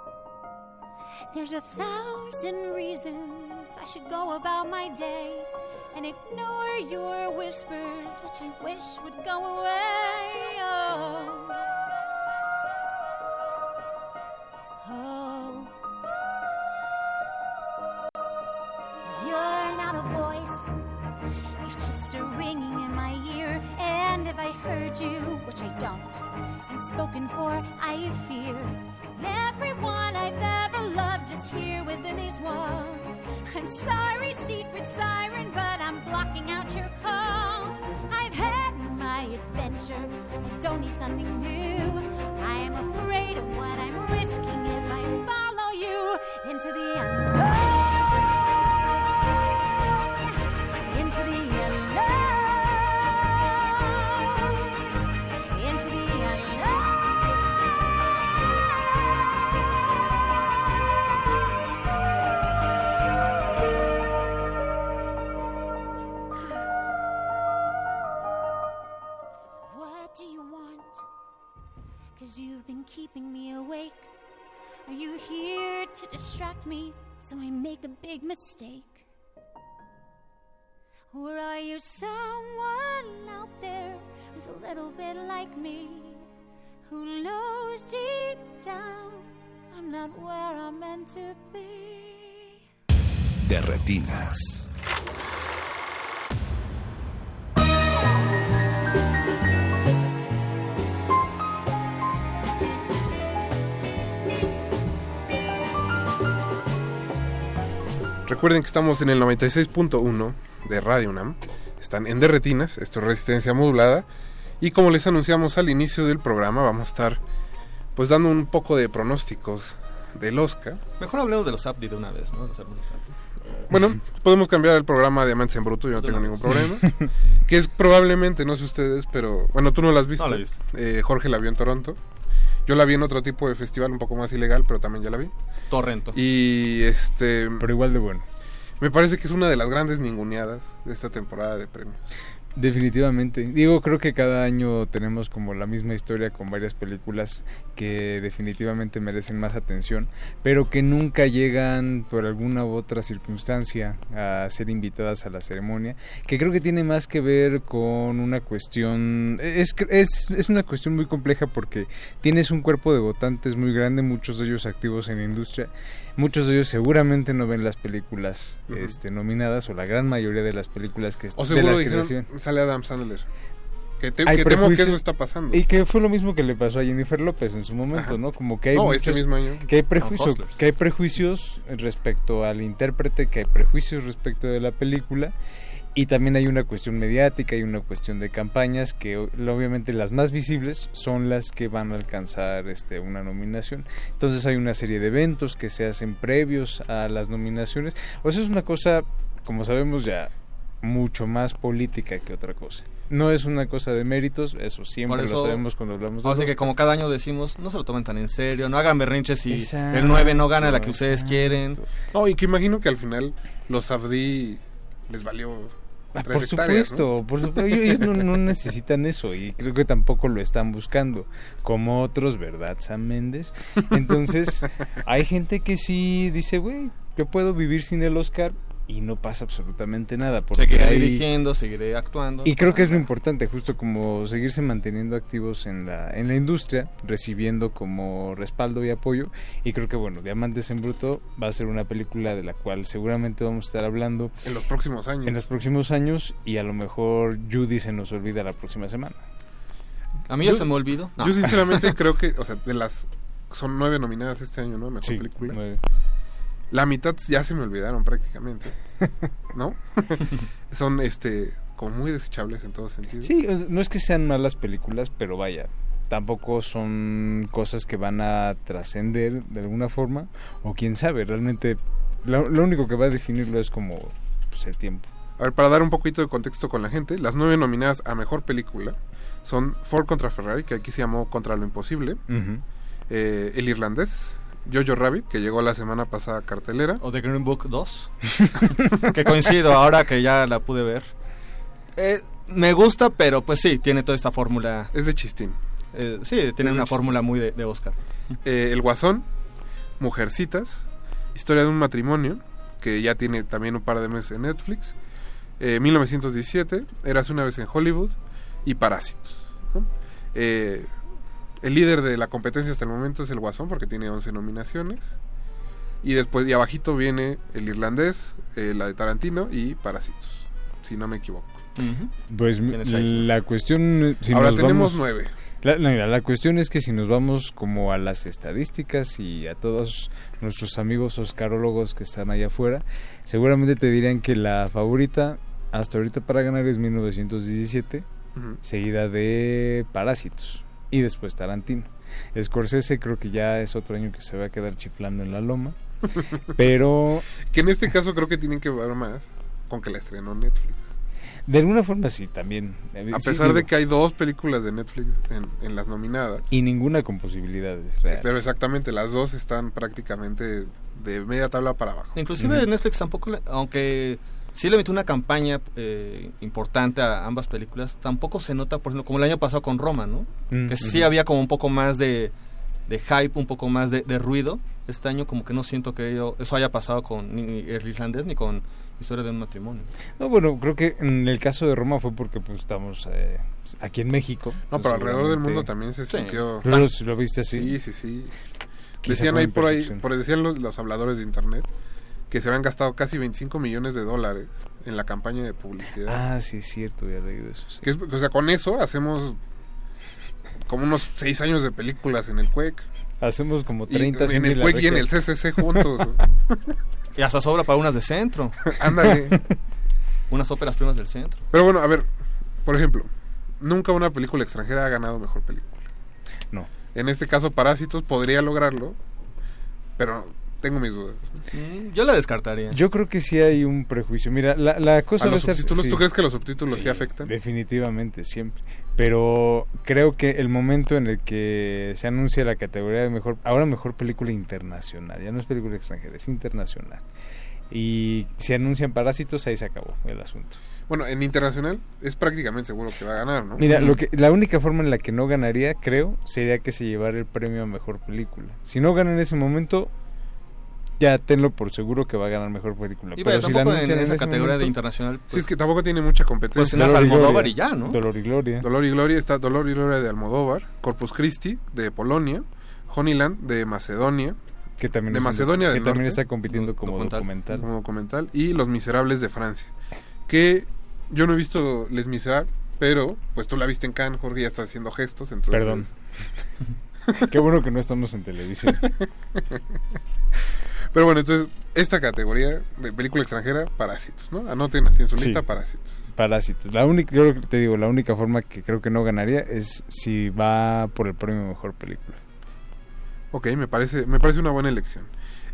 [SPEAKER 33] There's a thousand reasons I should go about my day and ignore your whispers, which I wish would go away. Oh. Oh. You're not a voice. You're just a ringing in my ear. And if I heard you, which I don't, and spoken for, I fear. Everyone I've ever loved is here within these walls. I'm sorry, secret siren, but I'm blocking out your calls. I've had my adventure. I don't need something new. I am afraid of what I'm risking if I follow you into the unknown. Awake. Are you here to distract me so I make a big mistake? Or are you someone out there who's a little bit like me? Who knows deep down I'm not where I'm meant to be?
[SPEAKER 17] De retinas.
[SPEAKER 25] Recuerden que estamos en el 96.1 de Radio UNAM. Están en Derretinas, esto es resistencia modulada. Y como les anunciamos al inicio del programa, vamos a estar pues dando un poco de pronósticos del Oscar.
[SPEAKER 27] Mejor hablemos de los Abdi de una vez, ¿no? Los.
[SPEAKER 25] Bueno, podemos cambiar el programa a Diamantes en Bruto, yo no
[SPEAKER 27] De
[SPEAKER 25] tengo ningún problema. que es probablemente, no sé ustedes, pero bueno, tú no la has visto.
[SPEAKER 27] No la he visto.
[SPEAKER 25] Eh, Jorge la vio en Toronto. Yo la vi en otro tipo de festival un poco más ilegal, pero también ya la vi.
[SPEAKER 27] Torrento.
[SPEAKER 25] Y este.
[SPEAKER 26] Pero igual de bueno.
[SPEAKER 25] Me parece que es una de las grandes ninguneadas de esta temporada de premios.
[SPEAKER 26] Definitivamente. Digo, creo que cada año tenemos como la misma historia con varias películas que definitivamente merecen más atención, pero que nunca llegan por alguna u otra circunstancia a ser invitadas a la ceremonia, que creo que tiene más que ver con una cuestión, es, es, es una cuestión muy compleja porque tienes un cuerpo de votantes muy grande, muchos de ellos activos en la industria, muchos de ellos seguramente no ven las películas este, nominadas o la gran mayoría de las películas que
[SPEAKER 25] O
[SPEAKER 26] de la
[SPEAKER 25] dijeron,
[SPEAKER 26] creación.
[SPEAKER 25] sale Adam Sandler. Que, te- que temo que eso está pasando.
[SPEAKER 26] Y que fue lo mismo que le pasó a Jennifer López en su momento,
[SPEAKER 25] Ajá.
[SPEAKER 26] ¿no? Como que hay
[SPEAKER 25] No, este
[SPEAKER 26] muchos-
[SPEAKER 25] mismo año.
[SPEAKER 26] que hay prejuicio, que hay prejuicios respecto al intérprete, que hay prejuicios respecto de la película y también hay una cuestión mediática y una cuestión de campañas que obviamente las más visibles son las que van a alcanzar este una nominación. Entonces hay una serie de eventos que se hacen previos a las nominaciones. O sea, es una cosa como sabemos ya mucho más política que otra cosa. No es una cosa de méritos, eso siempre
[SPEAKER 27] eso-
[SPEAKER 26] lo sabemos cuando hablamos de
[SPEAKER 27] Así que como cada año decimos, no se lo tomen tan en serio, no hagan berrinches si
[SPEAKER 26] Exacto,
[SPEAKER 27] el 9 no gana la que ustedes quieren.
[SPEAKER 25] No, y que imagino que al final los Abdi les valió.
[SPEAKER 26] Ah, por supuesto,
[SPEAKER 25] ¿no?
[SPEAKER 26] por supuesto. Ellos no, no necesitan eso y creo que tampoco lo están buscando, como otros, ¿verdad, Sam Méndez? Entonces, hay gente que sí dice, güey, yo puedo vivir sin el Oscar y no pasa absolutamente nada. Porque
[SPEAKER 27] Seguiré
[SPEAKER 26] hay-
[SPEAKER 27] dirigiendo, seguiré actuando.
[SPEAKER 26] Y creo que es lo importante, justo como seguirse manteniendo activos en la, en la industria, recibiendo como respaldo y apoyo. Y creo que, bueno, Diamantes en Bruto va a ser una película de la cual seguramente vamos a estar hablando
[SPEAKER 25] En los próximos años.
[SPEAKER 26] en los próximos años y a lo mejor Judy se nos olvida la próxima semana.
[SPEAKER 27] A mí ya
[SPEAKER 25] Yo-
[SPEAKER 27] se me olvidó. No.
[SPEAKER 25] Yo sinceramente creo que, o sea, de las son nueve nominadas este año, ¿no? Mejor
[SPEAKER 26] Sí,
[SPEAKER 25] película.
[SPEAKER 26] nueve.
[SPEAKER 25] La mitad ya se me olvidaron prácticamente, ¿no? son, este, como muy desechables en todos sentidos.
[SPEAKER 26] Sí, no es que sean malas películas, pero vaya, tampoco son cosas que van a trascender de alguna forma, o quién sabe, realmente lo, lo único que va a definirlo es como pues, el tiempo.
[SPEAKER 25] A ver, para dar un poquito de contexto con la gente, las nueve nominadas a mejor película son Ford contra Ferrari, que aquí se llamó Contra lo Imposible, eh, El Irlandés, Jojo Rabbit, que llegó la semana pasada a cartelera,
[SPEAKER 27] O The Green Book 2. que coincido ahora que ya la pude ver. Eh, me gusta, pero pues sí, tiene toda esta fórmula.
[SPEAKER 25] es de chistín.
[SPEAKER 27] Eh, sí, tiene una fórmula muy de, de Oscar.
[SPEAKER 25] Eh, el Guasón, Mujercitas, Historia de un matrimonio, que ya tiene también un par de meses en Netflix, eh, 1917, Eras una vez en Hollywood y Parásitos. ¿no? Eh, el líder de la competencia hasta el momento es el Guasón porque tiene 11 nominaciones. Y después, y abajito viene el irlandés, eh, la de Tarantino y Parásitos, si no me equivoco.
[SPEAKER 26] Pues
[SPEAKER 27] ¿no?
[SPEAKER 26] la cuestión... Si
[SPEAKER 25] Ahora
[SPEAKER 26] nos
[SPEAKER 25] tenemos
[SPEAKER 26] vamos-
[SPEAKER 25] nueve.
[SPEAKER 26] La, cuestión es que si nos vamos como a las estadísticas y a todos nuestros amigos oscarólogos que están allá afuera, seguramente te dirían que la favorita hasta ahorita para ganar es 1917,
[SPEAKER 25] Ujú.
[SPEAKER 26] seguida de Parásitos y después Tarantino. Scorsese creo que ya es otro año que se va a quedar chiflando en la loma, pero
[SPEAKER 25] Que en este caso creo que tienen que ver más con que la estrenó Netflix.
[SPEAKER 26] de alguna forma sí también.
[SPEAKER 25] A pesar de que hay dos películas de Netflix en, en las nominadas.
[SPEAKER 26] Y ninguna con posibilidades reales.
[SPEAKER 25] Pero exactamente, las dos están prácticamente de media tabla para abajo.
[SPEAKER 27] Inclusive Netflix tampoco, le- aunque sí le metió una campaña eh, importante a ambas películas, tampoco se nota, por ejemplo, como el año pasado con Roma, ¿no?
[SPEAKER 26] Mm,
[SPEAKER 27] que sí
[SPEAKER 26] ujú.
[SPEAKER 27] había como un poco más de, de hype, un poco más de, de ruido. Este año como que no siento que ello- eso haya pasado con ni el irlandés ni con Historia de un matrimonio.
[SPEAKER 26] No, bueno, creo que en el caso de Roma fue porque pues estamos eh, aquí en México.
[SPEAKER 25] No, pero alrededor del mundo también se
[SPEAKER 27] Sí.
[SPEAKER 25] sintió...
[SPEAKER 26] Pero si lo viste así.
[SPEAKER 25] Sí, sí, sí.
[SPEAKER 26] Quizá
[SPEAKER 25] Decían ahí por ahí, por decían los, los habladores de internet, que se habían gastado casi 25 millones de dólares en la campaña de publicidad.
[SPEAKER 26] Ah, sí, es cierto, había leído eso. sí.
[SPEAKER 25] Que es- o sea, con eso hacemos como unos 6 años de películas en el CUEC.
[SPEAKER 26] Hacemos como
[SPEAKER 25] Y
[SPEAKER 26] 30
[SPEAKER 25] en
[SPEAKER 26] Cindy
[SPEAKER 25] el CUEC y en el. CCC juntos.
[SPEAKER 27] Y hasta sobra para unas de centro.
[SPEAKER 25] Ándale.
[SPEAKER 27] unas óperas primas del centro.
[SPEAKER 25] Pero bueno, a ver, por ejemplo, nunca una película extranjera ha ganado mejor película.
[SPEAKER 26] No.
[SPEAKER 25] En este caso, Parásitos podría lograrlo, pero tengo mis dudas.
[SPEAKER 27] Mm, Yo la descartaría.
[SPEAKER 26] Yo creo que sí hay un prejuicio. Mira, la, la cosa
[SPEAKER 25] ¿A
[SPEAKER 26] va a
[SPEAKER 25] los
[SPEAKER 26] estar...
[SPEAKER 25] subtítulos?
[SPEAKER 26] sí.
[SPEAKER 25] ¿Tú crees que los subtítulos sí, afectan?
[SPEAKER 26] Definitivamente, siempre. Pero creo que el momento en el que se anuncia la categoría de mejor, ahora mejor película internacional, ya no es película extranjera, es internacional. Y si anuncian Parásitos, ahí se acabó el asunto.
[SPEAKER 25] Bueno, en internacional es prácticamente seguro que va a ganar, ¿no?
[SPEAKER 26] Mira, lo que, la única forma en la que no ganaría, creo, sería que se llevara el premio a mejor película. Si no gana en ese momento, ya tenlo por seguro que va a ganar mejor película.
[SPEAKER 27] Y
[SPEAKER 26] Pero
[SPEAKER 27] vaya,
[SPEAKER 26] si la
[SPEAKER 27] en
[SPEAKER 26] anuncian
[SPEAKER 27] esa categoría de
[SPEAKER 26] momento-
[SPEAKER 27] internacional.
[SPEAKER 25] Sí, es que tampoco tiene mucha competencia.
[SPEAKER 27] Pues en las Almodóvar y ya, ¿no?
[SPEAKER 26] Dolor y Gloria.
[SPEAKER 25] Dolor y Gloria está Dolor y Gloria de Almodóvar, Corpus Christi de Polonia, Honeyland de Macedonia,
[SPEAKER 26] que también
[SPEAKER 25] de
[SPEAKER 26] es un-
[SPEAKER 25] Macedonia
[SPEAKER 26] que
[SPEAKER 25] del
[SPEAKER 26] también
[SPEAKER 25] Norte,
[SPEAKER 26] está compitiendo como documental.
[SPEAKER 25] como documental y Los Miserables de Francia, que yo no he visto Les Miserables, pero pues tú la viste en Cannes, Jorge ya está haciendo gestos, entonces
[SPEAKER 26] Perdón. Qué bueno que no estamos en televisión.
[SPEAKER 25] Pero bueno, entonces esta categoría de película extranjera, Parásitos, ¿no? Anoten así en su
[SPEAKER 26] Sí.
[SPEAKER 25] Parásitos.
[SPEAKER 26] Parásitos. La única, yo te digo, la única forma que creo que no ganaría es si va por el premio mejor película.
[SPEAKER 25] Ok, me parece, me parece una buena elección.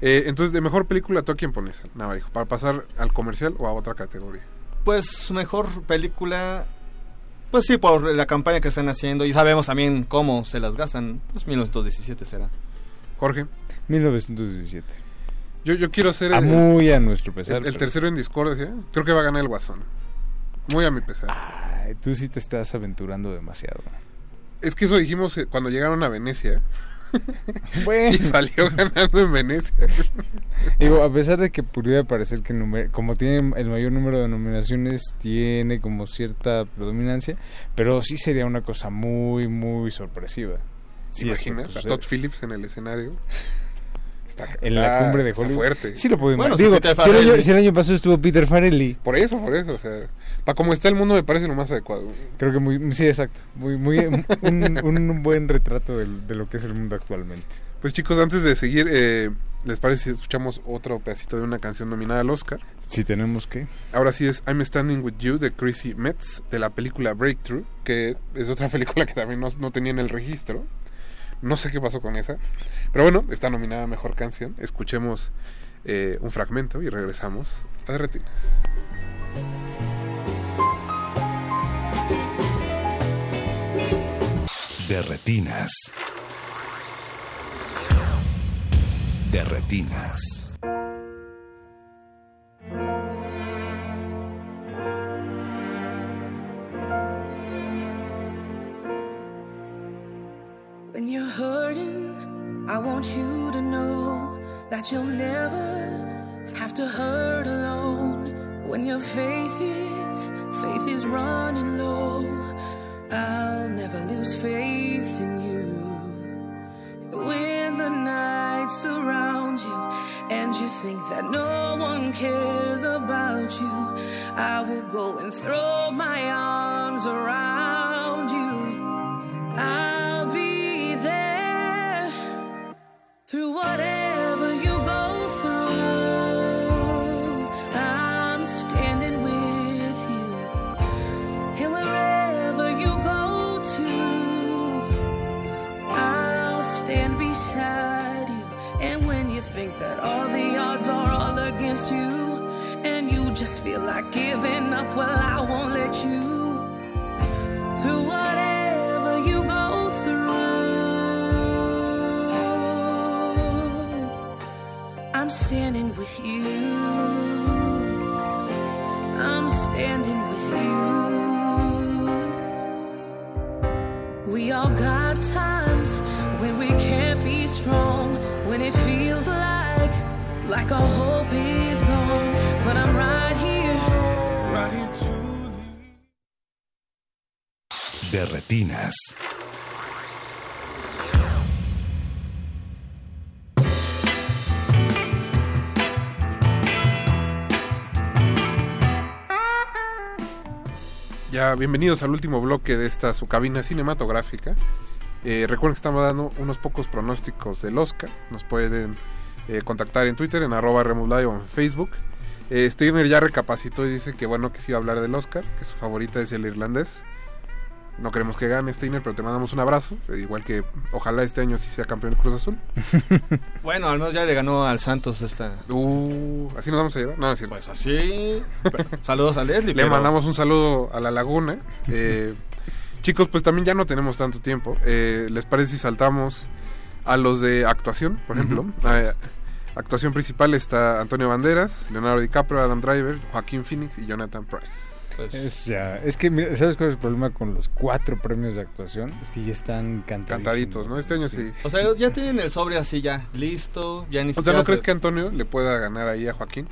[SPEAKER 25] Eh, entonces, de mejor película, ¿tú a quién pones, Navarijo? ¿Para pasar al comercial o a otra categoría?
[SPEAKER 27] Pues mejor película. Pues sí, por la campaña que están haciendo y sabemos también cómo se las gastan. Pues 1917 será.
[SPEAKER 25] Jorge.
[SPEAKER 26] 1917.
[SPEAKER 25] Yo, yo quiero ser
[SPEAKER 26] A muy a nuestro pesar,
[SPEAKER 25] El, el
[SPEAKER 26] pero-
[SPEAKER 25] tercero en discordia. Creo que va a ganar el Guasón. Muy a mi pesar.
[SPEAKER 26] Ay, tú sí te estás aventurando demasiado.
[SPEAKER 25] Es que eso dijimos eh, cuando llegaron a Venecia.
[SPEAKER 26] Bueno.
[SPEAKER 25] y salió ganando en Venecia.
[SPEAKER 26] Digo, a pesar de que pudiera parecer que como tiene el mayor número de nominaciones, tiene como cierta predominancia, pero sí sería una cosa muy, muy sorpresiva.
[SPEAKER 25] ¿Te
[SPEAKER 26] es que,
[SPEAKER 25] imaginas a Todd Phillips en el escenario? Está,
[SPEAKER 26] en
[SPEAKER 25] está-
[SPEAKER 26] la cumbre de Hollywood.
[SPEAKER 25] fuerte.
[SPEAKER 26] Sí lo puedo
[SPEAKER 25] Bueno,
[SPEAKER 26] Digo, si el, año,
[SPEAKER 25] Farrelly-
[SPEAKER 26] si el año pasado estuvo Peter Farrelly.
[SPEAKER 25] Por eso, por eso. O sea, para como está el mundo me parece lo más adecuado.
[SPEAKER 26] Creo que muy, sí, exacto. Muy, muy, un, un buen retrato de, lo que es el mundo actualmente.
[SPEAKER 25] Pues chicos, antes de seguir, eh, ¿les parece si escuchamos otro pedacito de una canción nominada al Oscar?
[SPEAKER 26] Si tenemos que.
[SPEAKER 25] Ahora sí es I'm Standing With You de Chrissy Metz, de la película Breakthrough, que es otra película que también no, no tenía en el registro. No sé qué pasó con esa. Pero bueno, está nominada a Mejor Canción. Escuchemos eh, un fragmento y regresamos a De Retinas.
[SPEAKER 1] De retinas. De retinas.
[SPEAKER 30] When you're hurting, I want you to know that you'll never have to hurt alone. When your faith is, faith is running low, I'll never lose faith in you. When the night surrounds you and you think that no one cares about you, I will go and throw my arms around you. I'll through whatever you go through. I'm standing with you. And wherever you go to, I'll stand beside you. And when you think that all the odds are all against you, and you just feel like giving up, well, I won't let you through whatever I'm standing with you. I'm standing with you. We all got times when we can't be strong, when it feels like like our hope is gone. But I'm right here, right here too.
[SPEAKER 1] De retinas.
[SPEAKER 25] Bienvenidos al último bloque de esta su cabina cinematográfica. Eh, recuerden que estamos dando unos pocos pronósticos del Oscar. Nos pueden eh, contactar en Twitter, en arroba o en Facebook. Eh, Steiner ya recapacitó y dice que bueno que sí va a hablar del Oscar, que su favorita es el irlandés. No queremos que gane Steiner, pero te mandamos un abrazo. eh, igual que ojalá este año sí sea campeón el Cruz Azul.
[SPEAKER 27] Bueno, al menos ya le ganó al Santos esta.
[SPEAKER 25] Uh, ¿Así nos vamos a llevar? No, no es cierto.
[SPEAKER 27] Pues así. Saludos a Leslie.
[SPEAKER 25] Le
[SPEAKER 27] pero-
[SPEAKER 25] mandamos un saludo a la laguna. Eh, chicos, pues también ya no tenemos tanto tiempo. Eh, ¿Les parece si saltamos a los de actuación, por ejemplo? Eh, actuación principal está Antonio Banderas, Leonardo DiCaprio, Adam Driver, Joaquín Phoenix y Jonathan Price.
[SPEAKER 27] Pues,
[SPEAKER 26] Es, ya, es que, mira, ¿sabes cuál es el problema con los cuatro premios de actuación? Es que ya están.
[SPEAKER 25] Cantaditos, ¿no? Este año sí.
[SPEAKER 27] O sea, ya tienen el sobre así ya listo. Ya ni
[SPEAKER 25] O sea, ¿no crees que Antonio le pueda ganar ahí a Joaquín?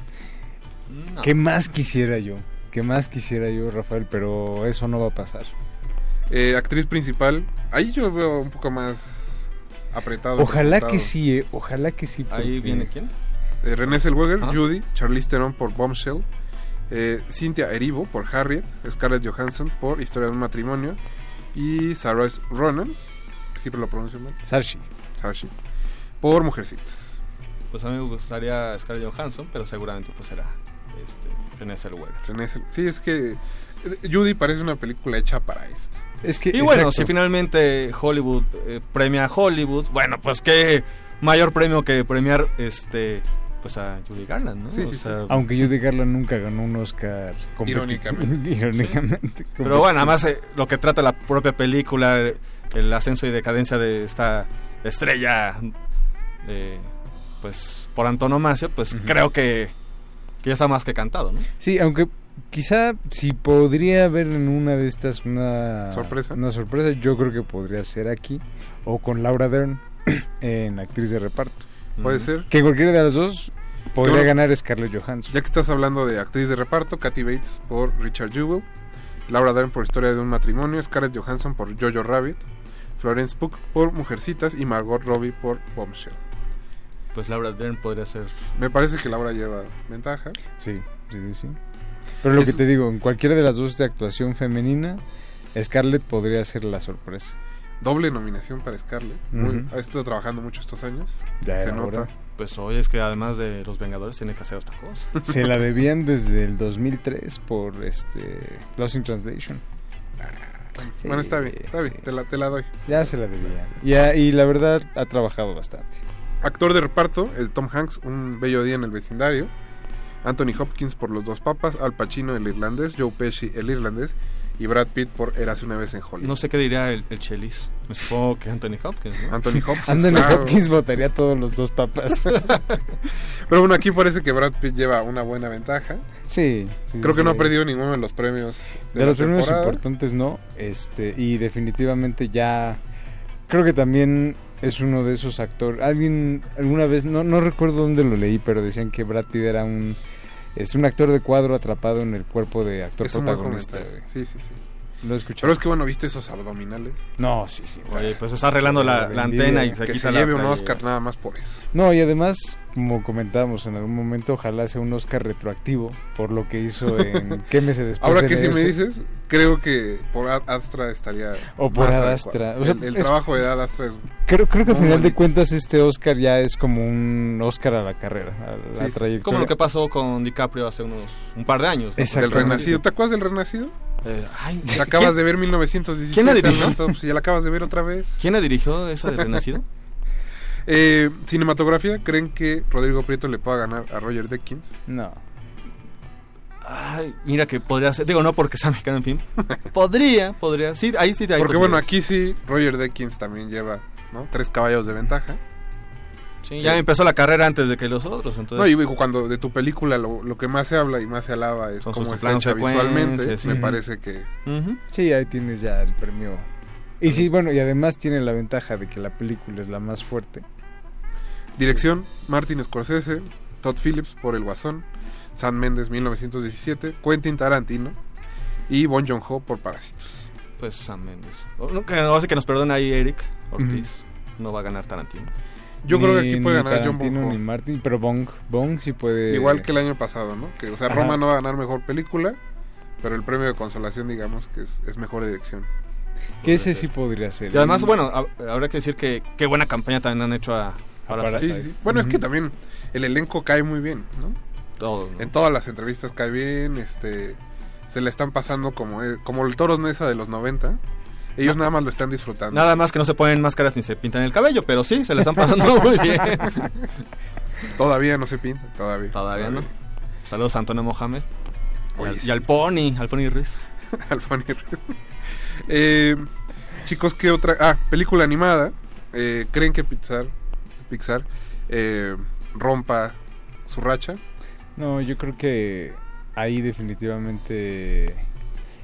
[SPEAKER 27] No.
[SPEAKER 26] ¿Qué más quisiera yo? ¿Qué más quisiera yo, Rafael? Pero eso no va a pasar.
[SPEAKER 25] Eh, actriz principal, ahí yo veo un poco más apretado.
[SPEAKER 26] Ojalá que sí, eh, ojalá que sí.
[SPEAKER 27] Ahí viene quién?
[SPEAKER 25] Eh, René Zellweger,
[SPEAKER 27] Ajá.
[SPEAKER 25] Judy, Charlize Theron por Bombshell, eh, Cynthia Erivo por Harriet, Scarlett Johansson por Historia de un matrimonio y Sarah Ronan, siempre lo pronuncio mal,
[SPEAKER 26] Saoirse.
[SPEAKER 25] Saoirse, por Mujercitas.
[SPEAKER 27] Pues a mí me gustaría Scarlett Johansson, pero seguramente pues será este, René Zellweger.
[SPEAKER 25] René Zell- sí, es que eh, Judy parece una película hecha para esto.
[SPEAKER 26] Es que,
[SPEAKER 27] Y bueno,
[SPEAKER 26] exacto.
[SPEAKER 27] si finalmente Hollywood eh, premia a Hollywood, bueno, pues qué mayor premio que premiar este pues a Judy Garland, ¿no?
[SPEAKER 25] Sí,
[SPEAKER 27] O
[SPEAKER 25] sí,
[SPEAKER 26] Aunque Judy Garland nunca ganó un Oscar
[SPEAKER 25] Irónicamente.
[SPEAKER 26] Irónicamente.
[SPEAKER 27] Pero bueno, además eh, lo que trata la propia película, eh, el ascenso y decadencia de esta estrella, eh, pues por antonomasia, pues creo que, que ya está más que cantado, ¿no?
[SPEAKER 26] Sí, aunque quizá si podría haber en una de estas una
[SPEAKER 25] ¿Sorpresa?
[SPEAKER 26] una sorpresa, yo creo que podría ser aquí o con Laura Dern en actriz de reparto.
[SPEAKER 25] Puede ser.
[SPEAKER 26] Que cualquiera de las dos podría
[SPEAKER 25] Yo-
[SPEAKER 26] ganar Scarlett Johansson.
[SPEAKER 25] Ya que estás hablando de actriz de reparto, Kathy Bates por Richard Jewell, Laura Dern por Historia de un matrimonio, Scarlett Johansson por Jojo Rabbit, Florence Pugh por Mujercitas y Margot Robbie por Bombshell.
[SPEAKER 27] Pues Laura Dern podría ser...
[SPEAKER 25] Me parece que Laura lleva ventaja.
[SPEAKER 26] Sí, sí, sí, sí. Pero lo
[SPEAKER 25] Es-
[SPEAKER 26] que te digo, en cualquiera de las dos de actuación femenina, Scarlett podría ser la sorpresa.
[SPEAKER 25] Doble nominación para Scarlett. Muy-
[SPEAKER 26] Ujú.
[SPEAKER 25] Ha estado trabajando mucho estos años.
[SPEAKER 26] Ya
[SPEAKER 25] Se nota.
[SPEAKER 26] hora.
[SPEAKER 27] Pues hoy es que además de Los Vengadores tiene que hacer otra cosa.
[SPEAKER 26] Se la debían desde el 2003 por este Lost in Translation. Sí,
[SPEAKER 25] bueno, está bien, está bien, te la, te la doy.
[SPEAKER 26] Ya se la debían. Ya, y la verdad ha trabajado bastante.
[SPEAKER 25] Actor de reparto, el Tom Hanks, Un bello día en el vecindario. Anthony Hopkins por Los dos papas, Al Pacino el irlandés, Joe Pesci el irlandés y Brad Pitt por Érase una vez en Hollywood.
[SPEAKER 27] No sé qué diría el, el Chelis. Me supongo que Anthony Hopkins, ¿no?
[SPEAKER 25] Anthony Hopkins.
[SPEAKER 26] Anthony
[SPEAKER 25] claro.
[SPEAKER 26] Hopkins votaría a todos los dos papas.
[SPEAKER 25] Pero bueno, aquí parece que Brad Pitt lleva una buena ventaja.
[SPEAKER 26] sí, sí,
[SPEAKER 25] Creo
[SPEAKER 26] sí,
[SPEAKER 25] que no ha perdido ninguno de los premios de,
[SPEAKER 26] De los premios
[SPEAKER 25] temporada.
[SPEAKER 26] importantes no, este y definitivamente ya creo que también es uno de esos actores. Alguien alguna vez no no recuerdo dónde lo leí, pero decían que Brad Pitt era un es un actor de cuadro atrapado en el cuerpo de actor
[SPEAKER 25] Es
[SPEAKER 26] protagonista.
[SPEAKER 25] Sí, sí, sí.
[SPEAKER 26] Lo he escuchado.
[SPEAKER 25] Pero es que bueno, ¿viste esos abdominales?
[SPEAKER 26] No, sí, sí.
[SPEAKER 27] Oye, pues está arreglando la, la antena y se
[SPEAKER 25] que
[SPEAKER 27] quita
[SPEAKER 25] se
[SPEAKER 27] la
[SPEAKER 25] lleve un
[SPEAKER 27] playera.
[SPEAKER 25] Oscar nada más por eso.
[SPEAKER 26] No, y además, como comentábamos en algún momento, ojalá sea un Oscar retroactivo por lo que hizo en Quémese después
[SPEAKER 25] Ahora
[SPEAKER 26] de
[SPEAKER 25] que si me
[SPEAKER 26] leerse.
[SPEAKER 25] dices, creo que por Ad Astra estaría.
[SPEAKER 26] O por
[SPEAKER 25] más
[SPEAKER 26] Ad. Astra. O sea,
[SPEAKER 25] el el
[SPEAKER 26] es-
[SPEAKER 25] trabajo de Ad Astra es.
[SPEAKER 26] Creo, creo que al final de
[SPEAKER 25] bonito.
[SPEAKER 26] cuentas este Oscar ya es como un Oscar a la carrera, a la
[SPEAKER 25] Sí, sí,
[SPEAKER 26] trayectoria.
[SPEAKER 27] Como lo que pasó con DiCaprio hace unos un par de años. ¿no?
[SPEAKER 25] Del
[SPEAKER 26] Exactamente.
[SPEAKER 25] Renacido. ¿Te acuerdas del Renacido?
[SPEAKER 27] Eh, ay,
[SPEAKER 25] La acabas
[SPEAKER 27] ¿quién-
[SPEAKER 25] de ver 1917.
[SPEAKER 27] ¿Quién la dirigió?
[SPEAKER 25] Pues ya la acabas de ver otra vez.
[SPEAKER 27] ¿Quién la dirigió esa de Renacido?
[SPEAKER 25] Eh, cinematografía, ¿creen que Rodrigo Prieto le pueda ganar a Roger Deakins?
[SPEAKER 26] No.
[SPEAKER 27] Ay, mira que podría ser. Digo, no porque sea mexicano en fin. podría, podría. Sí, ahí sí hay
[SPEAKER 25] Porque bueno, aquí sí, Roger Deakins también lleva ¿no? tres caballos de ventaja.
[SPEAKER 27] Sí, ya empezó la carrera antes de que los otros. Entonces,
[SPEAKER 25] No, y digo, cuando de tu película lo, lo que más se habla y más se alaba es cómo está hecha visualmente. Me parece que.
[SPEAKER 26] Sí, ahí tienes ya el premio. Y sí, bueno, y además tiene la ventaja de que la película es la más fuerte.
[SPEAKER 25] Dirección, Martin Scorsese, Todd Phillips por El Guasón, Sam Mendes 1917, Quentin Tarantino y Bon Joon-ho por Parásitos.
[SPEAKER 27] Pues Sam Mendes. O, no, que, no sé que nos perdone ahí Eric Ortiz. No va a ganar Tarantino.
[SPEAKER 25] Yo creo que aquí puede ganar John
[SPEAKER 26] Tarantino
[SPEAKER 25] Bon
[SPEAKER 26] ni Martin, pero Bong, Bong sí puede.
[SPEAKER 25] Igual que el año pasado, ¿no? Que, o sea,
[SPEAKER 26] Ajá.
[SPEAKER 25] Roma no va a ganar mejor película, pero el premio de consolación, digamos, que es, es mejor dirección.
[SPEAKER 26] Que ese sí podría ser.
[SPEAKER 27] Y además, bueno, hab- habrá que decir que qué buena campaña también han hecho a,
[SPEAKER 26] Parasite.
[SPEAKER 25] Sí. Bueno, es que también el elenco cae muy bien, ¿no?
[SPEAKER 27] Todo, ¿no?
[SPEAKER 25] En todas las entrevistas cae bien, este se le están pasando como eh, como el Toros Nesa de los 90. Ellos nada más lo están disfrutando.
[SPEAKER 27] Nada más que no se ponen máscaras ni se pintan el cabello, pero sí, se le están pasando muy bien.
[SPEAKER 25] Todavía no se pinta, todavía.
[SPEAKER 27] Todavía no. Saludos a Antonio Mohamed. Y al-
[SPEAKER 25] sí.
[SPEAKER 27] y al Pony, al Pony Ruiz.
[SPEAKER 25] Al Funny Ruiz. Eh, chicos, ¿qué otra? Ah, película animada. Eh, ¿Creen que Pixar, Pixar eh, rompa su racha?
[SPEAKER 26] No, yo creo que ahí definitivamente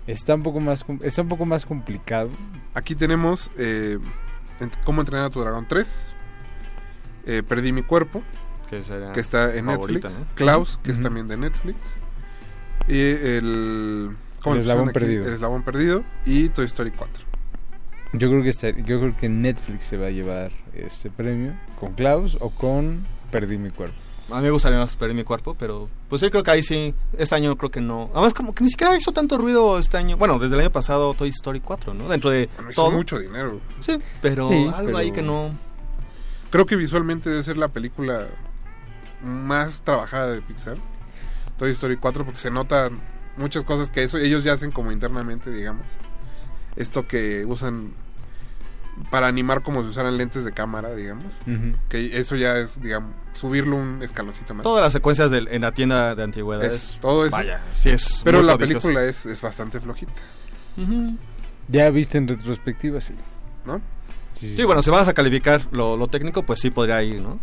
[SPEAKER 26] está un poco más está un poco más complicado.
[SPEAKER 25] Aquí tenemos eh, ¿Cómo entrenar a tu dragón 3? Eh, Perdí mi cuerpo,
[SPEAKER 27] Que,
[SPEAKER 25] está en
[SPEAKER 27] favorita,
[SPEAKER 25] Netflix.
[SPEAKER 27] ¿no?
[SPEAKER 25] Klaus, que es también de Netflix. Y el... ¿cómo
[SPEAKER 26] El eslabón
[SPEAKER 25] aquí?
[SPEAKER 26] perdido.
[SPEAKER 25] El eslabón perdido. Y Toy Story 4.
[SPEAKER 26] Yo creo que está- yo creo que Netflix se va a llevar este premio con Klaus o con Perdí mi cuerpo.
[SPEAKER 27] A mí me gustaría más perder mi cuerpo, pero pues yo creo que ahí sí, este año creo que no. Además, como que ni siquiera hizo tanto ruido este año. Bueno, desde el año pasado Toy Story 4, ¿no? Dentro de
[SPEAKER 25] Bueno, hizo
[SPEAKER 27] todo.
[SPEAKER 25] mucho dinero.
[SPEAKER 27] Sí, pero
[SPEAKER 26] Sí,
[SPEAKER 27] algo
[SPEAKER 26] pero-
[SPEAKER 27] ahí que no.
[SPEAKER 25] Creo que visualmente debe ser la película más trabajada de Pixar. Toy Story 4 porque se notan muchas cosas que eso ellos ya hacen como internamente, digamos. Esto que usan para animar como si usaran lentes de cámara, digamos. Que eso ya es, digamos, subirlo un escaloncito más.
[SPEAKER 27] Todas las secuencias en la tienda de antigüedades.
[SPEAKER 25] Es todo eso.
[SPEAKER 27] Vaya, sí es.
[SPEAKER 25] Pero la
[SPEAKER 27] prodigioso.
[SPEAKER 25] película es, es bastante flojita.
[SPEAKER 26] Ya viste en retrospectiva, sí.
[SPEAKER 25] ¿No?
[SPEAKER 26] Sí,
[SPEAKER 27] Sí, bueno, si vas a calificar lo, lo técnico, pues sí podría ir, ¿no?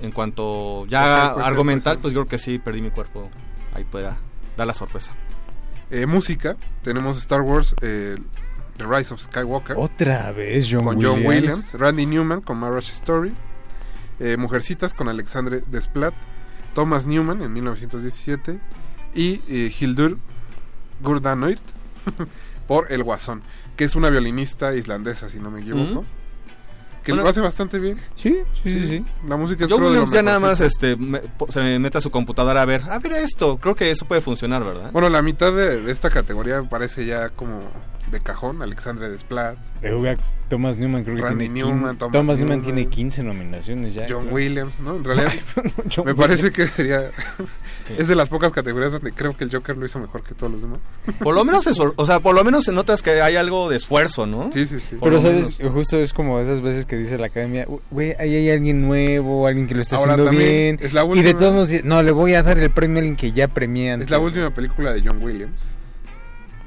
[SPEAKER 27] En cuanto ya
[SPEAKER 25] Puede ser, puede ser,
[SPEAKER 27] argumental, pues yo creo que sí, perdí mi cuerpo. Ahí pueda dar la sorpresa.
[SPEAKER 25] Eh, música, tenemos Star Wars, eh, The Rise of Skywalker.
[SPEAKER 26] Otra vez John
[SPEAKER 25] con John
[SPEAKER 26] Williams.
[SPEAKER 25] Randy Newman con Marriage Story, eh, Mujercitas con Alexandre Desplat, Thomas Newman en 1917 y eh, Hildur Gurdanoir por El Guasón, que es una violinista islandesa, si no me equivoco. Que
[SPEAKER 27] Bueno,
[SPEAKER 25] lo hace bastante bien.
[SPEAKER 26] Sí, sí, sí. sí.
[SPEAKER 25] La música es
[SPEAKER 27] John Williams ya nada más este, me- po- se mete a su computadora a ver, a ver esto, creo que eso puede funcionar, ¿verdad?
[SPEAKER 25] Bueno, la mitad de, de esta categoría parece ya como de cajón, Alexandre Desplat,
[SPEAKER 26] Luego, Thomas Newman creo que
[SPEAKER 25] Randy
[SPEAKER 26] tiene
[SPEAKER 25] Newman, Thomas
[SPEAKER 26] Thomas Newman
[SPEAKER 25] Newman.
[SPEAKER 26] tiene 15 nominaciones ya.
[SPEAKER 25] John
[SPEAKER 26] creo.
[SPEAKER 25] Williams, ¿no? En realidad me parece
[SPEAKER 26] Williams.
[SPEAKER 25] que sería es de las pocas categorías donde creo que el Joker lo hizo mejor que todos los demás.
[SPEAKER 27] Por lo menos eso, o sea, por lo menos se notas que hay algo de esfuerzo, ¿no?
[SPEAKER 25] Sí, sí, sí.
[SPEAKER 27] Por
[SPEAKER 26] Pero sabes,
[SPEAKER 27] menos.
[SPEAKER 26] justo es como esas veces que dice la academia, "U- güey, ahí hay alguien nuevo, alguien que lo está
[SPEAKER 25] Ahora
[SPEAKER 26] haciendo
[SPEAKER 25] también,
[SPEAKER 26] bien.
[SPEAKER 25] es la
[SPEAKER 26] y de todos modos, no, le voy a dar el premio a alguien que ya premié
[SPEAKER 25] Es la última película de John Williams.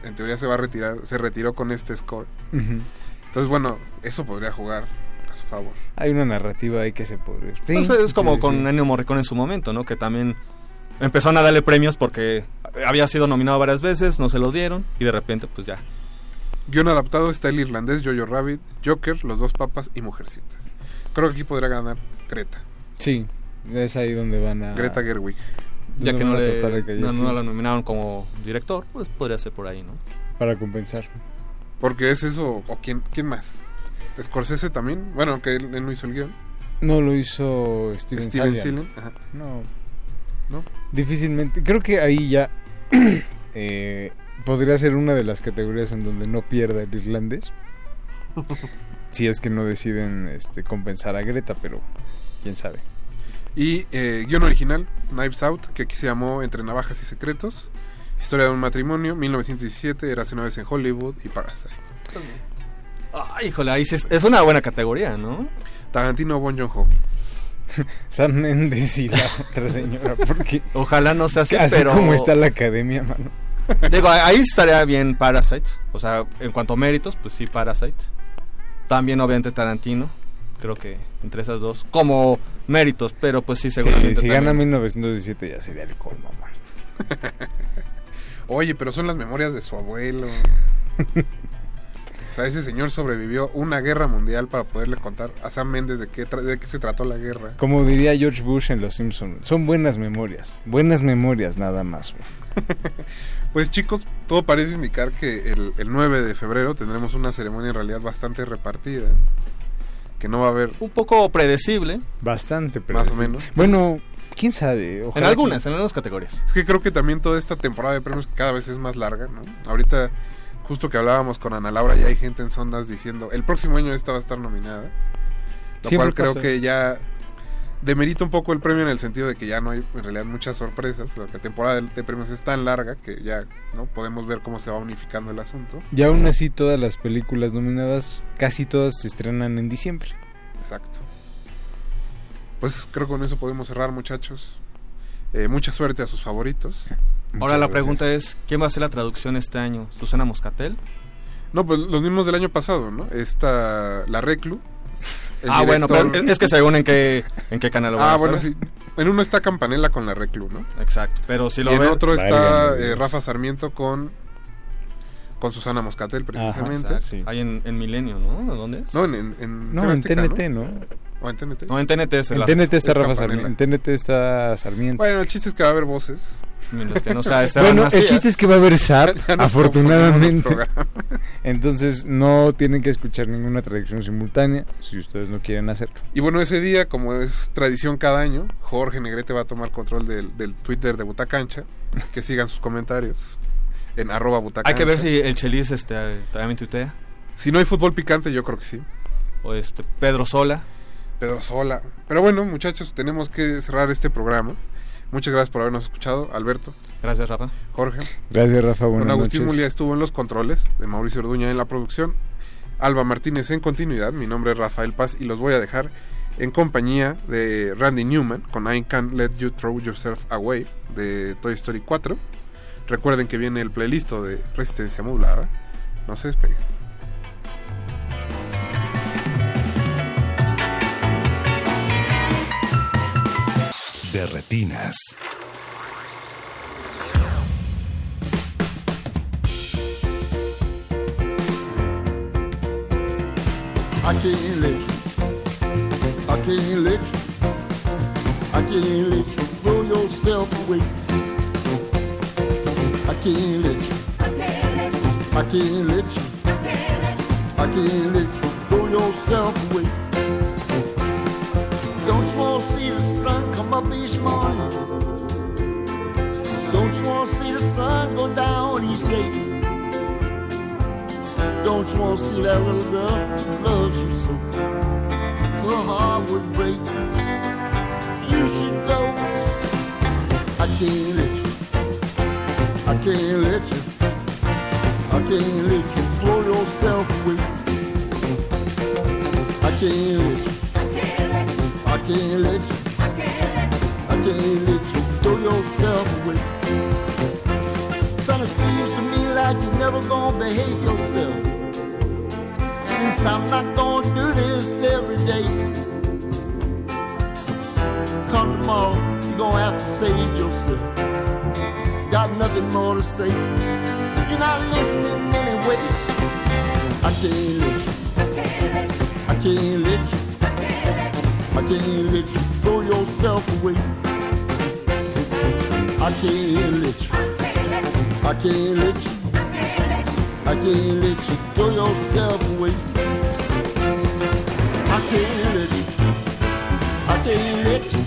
[SPEAKER 25] En teoría se va a retirar, se retiró con este score.
[SPEAKER 26] Ujú.
[SPEAKER 25] Entonces, bueno, eso podría jugar a su favor.
[SPEAKER 26] Hay una narrativa ahí que se podría... Sí,
[SPEAKER 27] Pues es como
[SPEAKER 26] sí,
[SPEAKER 27] con
[SPEAKER 26] sí.
[SPEAKER 27] Ennio Morricone en su momento, ¿no? Que también empezaron a darle premios porque había sido nominado varias veces, no se lo dieron y de repente pues ya.
[SPEAKER 25] Guión adaptado está el irlandés Jojo Rabbit, Joker, Los Dos Papas y Mujercitas. Creo que aquí podría ganar Greta.
[SPEAKER 26] Sí, es ahí donde van a...
[SPEAKER 25] Greta Gerwig.
[SPEAKER 27] Ya que no, le, no, no la nominaron como director, pues podría ser por ahí, ¿no?
[SPEAKER 26] Para compensar.
[SPEAKER 25] Porque es eso, o quién, quién más. Scorsese también, bueno, aunque él, él no hizo el guion.
[SPEAKER 26] No lo hizo Steven,
[SPEAKER 25] Steven ajá.
[SPEAKER 26] No.
[SPEAKER 25] ¿No?
[SPEAKER 26] Difícilmente. Creo que ahí ya eh, podría ser una de las categorías en donde no pierda el irlandés. si es que no deciden este, compensar a Greta, pero quién sabe.
[SPEAKER 25] Y eh, guion original, Knives Out, que aquí se llamó Entre Navajas y Secretos. Historia de un matrimonio, 1917, Era una vez en Hollywood y Parasite.
[SPEAKER 27] Ay, híjole, ahí sí es, es una buena categoría, ¿no?
[SPEAKER 25] Tarantino, Bon Joon-ho.
[SPEAKER 26] Sam Mendes y la otra señora, porque
[SPEAKER 27] Ojalá no sea así,
[SPEAKER 26] así
[SPEAKER 27] pero
[SPEAKER 26] como está la academia, mano.
[SPEAKER 27] Digo, ahí estaría bien Parasite. O sea, en cuanto a méritos, pues sí, Parasite. También, obviamente, Tarantino. Creo que entre esas dos. Como méritos, pero pues sí, seguramente.
[SPEAKER 26] Sí, si gana
[SPEAKER 27] también.
[SPEAKER 26] 1917 ya sería el colmo, man.
[SPEAKER 25] Oye, pero son las memorias de su abuelo. o sea, ese señor sobrevivió una guerra mundial para poderle contar a Sam Mendes de qué, de qué se trató la guerra.
[SPEAKER 26] Como diría George Bush en Los Simpsons, son buenas memorias. Buenas memorias, nada más.
[SPEAKER 25] Pues chicos, todo parece indicar que el, el 9 de febrero tendremos una ceremonia en realidad bastante repartida. Que no va a haber...
[SPEAKER 27] Un poco predecible.
[SPEAKER 26] Bastante,
[SPEAKER 25] Más o
[SPEAKER 26] predecible.
[SPEAKER 25] menos.
[SPEAKER 26] Bueno, quién sabe.
[SPEAKER 27] En
[SPEAKER 26] Ojalá
[SPEAKER 27] algunas,
[SPEAKER 26] que-
[SPEAKER 27] en algunas categorías.
[SPEAKER 25] Es que creo que también toda esta temporada de premios cada vez es más larga, ¿no? Ahorita, justo que hablábamos con Ana Laura, ya hay gente en sondas diciendo, el próximo año esta va a estar nominada. Lo
[SPEAKER 26] Siempre
[SPEAKER 25] cual creo
[SPEAKER 26] pasa.
[SPEAKER 25] que ya demerita un poco el premio en el sentido de que ya no hay en realidad muchas sorpresas, pero que la temporada de, de premios es tan larga que ya no podemos ver cómo se va unificando el asunto.
[SPEAKER 26] Y aún así todas las películas nominadas, casi todas se estrenan en diciembre.
[SPEAKER 25] Exacto. Pues creo que con eso podemos cerrar, muchachos. Eh, mucha suerte a sus favoritos.
[SPEAKER 27] Ahora la pregunta es, ¿quién va a hacer la traducción este año? ¿Susana Moscatel?
[SPEAKER 25] No, pues los mismos del año pasado, ¿no? Está la Reclu. El
[SPEAKER 27] ah, bueno,
[SPEAKER 25] director-
[SPEAKER 27] pero es- que según en qué, en qué canal lo
[SPEAKER 25] Ah,
[SPEAKER 27] a
[SPEAKER 25] bueno,
[SPEAKER 27] hacer.
[SPEAKER 25] sí. En uno está Campanella con la Reclu, ¿no?
[SPEAKER 27] Exacto, pero si lo
[SPEAKER 25] y en
[SPEAKER 27] ves-
[SPEAKER 25] otro está eh. Rafa Sarmiento con con Susana Moscatel precisamente.
[SPEAKER 27] Exacto. Ahí en, en Milenio, ¿no? ¿Dónde es?
[SPEAKER 25] No, en, en, en
[SPEAKER 26] No,
[SPEAKER 25] TV
[SPEAKER 26] en
[SPEAKER 25] Azteca,
[SPEAKER 26] TNT, ¿no?
[SPEAKER 25] O en TNT.
[SPEAKER 27] No, en TNT es
[SPEAKER 26] En
[SPEAKER 27] la-
[SPEAKER 26] TNT está
[SPEAKER 25] es
[SPEAKER 26] Rafa. Sarmiento. En TNT está Sarmiento.
[SPEAKER 25] Bueno, el chiste es que va a haber voces.
[SPEAKER 27] Mientras que no Esteban
[SPEAKER 26] Bueno, el chiste es que va a haber SAP, afortunadamente. Entonces no tienen que escuchar ninguna traducción simultánea si ustedes no quieren hacerlo.
[SPEAKER 25] Y bueno, ese día, como es tradición cada año, Jorge Negrete va a tomar control del, del Twitter de Butacancha. Que sigan sus comentarios en arroba Butacancha.
[SPEAKER 27] Hay que ver si el Chelis este, también tuitea.
[SPEAKER 25] Si no hay fútbol picante, yo creo que sí.
[SPEAKER 27] O este, Pedro Sola.
[SPEAKER 25] Pedro Sola. Pero bueno, muchachos, tenemos que cerrar este programa. Muchas gracias por habernos escuchado, Alberto.
[SPEAKER 27] Gracias, Rafa.
[SPEAKER 25] Jorge.
[SPEAKER 26] Gracias, Rafa.
[SPEAKER 25] Don
[SPEAKER 26] Buenas
[SPEAKER 25] Agustín
[SPEAKER 26] noches.
[SPEAKER 25] Mulia estuvo en los controles, de Mauricio Orduña en la producción. Alba Martínez en continuidad. Mi nombre es Rafael Paz y los voy a dejar en compañía de Randy Newman con I Can't Let You Throw Yourself Away de Toy Story 4. Recuerden que viene el playlist de Resistencia Modulada. No se despeguen.
[SPEAKER 34] De retinas.
[SPEAKER 35] You. I can't let you. I can't let you throw yourself away. You. I can't let you. I can't let you throw yourself away. Sun go down each day? Don't you want to see that little girl loves you so? Her heart would break. You should go. I can't let you. I can't let you. I can't let you throw yourself away. I can't let you. I can't let you. I can't let you throw like you never gonna behave yourself. Since I'm not gonna do this every day. Come tomorrow, you're gonna have to save yourself. Got nothing more to say. You're not listening anyway. I can't let you. I can't let you. I can't let you throw yourself away. I can't let you. I can't let you. I can't let you throw yourself away. I can't let you. I can't let you.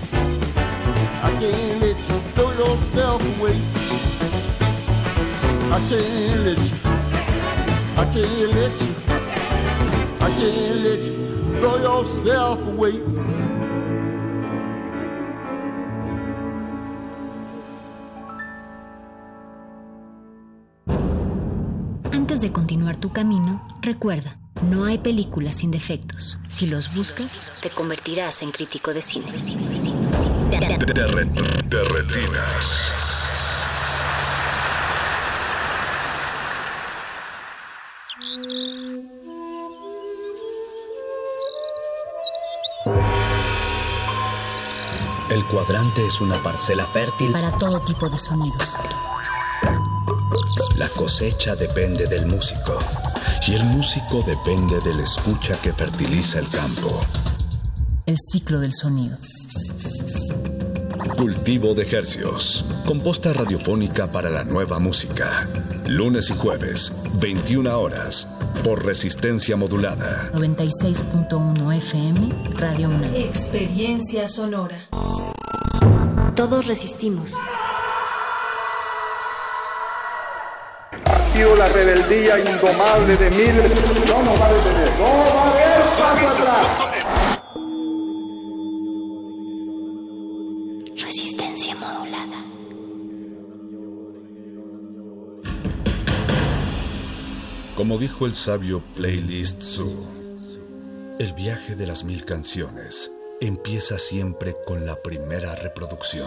[SPEAKER 35] I can't let you throw yourself away. I can't let you. I can't let you. I can't let you throw yourself away.
[SPEAKER 36] De continuar tu camino, recuerda, no hay películas sin defectos. Si los buscas, te convertirás en crítico de cine.
[SPEAKER 1] De, re- de retinas. El cuadrante es una parcela fértil.
[SPEAKER 36] Para todo tipo de sonidos.
[SPEAKER 1] La cosecha depende del músico. Y el músico depende del escucha que fertiliza el campo.
[SPEAKER 36] El ciclo del sonido.
[SPEAKER 1] Cultivo de hercios. Composta radiofónica para la nueva música. Lunes y jueves, 21 horas. Por resistencia modulada.
[SPEAKER 36] 96.1 FM, Radio 1.
[SPEAKER 10] Experiencia sonora.
[SPEAKER 36] Todos resistimos.
[SPEAKER 37] La rebeldía indomable de miles. No nos va a detener. No va a haber paso atrás.
[SPEAKER 36] Resistencia modulada.
[SPEAKER 1] Como dijo el sabio Playlist Zoo, el viaje de las mil canciones empieza siempre con la primera reproducción.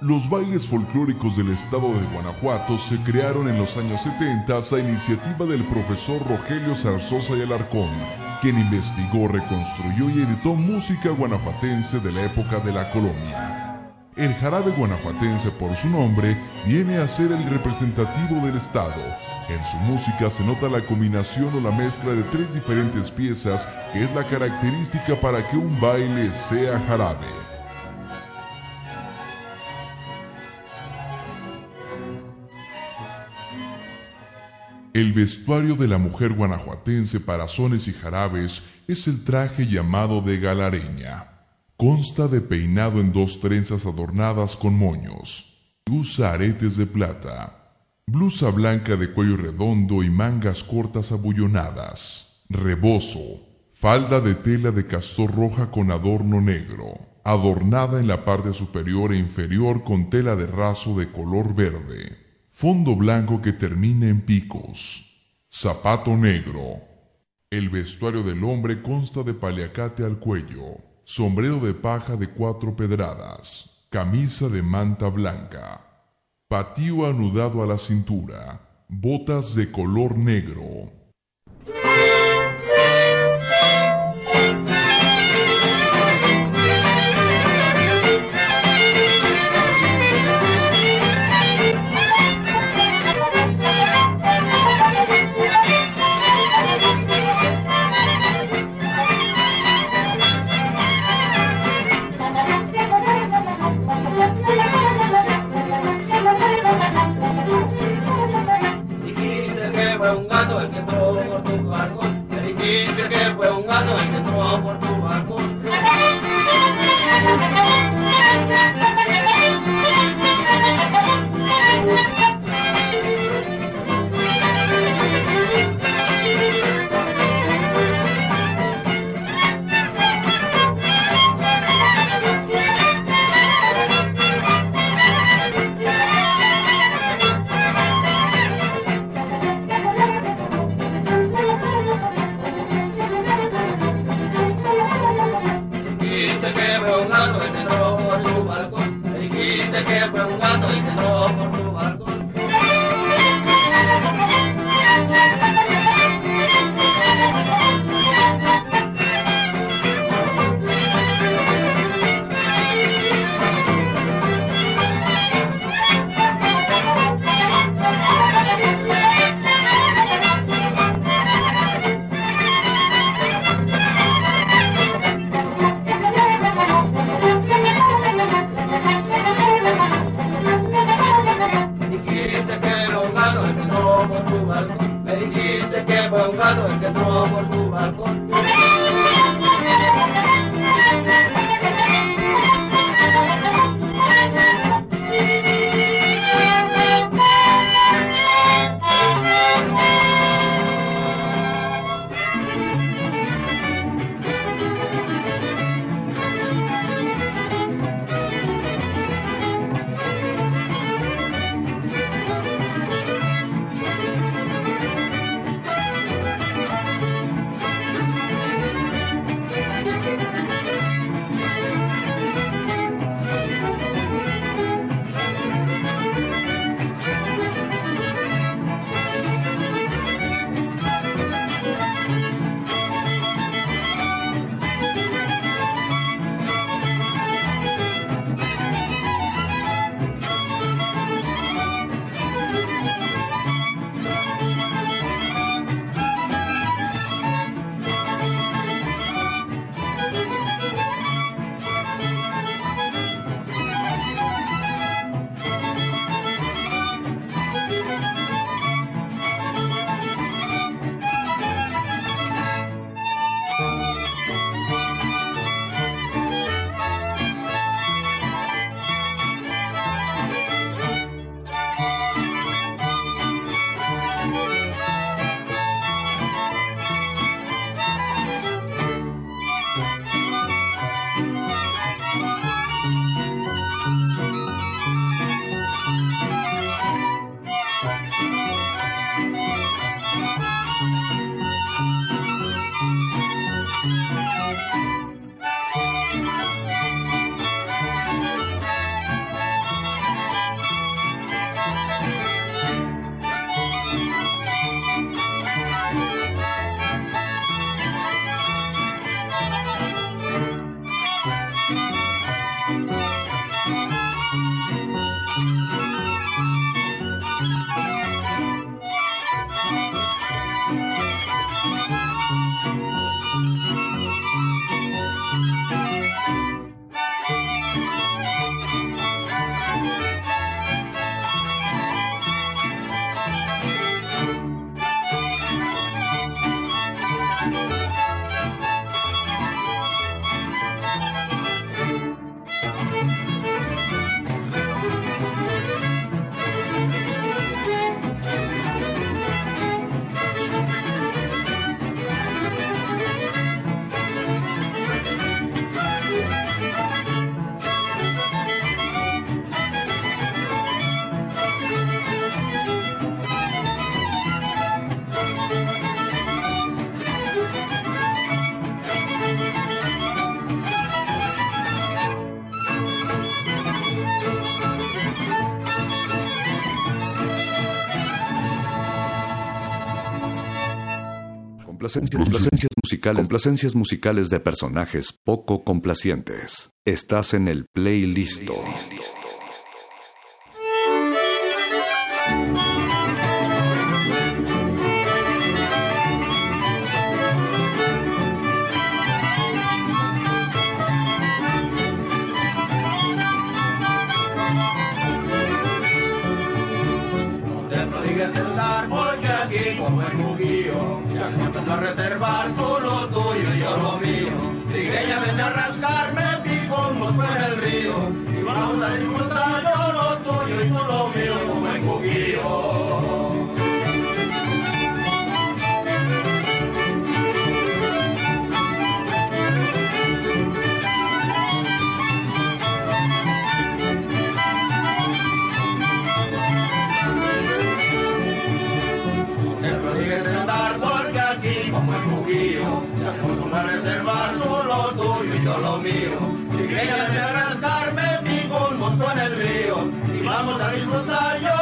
[SPEAKER 38] Los bailes folclóricos del estado de Guanajuato se crearon en los años 70 a iniciativa del profesor Rogelio Zarzosa y Alarcón, quien investigó, reconstruyó y editó música guanajuatense de la época de la colonia. El jarabe guanajuatense por su nombre viene a ser el representativo del estado. En su música se nota la combinación o la mezcla de tres diferentes piezas que es la característica para que un baile sea jarabe. El vestuario de la mujer guanajuatense para sones y jarabes es el traje llamado de galareña. Consta de peinado en dos trenzas adornadas con moños. Usa aretes de plata. Blusa blanca de cuello redondo y mangas cortas abullonadas. Rebozo. Falda de tela de castor roja con adorno negro, adornada en la parte superior e inferior con tela de raso de color verde. Fondo blanco que termina en picos. Zapato negro. El vestuario del hombre consta de paliacate al cuello, sombrero de paja de cuatro pedradas, camisa de manta blanca, patío anudado a la cintura, botas de color negro.
[SPEAKER 1] Complacencias, complacencias musicales, complacencias musicales de personajes poco complacientes. Estás en el playlist.
[SPEAKER 39] Y. Trigueña vente a rascarme, mosco en el río, y vamos a disfrutar yo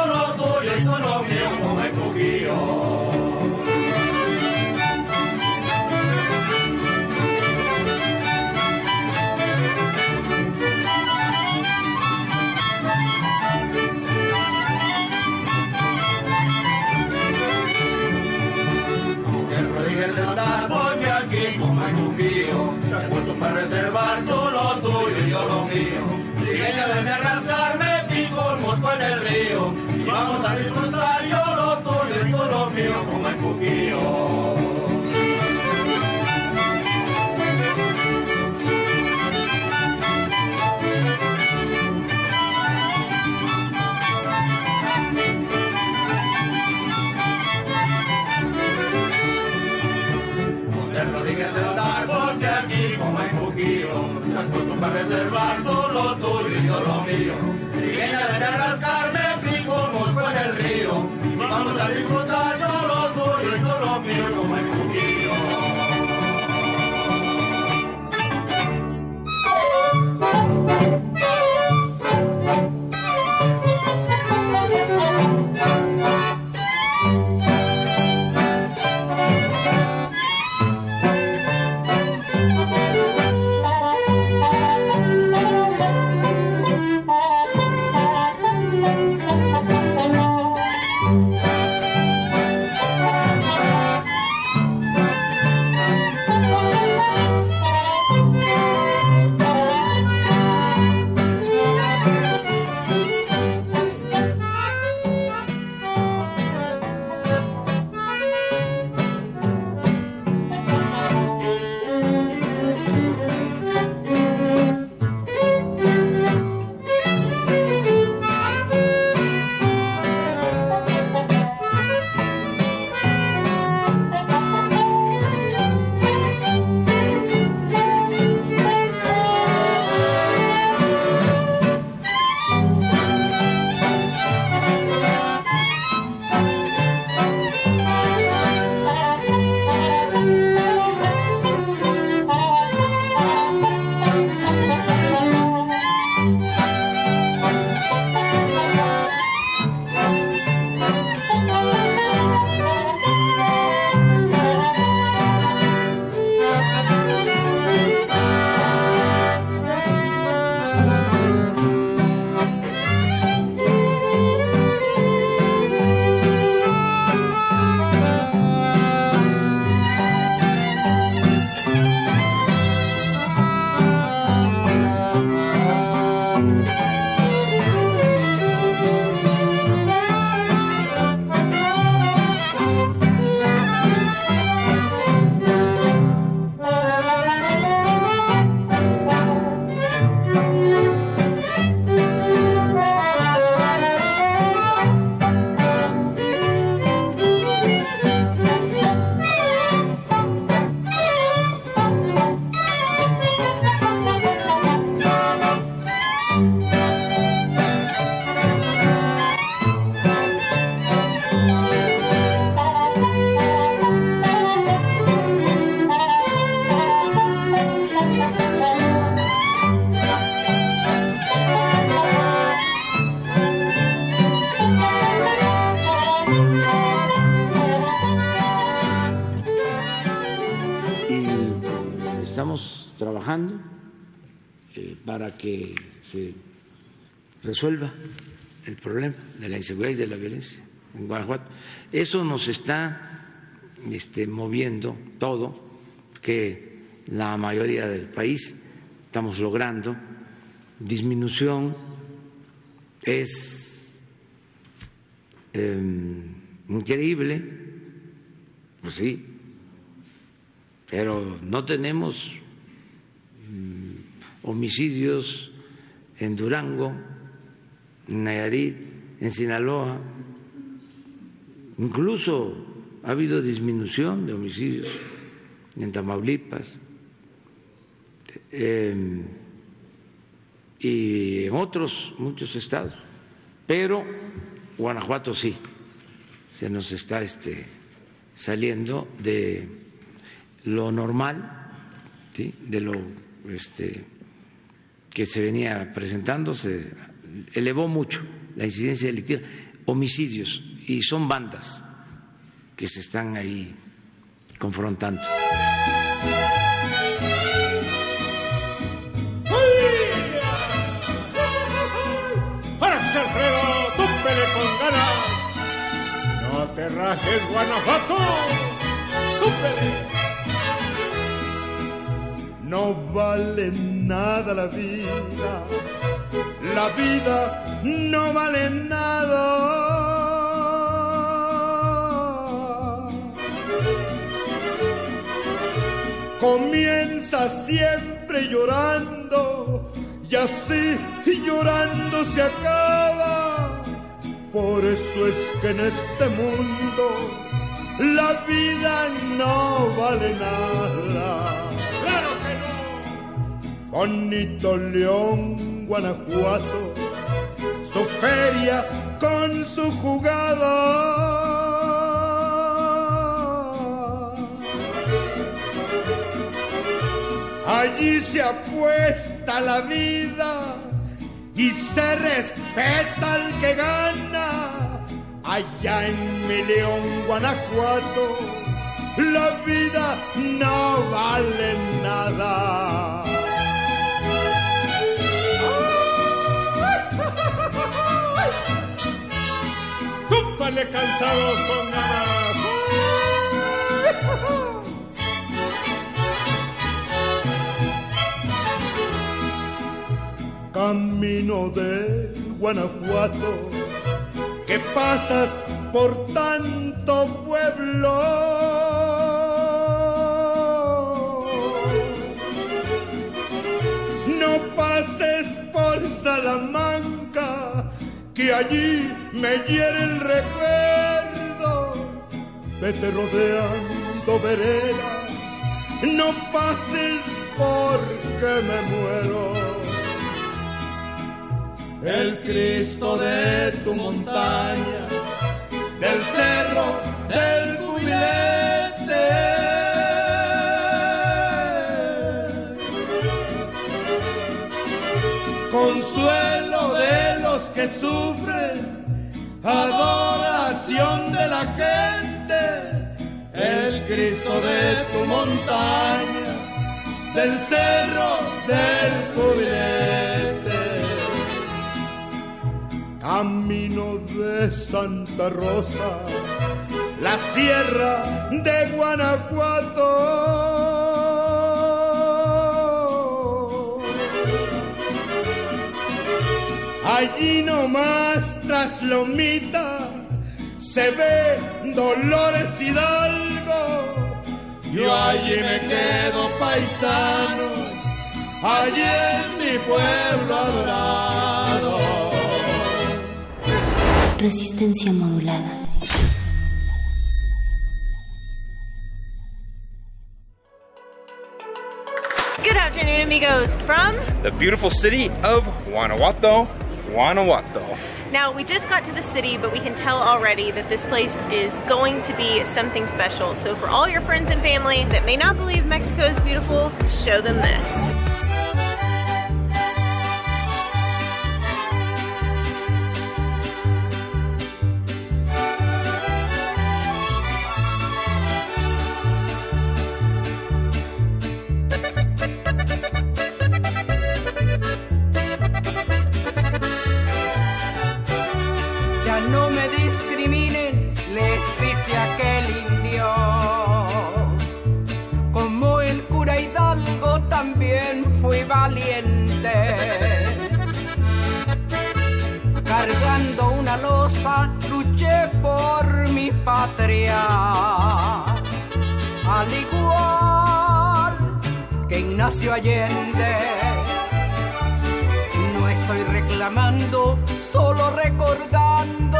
[SPEAKER 39] mío. Trigueña vente a rascarme, pico un mosco en el río, y vamos a disfrutar yo lo tuyo y tú lo mío como el el dar, porque aquí como hay juguío, se acostumbra a reservar tú lo tuyo y yo lo mío. Trigueña vente a rascarme, pico mosco en el río, y vamos a disfrutar yo lo tuyo y tú lo mío como hay juguío.
[SPEAKER 40] Resuelva el problema de la inseguridad y de la violencia en Guanajuato. Eso nos está este, moviendo todo, que la mayoría del país estamos logrando disminución, es em, increíble, pues sí, pero no tenemos mm, homicidios en Durango, Nayarit, en Sinaloa, incluso ha habido disminución de homicidios en Tamaulipas em, y en otros muchos estados, pero Guanajuato sí, se nos está este, saliendo de lo normal, de lo este, que se venía presentando, se elevó mucho la incidencia delictiva, homicidios, y son bandas que se están ahí confrontando.
[SPEAKER 41] ¡Alex Alfredo, túpele con ganas! ¡No te rajes, Guanajuato! ¡Túpele!
[SPEAKER 42] No vale nada la vida, la vida no vale nada. Comienza siempre llorando y así llorando se acaba. Por eso es que en este mundo la vida no vale nada.
[SPEAKER 41] ¡Claro que no!
[SPEAKER 42] Bonito León, Guanajuato, su feria con su jugada. Allí se apuesta la vida y se respeta al que gana. Allá en mi León, Guanajuato, la vida no vale nada.
[SPEAKER 41] ¡Túpale cansados con ganas!
[SPEAKER 42] Camino de Guanajuato, que pasas por tanto pueblo. No pases por Salamanca, que allí me hiere el recuerdo. Vete rodeando veredas, no pases porque me muero.
[SPEAKER 39] el Cristo de tu montaña, del cerro del cubilete. Consuelo que sufren, adoración de la gente, el Cristo de tu montaña, del cerro del cubilete.
[SPEAKER 42] Camino de Santa Rosa, la sierra de Guanajuato. Allí nomás tras Lomita se ve Dolores Hidalgo.
[SPEAKER 39] Yo allí me quedo paisanos, allí es mi pueblo adorado.
[SPEAKER 36] Resistencia modulada.
[SPEAKER 43] Good afternoon, amigos, from
[SPEAKER 44] the beautiful city of Guanajuato, Guanajuato.
[SPEAKER 43] Now, we just got to the city, but we can tell already that this place is going to be something special. So, for all your friends and family that may not believe Mexico is beautiful, show them this.
[SPEAKER 45] Les dice aquel indio. Como el cura Hidalgo también fui valiente. Cargando una losa, luché por mi patria. Al igual que Ignacio Allende. No estoy reclamando, solo recordando.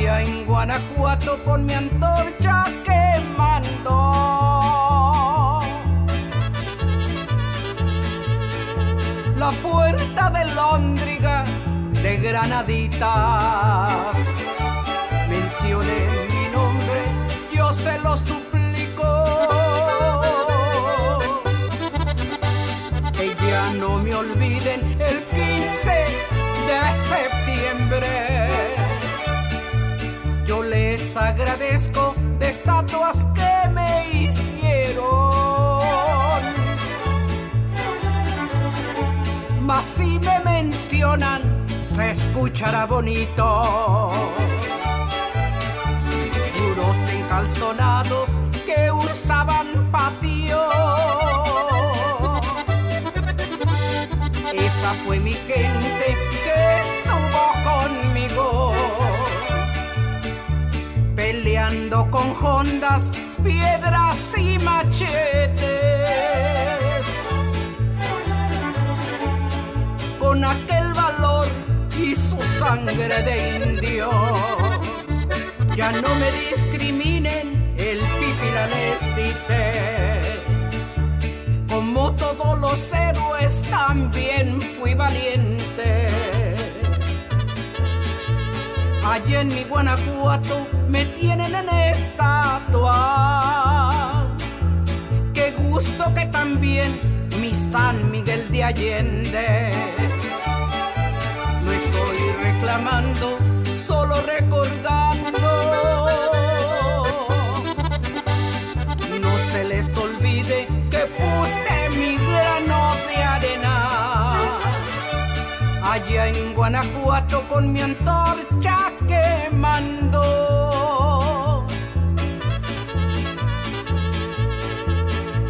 [SPEAKER 45] En Guanajuato con mi antorcha quemando. La puerta de Lóndriga de granaditas. Mencionen mi nombre, yo se lo suplico. Que ya no me olviden el 15 de septiembre. Agradezco de estatuas que me hicieron. Mas si me mencionan, se escuchará bonito. Puros encalzonados que usaban patio. Esa fue mi gente Con hondas, piedras y machetes. con aquel valor y su sangre de indio. Ya no me discriminen, el pipila les dice. Como todos los héroes también fui valiente. Allá en mi Guanajuato me tienen en estatua. Qué gusto que también mi San Miguel de Allende. No estoy reclamando, En Guanajuato con mi antorcha quemando.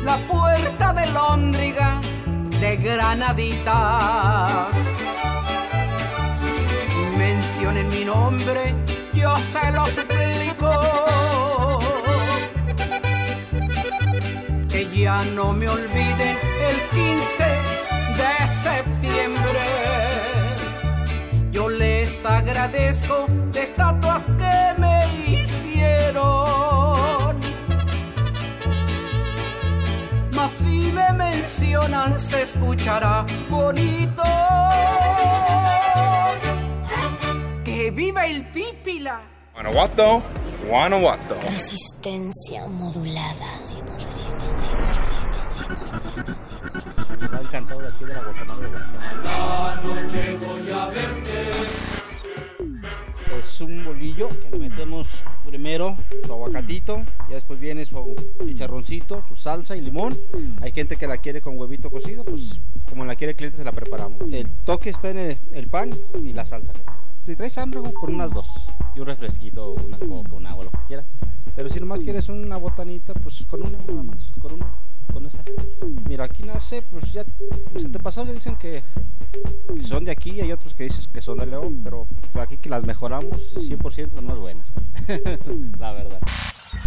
[SPEAKER 45] La puerta de Lóndriga de granaditas. Mencionen mi nombre, yo se lo suplico. Que ya no me olviden el 15 de septiembre. Agradezco de estatuas que me hicieron. Mas si me mencionan se escuchará bonito. ¡Que viva el pípila!
[SPEAKER 44] Guanajuato, Guanajuato.
[SPEAKER 36] Resistencia modulada. Resistencia,
[SPEAKER 46] Va encantado de aquí de la Guatemala de
[SPEAKER 39] La noche
[SPEAKER 46] Un bolillo que le metemos primero su aguacatito, ya después viene su chicharroncito, su salsa y limón. Hay gente que la quiere con huevito cocido, pues como la quiere el cliente se la preparamos. El toque está en el, pan y la salsa. Si traes hambre, con unas dos. Y un refresquito, una coca, un agua, lo que quiera. Pero si nomás quieres una botanita, pues con una nada más, con una, con esa. Mira, aquí nace, pues ya, los antepasados ya dicen que, son de aquí y hay otros que dicen que son de León, pero pues, aquí que las mejoramos, 100% son más buenas. La verdad.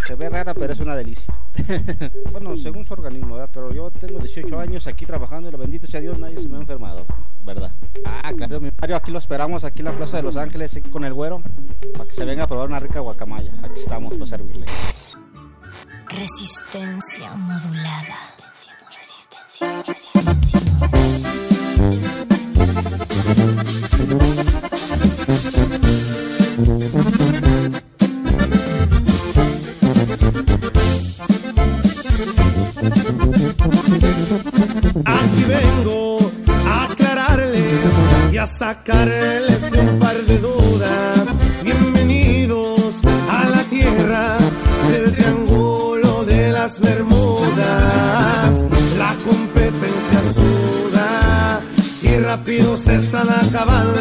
[SPEAKER 46] Se ve rara, pero es una delicia. bueno, según su organismo. Pero yo tengo 18 años aquí trabajando y lo bendito sea Dios, nadie se me ha enfermado, ¿verdad? Ah, claro, Mario, aquí lo esperamos, aquí en la Plaza de Los Ángeles, con el güero, para que se venga a probar una rica guacamaya. Aquí estamos para servirle.
[SPEAKER 36] Resistencia modulada. Resistencia, resistencia,
[SPEAKER 47] Aquí vengo a aclararles y a sacarles de un par de dudas. Las Bermudas. La competencia suda y rápido se están acabando.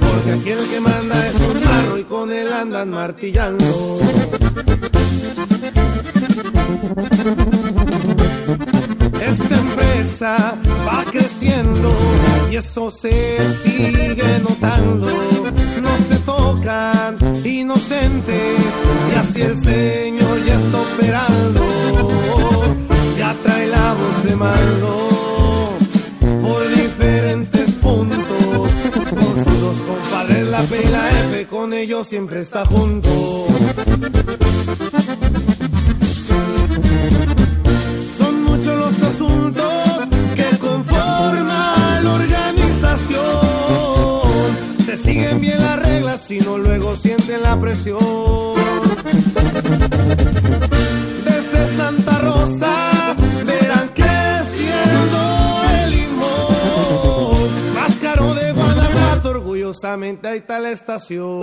[SPEAKER 47] Porque aquí el que manda es un marro y con él andan martillando. Esta empresa va creciendo y eso se sigue notando. Inocentes y así el señor ya está operando. Ya trae la voz de mando por diferentes puntos. Con sus dos compadres, la P y la F, con ellos siempre está junto. Sino luego sienten la presión. Desde Santa Rosa verán creciendo el limón. Más caro de Guanajuato, orgullosamente ahí está la estación.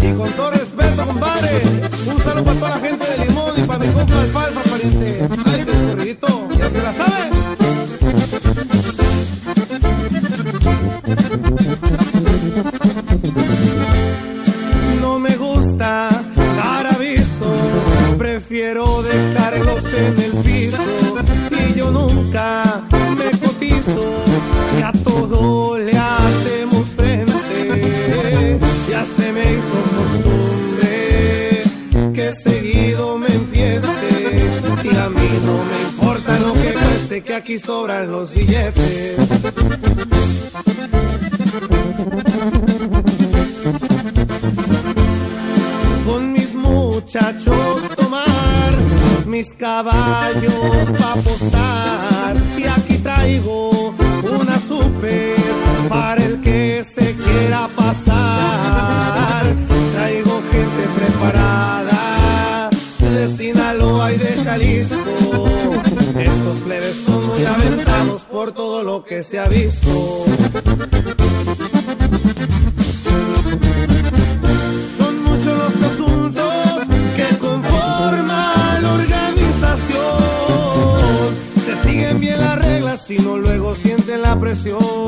[SPEAKER 47] Y con todo respeto, compadre, un saludo para toda la gente de Limón y para mi compa Alfalfa, pariente. Ay, corridito, ya se la saben. En el piso. Y yo nunca me cotizo, que a todo le hacemos frente. Ya se me hizo costumbre que seguido me enfieste. Y a mí no me importa lo que cueste, que aquí sobran los billetes. Con mis muchachos mis caballos pa' apostar. Y aquí traigo una super para el que se quiera pasar. Traigo gente preparada de Sinaloa y de Jalisco. Estos plebes son muy aventados por todo lo que se ha visto. Sienten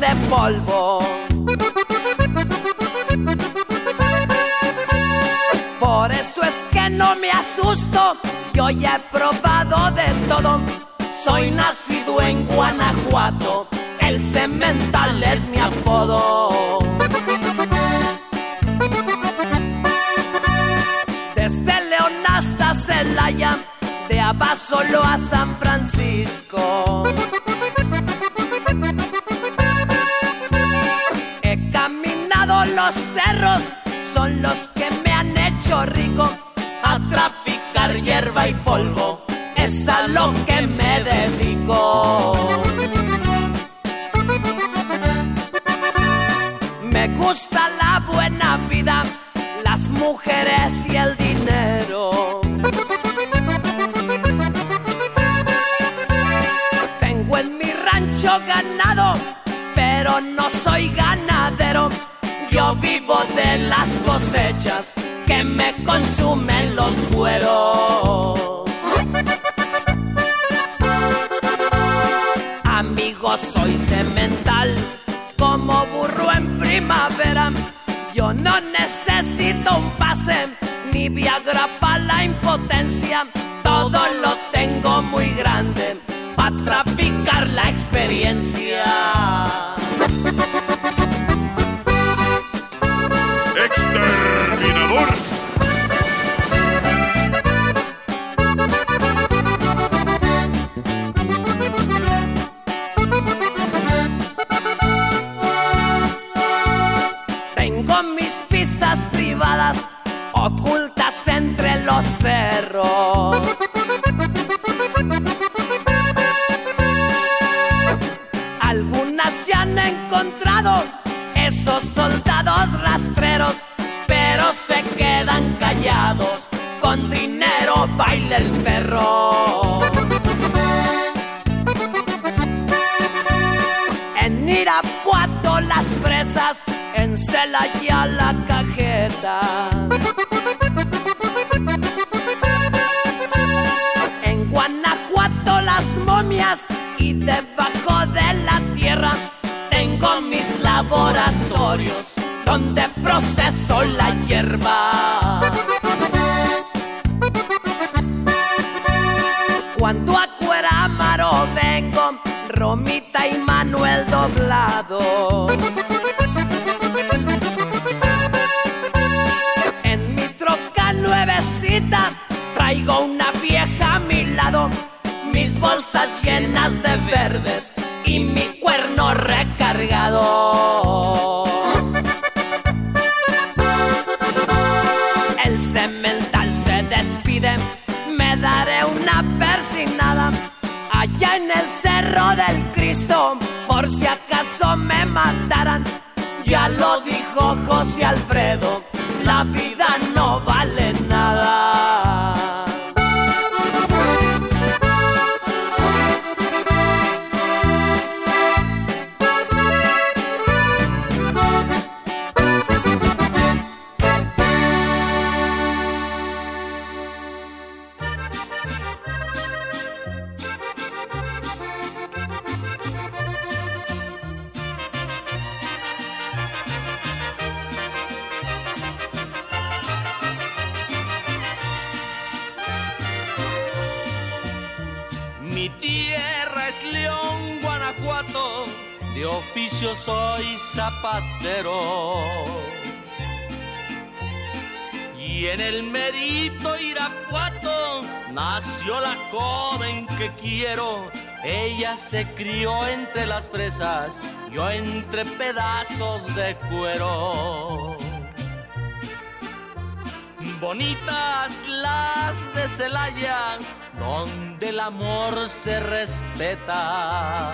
[SPEAKER 48] De
[SPEAKER 7] polvo. Por eso es que no me asusto, yo ya he probado de todo. Soy nacido en Guanajuato, el cemental es mi apodo. Desde León hasta Celaya, de Abasolo a San Francisco. Los cerros, son los que me han hecho rico. A traficar hierba y polvo, es a lo que me dedico. Me gusta de las cosechas que me consumen los güeros. Amigos, soy cemental como burro en primavera. Yo no necesito un pase ni Viagra para la impotencia. Algunas se han encontrado esos soldados rastreros, pero se quedan callados. Con dinero baila el perro. En Irapuato las fresas, en Celaya la cajeta. La hierba. Cuando a Cuerámaro vengo, Romita y Manuel doblado. En mi troca nuevecita traigo una vieja a mi lado, mis bolsas llenas de verdes
[SPEAKER 49] amor se respeta.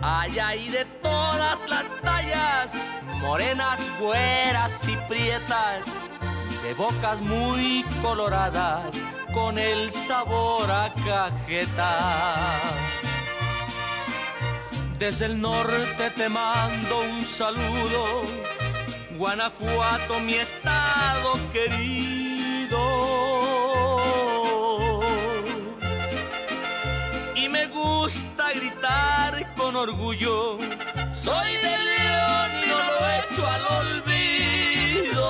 [SPEAKER 49] Hay ahí de todas las tallas, morenas, güeras y prietas, de bocas muy coloradas, con el sabor a cajeta. Desde el norte te mando un saludo, Guanajuato, mi estado querido. Gritar con orgullo, soy de León y no lo echo al olvido.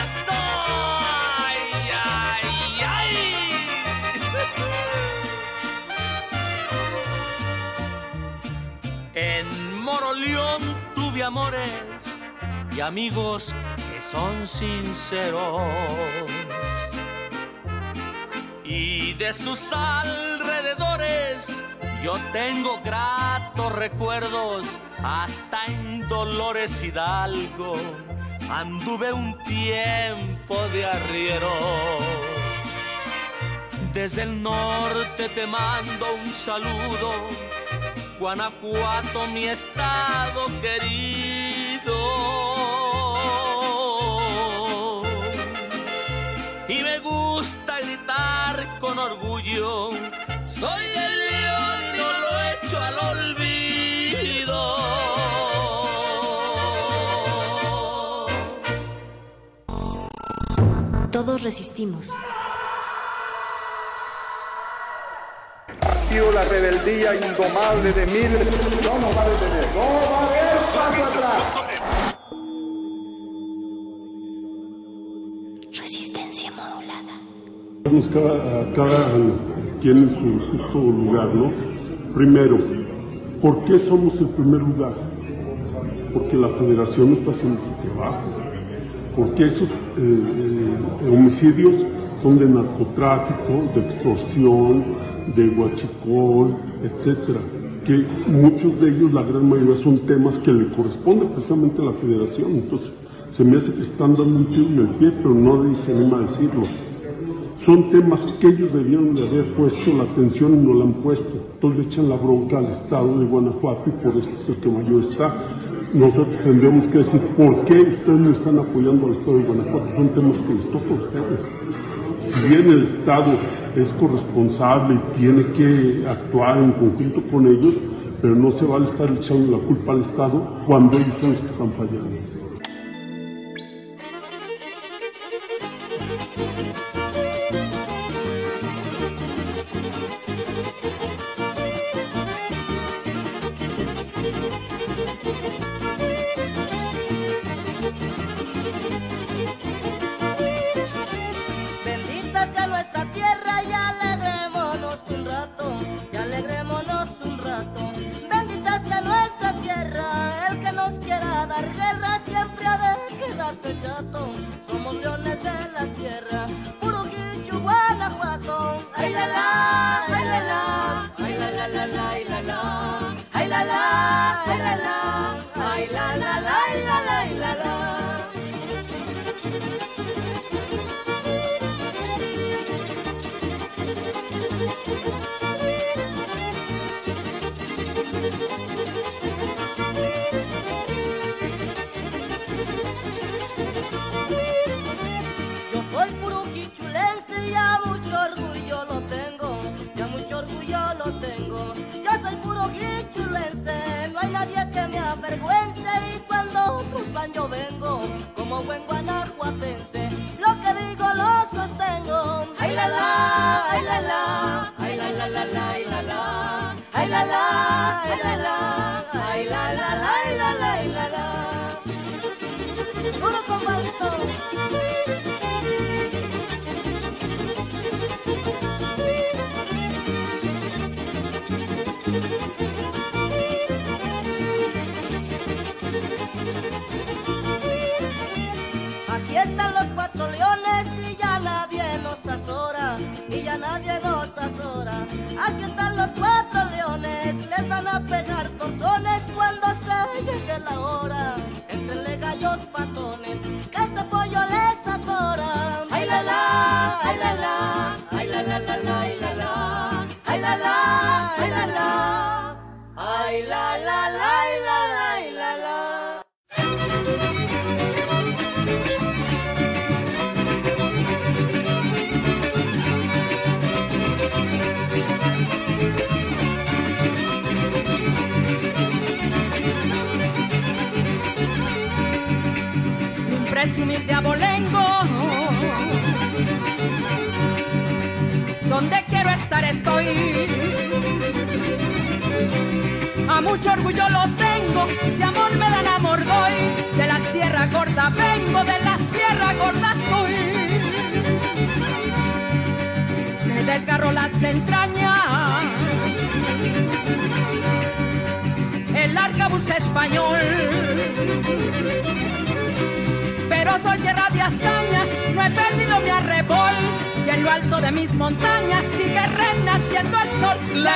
[SPEAKER 49] ¡Eso! ¡Ay, ay, ay! En tuve amores y amigos que son sinceros. Y de sus alrededores yo tengo gratos recuerdos, hasta en Dolores Hidalgo anduve un tiempo de arriero. Desde el norte te mando un saludo, Guanajuato, mi estado querido. Y me gusta gritar con orgullo, soy el león y no lo echo al olvido.
[SPEAKER 36] Todos resistimos.
[SPEAKER 37] Ha sido la rebeldía indomable de miles. No nos va a detener. No va a haber paso atrás.
[SPEAKER 50] Cada, cada quien en su justo lugar, ¿no? Primero, ¿por qué somos el primer lugar? Porque la federación no está haciendo su trabajo. Porque esos eh, eh, homicidios son de narcotráfico, de extorsión, de huachicol, etcétera. Que muchos de ellos, la gran mayoría, son temas que le corresponden precisamente a la federación. Entonces, se me hace que están dando un tiro en el pie, pero no se anima a decirlo. Son temas que ellos debieron de haber puesto la atención y no la han puesto. Entonces le echan la bronca al Estado de Guanajuato y por eso es el que mayor está. Nosotros tendremos que decir por qué ustedes no están apoyando al Estado de Guanajuato. Son temas que les toca a ustedes. Si bien el Estado es corresponsable y tiene que actuar en conjunto con ellos, pero no se vale estar echando la culpa al Estado cuando ellos son los que están fallando.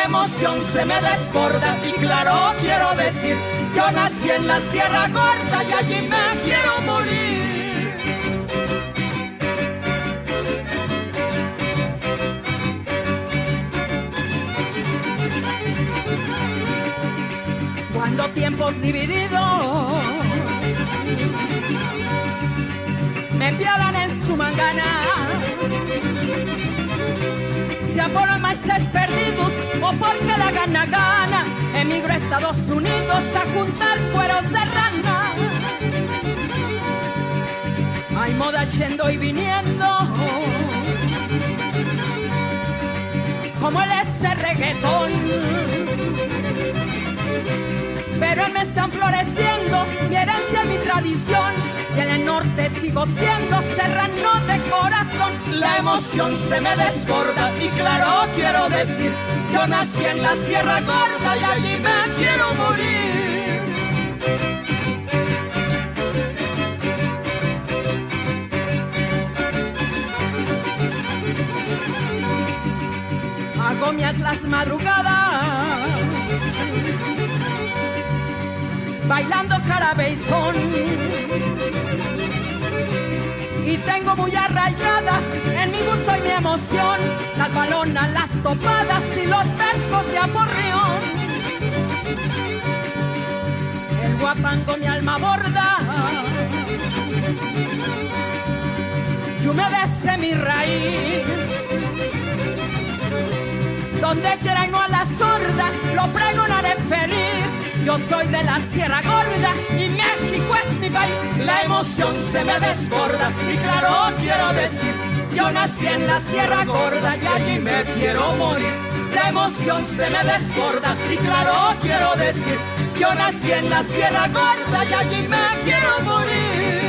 [SPEAKER 45] Emoción se me desborda y claro quiero decir, yo nací en la Sierra Gorda y allí me quiero morir. Cuando tiempos divididos me pierdan en su mangana. Por los maíces perdidos porque la gana gana, emigro a Estados Unidos a juntar cueros de rana. Hay moda yendo y viniendo, como el ese reggaetón. Pero él me están floreciendo mi herencia mi tradición y en el norte sigo siendo serrano de corazón. La emoción se me desborda y claro quiero decir, yo nací en la Sierra Gorda y allí me quiero morir. Agomias las madrugadas bailando jarabe y son. Y tengo muy arraigadas en mi gusto y mi emoción las balonas, las topadas y los versos de aporreón. El guapango mi alma borda y humedece mi raíz. Donde quiera y no a la sorda, lo pregonaré feliz. Yo soy de la Sierra Gorda y México es La emoción se me desborda y claro quiero decir, yo nací en la Sierra Gorda y allí me quiero morir. La emoción se me desborda y claro quiero decir, yo nací en la Sierra Gorda y allí me quiero morir.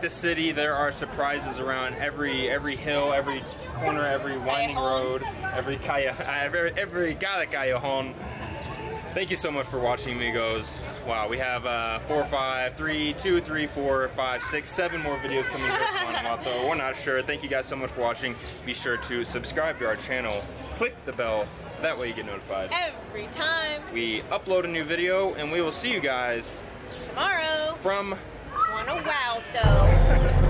[SPEAKER 49] Like the city, there are surprises around every every hill, every corner, every winding road, every calle, every, every cada callejon. Thank you so much for watching, amigos. Wow, we have uh, four, five, three, two, three, four, five, six, seven more videos coming here from Guanajuato. We're not sure. Thank you guys so much for watching. Be sure to subscribe to our channel. Click the bell. That way you get notified.
[SPEAKER 51] Every time.
[SPEAKER 49] We upload a new video, and we will see you guys
[SPEAKER 51] Tomorrow.
[SPEAKER 49] from
[SPEAKER 51] Guanajuato.
[SPEAKER 1] Tu